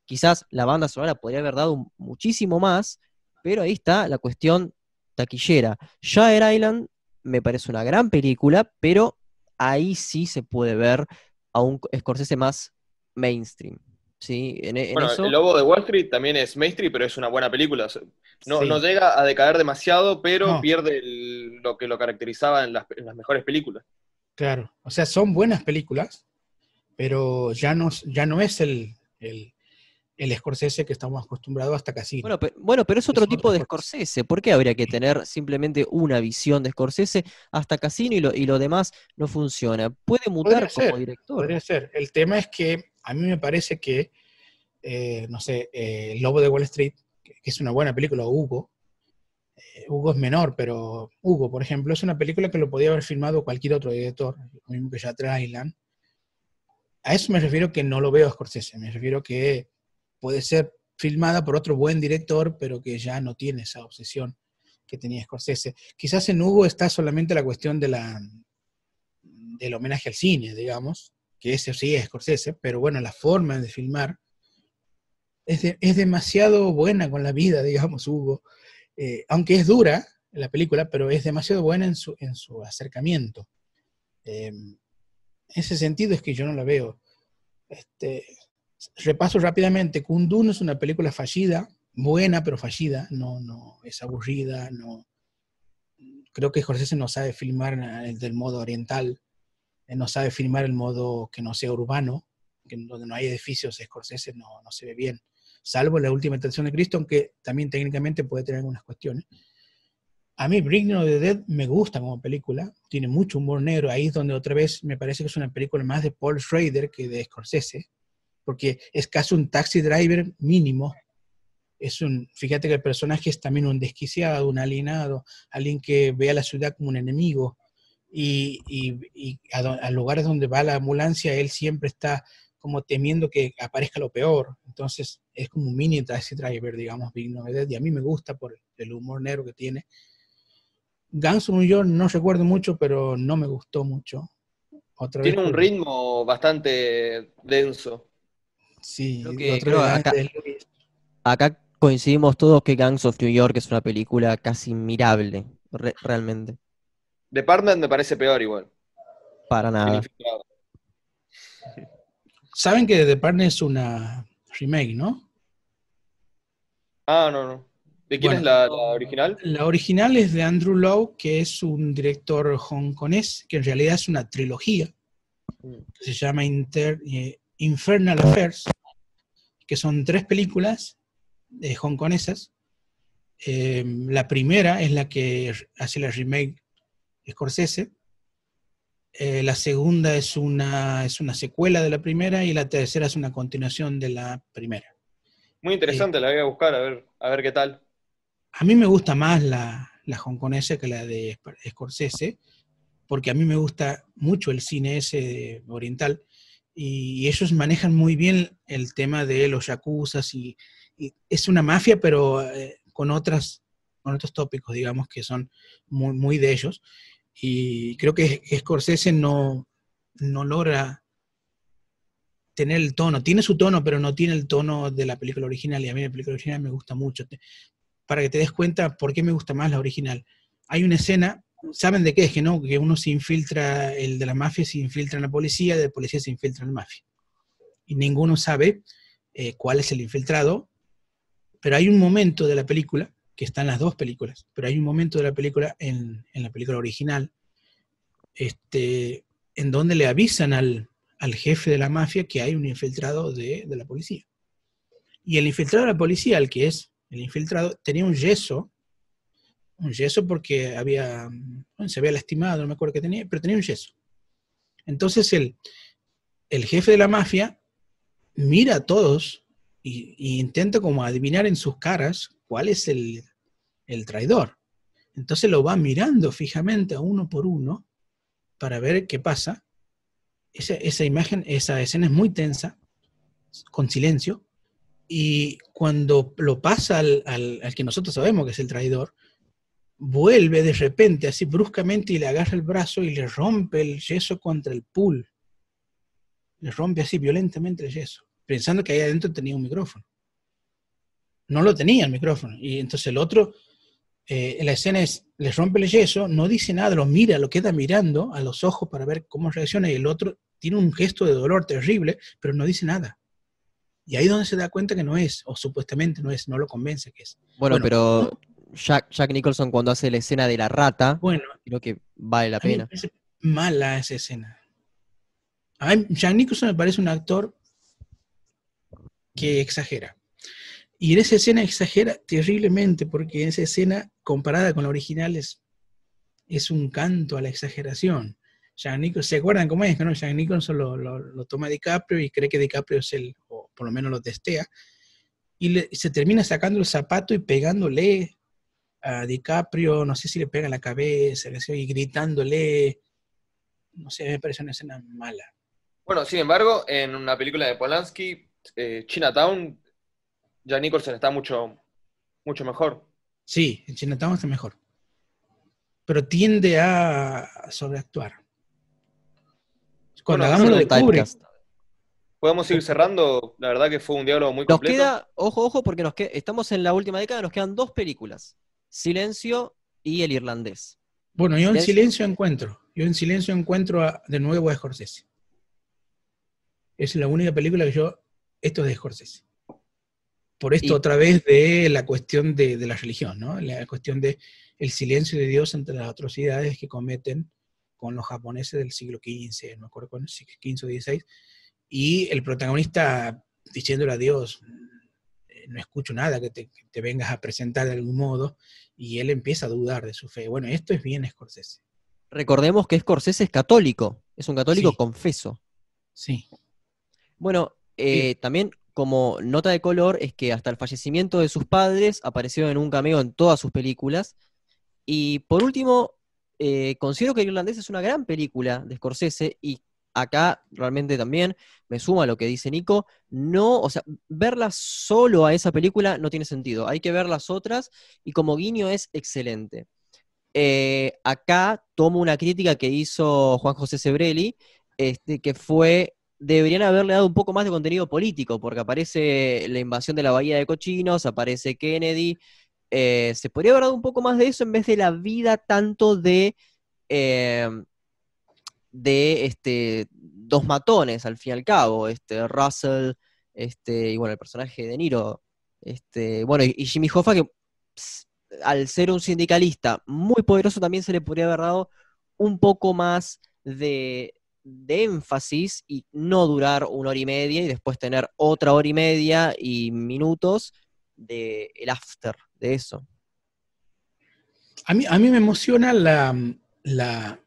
Quizás la banda sonora podría haber dado muchísimo más, pero ahí está la cuestión taquillera. Shire Island me parece una gran película, pero ahí sí se puede ver a un Scorsese más mainstream. ¿Sí? En, en Bueno, eso, El Lobo de Wall Street también es mainstream, pero es una buena película. No, Sí. no llega a decaer demasiado, pero No. pierde el- lo que lo caracterizaba en las, en las mejores películas. Claro, o sea, son buenas películas, pero ya no, ya no es el, el, el Scorsese que estamos acostumbrados hasta Casino. bueno, pe- bueno, pero es otro tipo de. Scorsese. ¿Por qué habría que tener simplemente una visión de Scorsese hasta Casino y lo, y lo demás no funciona? Puede mutar Podría como ser, director. Podría ser. El tema es que a mí me parece que, eh, no sé, eh, Lobo de Wall Street, que, es una buena película, Hugo, eh, Hugo es menor, pero Hugo, por ejemplo, es una película que lo podía haber filmado cualquier otro director, lo mismo que Shutter Island. A eso me refiero que no lo veo a Scorsese, me refiero que puede ser filmada por otro buen director, pero que ya no tiene esa obsesión que tenía Scorsese. Quizás en Hugo está solamente la cuestión de la, del homenaje al cine, digamos, que ese sí es Scorsese, pero bueno, la forma de filmar es, es demasiado buena con la vida, digamos, Hugo. Eh, aunque es dura la película, pero es demasiado buena en su, en su acercamiento. Eh, en ese sentido es que yo no la veo. Este, repaso rápidamente, Kundun es una película fallida, buena pero fallida, no, no es aburrida, no. Creo que Scorsese no sabe filmar del modo oriental, no sabe filmar el modo que no sea urbano, que donde no hay edificios, Scorsese no, no se ve bien, salvo la última tentación de Cristo, aunque también técnicamente puede tener algunas cuestiones. A mí Bringing of the Dead me gusta como película, tiene mucho humor negro, ahí es donde otra vez me parece que es una película más de Paul Schrader que de Scorsese, porque es casi un taxi driver mínimo. Es un, fíjate que el personaje es también un desquiciado, un alienado, alguien que ve a la ciudad como un enemigo, y, y- y a, a lugares donde va la ambulancia, él siempre está como temiendo que aparezca lo peor. Entonces es como un mini taxi driver, digamos, Big Novedad, y a mí me gusta por el humor negro que tiene. Guns of New York no recuerdo mucho, pero no me gustó mucho. Otra Tiene vez un ritmo bastante denso. Sí, que- creo acá- coincidimos todos que Gangs of New York es una película casi mirable, re- realmente. The Partner me parece peor igual. Para nada. Saben que The Partner es una remake, ¿no? Ah, no, no. ¿De quién Bueno. es la, la original? La original es de Andrew Lowe, que es un director hongkonés, que en realidad es una trilogía, que se llama Inter- eh, Infernal Affairs, que son tres películas eh, hongkonesas. Eh, la primera es la que hace la remake Scorsese. Eh, la segunda es una, es una secuela de la primera y la tercera es una continuación de la primera. Muy interesante, la voy a buscar a ver, a ver qué tal. A mí me gusta más la, la hongkonesa que la de Scorsese, porque a mí me gusta mucho el cine ese oriental y ellos manejan muy bien el tema de los yakuzas y, y es una mafia, pero eh, con, otras, con otros tópicos, digamos, que son muy, muy de ellos. Y creo que Scorsese no, no logra tener el tono, tiene su tono, pero no tiene el tono de la película original y a mí la película original me gusta mucho para que te des cuenta por qué me gusta más la original. Hay una escena, ¿saben de qué es? Que no, que uno se infiltra, el de la mafia se infiltra en la policía, de la policía se infiltra en la mafia. Y ninguno sabe eh, cuál es el infiltrado, pero hay un momento de la película, que está en las dos películas, pero hay un momento de la película, en, en la película original, este, en donde le avisan al, al jefe de la mafia que hay un infiltrado de, de la policía. Y el infiltrado de la policía, el que es el infiltrado, tenía un yeso, un yeso porque había, bueno, se había lastimado, no me acuerdo qué tenía, pero tenía un yeso. Entonces el, el jefe de la mafia mira a todos y intenta como adivinar en sus caras cuál es el, el traidor. Entonces lo va mirando fijamente a uno por uno para ver qué pasa. Esa, esa imagen, esa escena es muy tensa, con silencio, y cuando lo pasa al, al- al que nosotros sabemos que es el traidor, vuelve de repente, así bruscamente, y le agarra el brazo y le rompe el yeso contra el pool. Le rompe así violentamente el yeso, pensando que ahí adentro tenía un micrófono. No lo tenía el micrófono. Y entonces el otro, eh, la escena es, le rompe el yeso, no dice nada, lo mira, lo queda mirando a los ojos para ver cómo reacciona, y el otro tiene un gesto de dolor terrible, pero no dice nada. Y ahí es donde se da cuenta que no es, o supuestamente no es, no lo convence que es. Bueno, Bueno, pero Jack, Jack Nicholson cuando hace la escena de la rata, Bueno, creo que vale la a mí me pena. parece mala esa escena. A mí, Jack Nicholson me parece un actor que exagera. Y en esa escena exagera terriblemente, porque en esa escena, comparada con la original, es, es un canto a la exageración. Nicholson, ¿se acuerdan cómo es? no? Jack Nicholson lo, lo- lo toma DiCaprio y cree que DiCaprio es el, o por lo menos lo testea, y, se termina sacando el zapato y pegándole a DiCaprio, no sé si le pega en la cabeza, y gritándole, no sé, me parece una escena mala. Bueno, sin embargo, en una película de Polanski, eh, Chinatown, Jack Nicholson está mucho, mucho mejor. Sí, en Chinatown está mejor. Pero tiende a sobreactuar. Cuando Bueno, hagamos lo de Kubrick. Podemos ir cerrando, la verdad que fue un diálogo muy Nos completo. queda, ojo, ojo, porque nos que- estamos en la última década, nos quedan dos películas. Silencio y El Irlandés. bueno, yo en Silencio. silencio encuentro, yo en silencio encuentro a- de nuevo a Scorsese. Es la única película que yo, esto es de Scorsese. Por esto Y- otra vez de la cuestión de, de la religión, ¿no? La cuestión de el silencio de Dios ante las atrocidades que cometen con los japoneses del siglo XV, no me acuerdo cuándo, si XV o XVI, y el protagonista diciéndole a Dios, eh, no escucho nada que te, que te vengas a presentar de algún modo, y él empieza a dudar de su fe. Bueno, esto es bien Scorsese. Recordemos que Scorsese es católico, es un católico Sí. confeso. Sí. Bueno, eh, también como nota de color es que hasta el fallecimiento de sus padres apareció en un cameo en todas sus películas. Y por último, eh, considero que El Irlandés es una gran película de Scorsese y acá realmente también me suma lo que dice Nico. No, o sea, verla solo a esa película no tiene sentido. Hay que ver las otras y como guiño es excelente. Eh, acá tomo una crítica que hizo Juan José Sebrelli, este, que fue deberían haberle dado un poco más de contenido político, porque aparece la invasión de la Bahía de Cochinos, aparece Kennedy. eh, se podría haber dado un poco más de eso en vez de la vida tanto de, eh, de este, dos matones, al fin y al cabo, este, Russell, este, y bueno, el personaje de Niro, este, bueno, y, Jimmy Hoffa, que al ser un sindicalista muy poderoso, también se le podría haber dado un poco más de, de énfasis y no durar una hora y media y después tener otra hora y media y minutos de el after de eso. A mí, a mí me emociona la, la-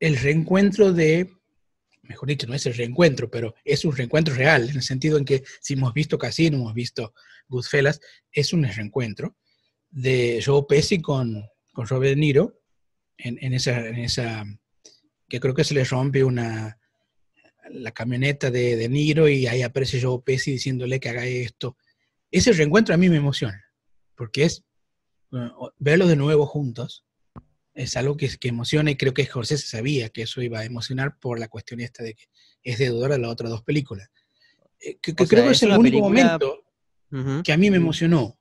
el reencuentro de, mejor dicho, no es el reencuentro, pero es un reencuentro real, en el sentido en que si hemos visto Casino, hemos visto Goodfellas, es un reencuentro de Joe Pesci con, con Robert De Niro, en, en esa, en esa, que creo que se le rompe una, la camioneta de De Niro y ahí aparece Joe Pesci diciéndole que haga esto. Ese reencuentro a mí me emociona, porque es bueno, verlos de nuevo juntos es algo que, que emociona y creo que Jorge se sabía que eso iba a emocionar por la cuestión esta de que es deudor a las otras dos películas. Eh, que, que O sea, creo que es el único película- momento que a mí me emocionó.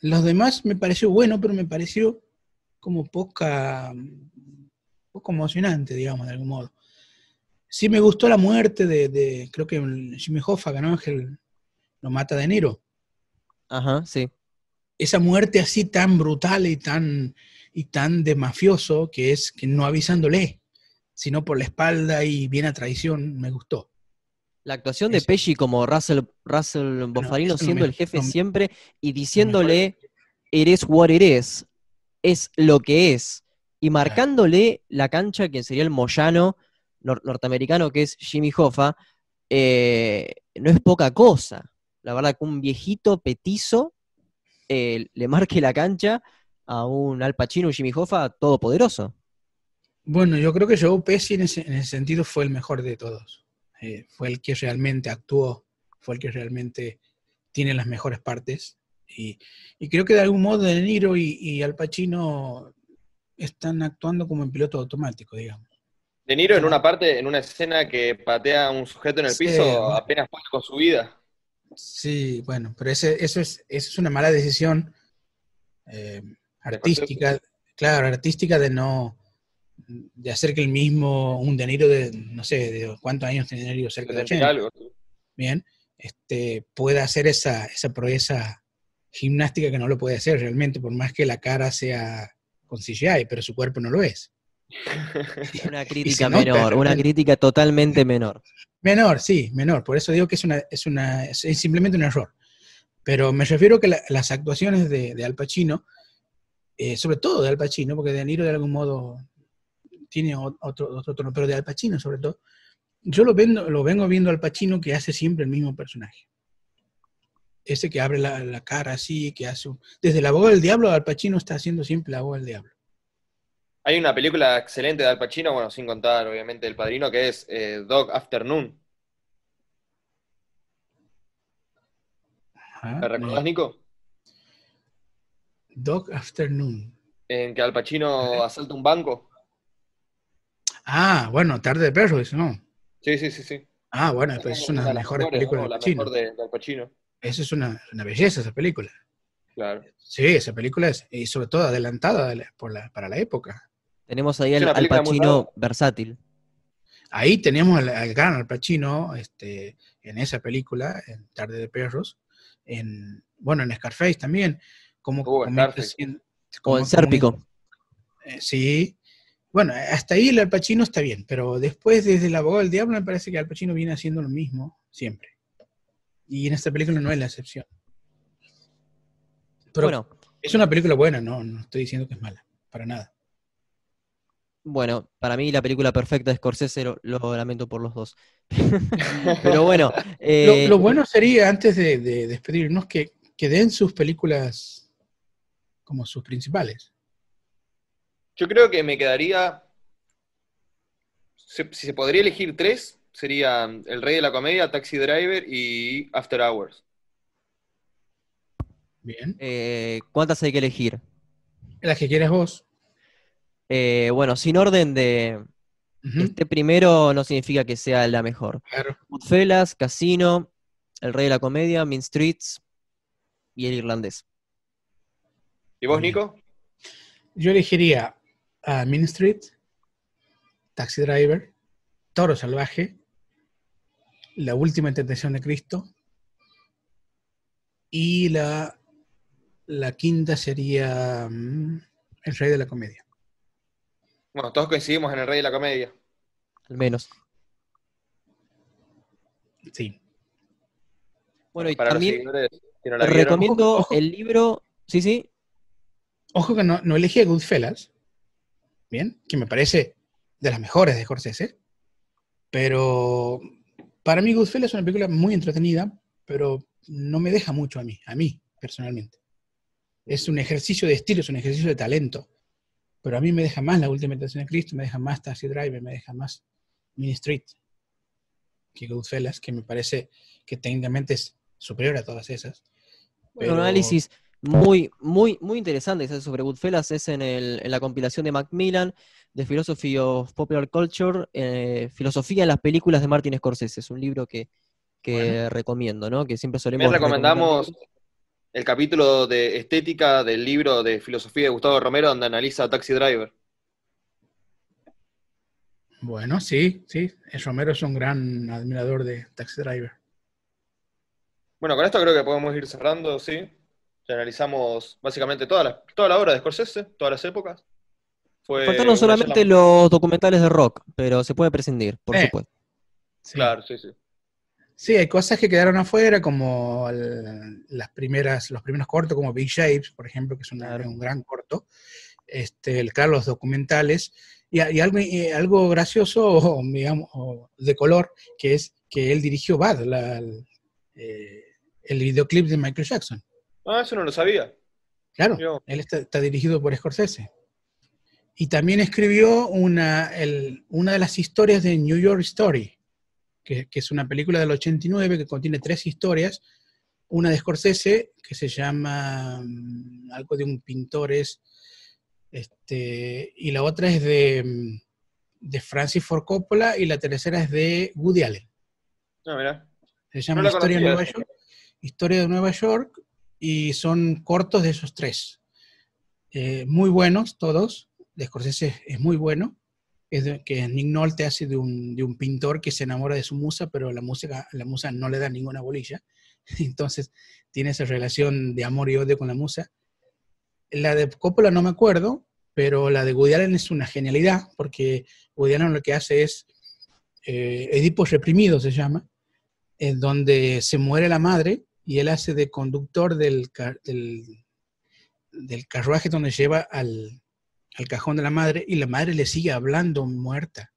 Los demás me pareció bueno, pero me pareció como poca, poco emocionante, digamos, de algún modo. Sí me gustó la muerte de, de creo que Jimmy Hoffa, ¿no? Que el- lo mata de enero. Ajá, sí. esa muerte así tan brutal y tan, y tan de mafioso que es que no avisándole. sino por la espalda y bien a traición, me gustó. La actuación de Pesci como Russell, Russell Boffarino no siendo me- el jefe no siempre y diciéndole, eres what is, es lo que es, y marcándole la cancha a quien sería el Moyano nor- norteamericano que es Jimmy Hoffa, eh, no es poca cosa. La verdad que un viejito petizo eh, le marque la cancha a un Al Pacino, un Jimmy Hoffa todopoderoso. Bueno, yo creo que Joe Pesci en ese, en ese sentido fue el mejor de todos. Eh, fue el que realmente actuó, fue el que realmente tiene las mejores partes. Y, y creo que de algún modo De Niro y, y Al Pacino están actuando como en piloto automático, digamos. De Niro en una parte, en una escena que patea a un sujeto en el Sí, piso, bueno. apenas puede con su vida. Sí, bueno, pero ese, eso, es, eso es una mala decisión eh, artística, claro, artística de no, de hacer que el mismo, un De Niro de, no sé, de cuántos años tiene De Niro, cerca de 70 y 80, algo. bien, este, pueda hacer esa, esa proeza gimnástica que no lo puede hacer realmente, por más que la cara sea con CGI, pero su cuerpo no lo es. Una crítica nota, menor, una realmente. crítica totalmente menor. Menor, sí, menor. Por eso digo que es, una, es, una, es simplemente un error. Pero me refiero que la- las actuaciones de, de Al Pacino, eh, sobre todo de Al Pacino, porque De Niro de algún modo tiene otro, otro tono, pero de Al Pacino sobre todo, yo lo, vendo, lo vengo viendo Al Pacino que hace siempre el mismo personaje. Ese que abre la, la cara así, que hace... un- Desde la voz del diablo, Al Pacino está haciendo siempre la voz del diablo. Hay una película excelente de Al Pacino, bueno, sin contar obviamente El Padrino, que es eh, Dog Afternoon. Ajá. ¿La recordás, Nico? Dog Afternoon. En que Al Pacino asalta un banco. Ah, bueno, Tarde de Perros, ¿no? Sí, sí, sí, sí. Ah, bueno, pues es una de las mejores películas de Al Pacino, Esa es una, una belleza, esa película. claro. Sí, esa película es, y sobre todo adelantada de la- por la- para la época. Tenemos ahí al, al Pacino rara. Ahí versátil. tenemos al, al gran Al Pacino este, en esa película, en Tarde de Perros, en, bueno, en Scarface también, como Uh, O como- en como- Sérpico. eh, sí. Bueno, hasta ahí el Al Pacino está bien, pero después desde El abogado del diablo me parece que Al Pacino viene haciendo lo mismo siempre. Y en esta película no es la excepción. Pero Bueno, es una película buena, no, no estoy diciendo que es mala, para nada. bueno, para mí la película perfecta de Scorsese lo, lo lamento por los dos. Pero bueno, eh, lo, lo bueno sería, antes de, de despedirnos, que, que den sus películas como sus principales. Yo creo que me quedaría. Si, si se podría elegir tres, serían El Rey de la Comedia, Taxi Driver y After Hours. Bien. eh, ¿cuántas hay que elegir? Las que quieras vos. Eh, bueno, sin orden de este primero no significa que sea la mejor. Claro. Goodfellas, Casino, El Rey de la Comedia, Mean Streets y El Irlandés. ¿Y vos. Nico? Yo elegiría a Mean Street, Taxi Driver, Toro Salvaje, La Última Tentación de Cristo y la, la quinta sería mm, El Rey de la Comedia. Bueno, todos coincidimos en El Rey de la Comedia. Al menos. Sí. Bueno, y Para también no recomiendo Ojo, ojo. el libro. Sí, sí. Ojo que no, no elegí a Goodfellas, bien, que me parece de las mejores de Scorsese, pero para mí Goodfellas es una película muy entretenida, pero no me deja mucho a mí, a mí personalmente. Es un ejercicio de estilo, es un ejercicio de talento, pero a mí me deja más La Última Tentación de Cristo, me deja más Taxi Driver, me deja más Mini Street que Goodfellas, que me parece que técnicamente es superior a todas esas. Bueno, un pero- análisis muy, muy, muy interesante sobre Goodfellas es en, el- en la compilación de Macmillan de Philosophy of Popular Culture, eh, Filosofía en las películas de Martin Scorsese. Es un libro que, que Bueno. recomiendo, ¿no? Que siempre solemos También recomendamos el capítulo de estética del libro de filosofía de Gustavo Romero, donde analiza Taxi Driver. Bueno, sí, sí. El Romero es un gran admirador de Taxi Driver. Bueno, con esto creo que podemos ir cerrando, ¿sí? Ya analizamos básicamente toda la, toda la obra de Scorsese, todas las épocas. Fue Faltaron una solamente sola- los documentales de rock, pero se puede prescindir, por Eh. supuesto. Sí. Claro, sí, sí. Sí, hay cosas que quedaron afuera, como el- las primeras, los primeros cortos, como Big Shapes, por ejemplo, que es una- Claro. un gran corto. Este, el, claro, los documentales. Y, y algo, y algo gracioso, o, digamos, o de color, que es que él dirigió Bad, la- el, eh, el videoclip de Michael Jackson. Ah, eso no lo sabía. Claro, Yo. él está, está dirigido por Scorsese. Y también escribió una, el- una de las historias de New York Story, que, que es una película del 89 que contiene tres historias. Una de Scorsese, que se llama mm, algo de un pintor, es, este, y la otra es de, mm, de Francis Ford Coppola, y la tercera es de Woody Allen. Ah. Se llama la Historia de Nueva. York. Historia de Nueva York y son cortos de esos tres. Eh, muy buenos todos. De Scorsese es muy bueno. Es que Nick Nolte hace de un, de un pintor que se enamora de su musa, pero la música, la musa no le da ninguna bolilla. Entonces tiene esa relación de amor y odio con la musa. La de Coppola no me acuerdo, pero la de Woody Allen es una genialidad, porque Woody lo que hace es eh, Edipo reprimido se llama, en donde se muere la madre y él hace de conductor del, del, del carruaje donde lleva al, al cajón de la madre y la madre le sigue hablando muerta.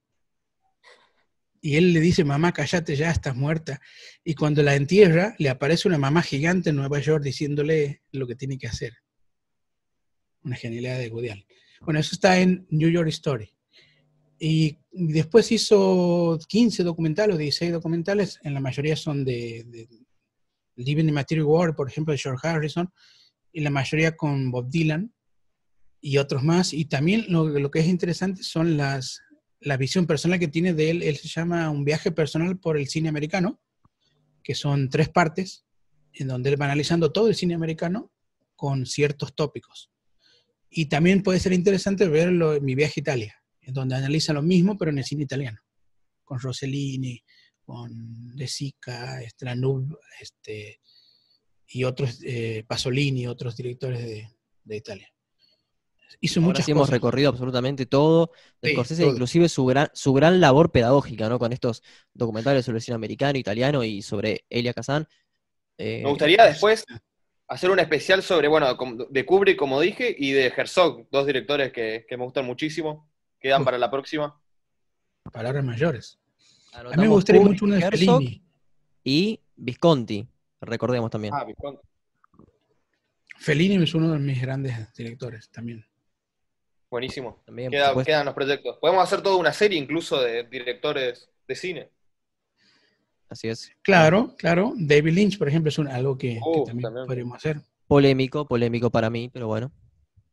Y él le dice, mamá, cállate ya, estás muerta. Y cuando la entierra, le aparece una mamá gigante en Nueva York diciéndole lo que tiene que hacer. Una genialidad de Allen. Bueno, eso está en New York Story. Y después hizo 15 documentales o 16 documentales, en la mayoría son de, de Living in Material World, por ejemplo, de George Harrison, y la mayoría con Bob Dylan y otros más. Y también lo, que es interesante son las, la visión personal que tiene de él. Él se llama Un viaje personal por el cine americano, que son tres partes, en donde él va analizando todo el cine americano con ciertos tópicos. Y también puede ser interesante verlo en Mi viaje a Italia, en donde analiza lo mismo, pero en el cine italiano, con Rossellini, con De Sica, Stranub, este, y otros, eh, Pasolini, otros directores de, de Italia. Hizo Ahora muchas sí hemos recorrido absolutamente todo. De Sí, Scorsese, todo. inclusive su gran, su gran labor pedagógica, ¿no? Con estos documentales sobre el cine americano, italiano y sobre Elia Kazan. Eh, Me gustaría después hacer un especial sobre, bueno, de Kubrick, como dije, y de Herzog, dos directores que, que me gustan muchísimo. Quedan Uf. para la próxima. Palabras mayores. A mí me gustaría Kubrick, mucho uno de Herzog Fellini. Y Visconti, recordemos también. Ah, Visconti. Fellini es uno de mis grandes directores también. Buenísimo. También, Queda- quedan los proyectos. Podemos hacer toda una serie incluso de directores de cine. Así es. Claro, claro. David Lynch, por ejemplo, es un- algo que, que Uh, también, también. podríamos hacer. Polémico, polémico para mí, pero bueno.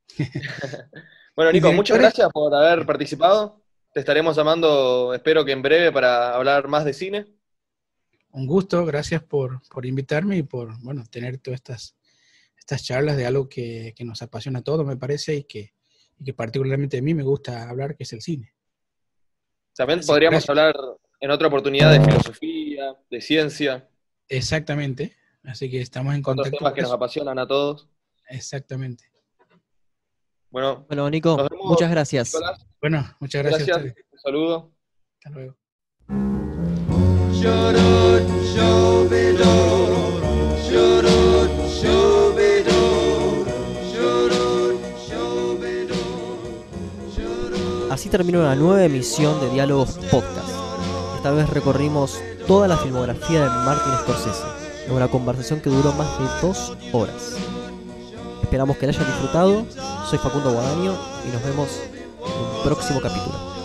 Bueno, ¿Y Nico, muchas gracias por haber participado. Te estaremos llamando, espero que en breve, para hablar más de cine. Un gusto, gracias por, por invitarme y por bueno, tener todas estas, estas charlas de algo que, que nos apasiona a todos, me parece, y que, y que particularmente a mí me gusta hablar, que es el cine. También podríamos gracias. hablar en otra oportunidad de filosofía, de ciencia, Exactamente. Así que estamos en otros contacto. temas por que nos apasionan a todos. Exactamente. Bueno, Bueno, Nico, Nos vemos, muchas gracias. Nicolás, Bueno, muchas gracias. Un saludo. Hasta luego. Así terminó una nueva emisión de Diálogos Podcast. Esta vez recorrimos toda la filmografía de Martin Scorsese, en una conversación que duró más de dos horas. Esperamos que la hayan disfrutado. Soy Facundo Guadaño y nos vemos en un próximo capítulo.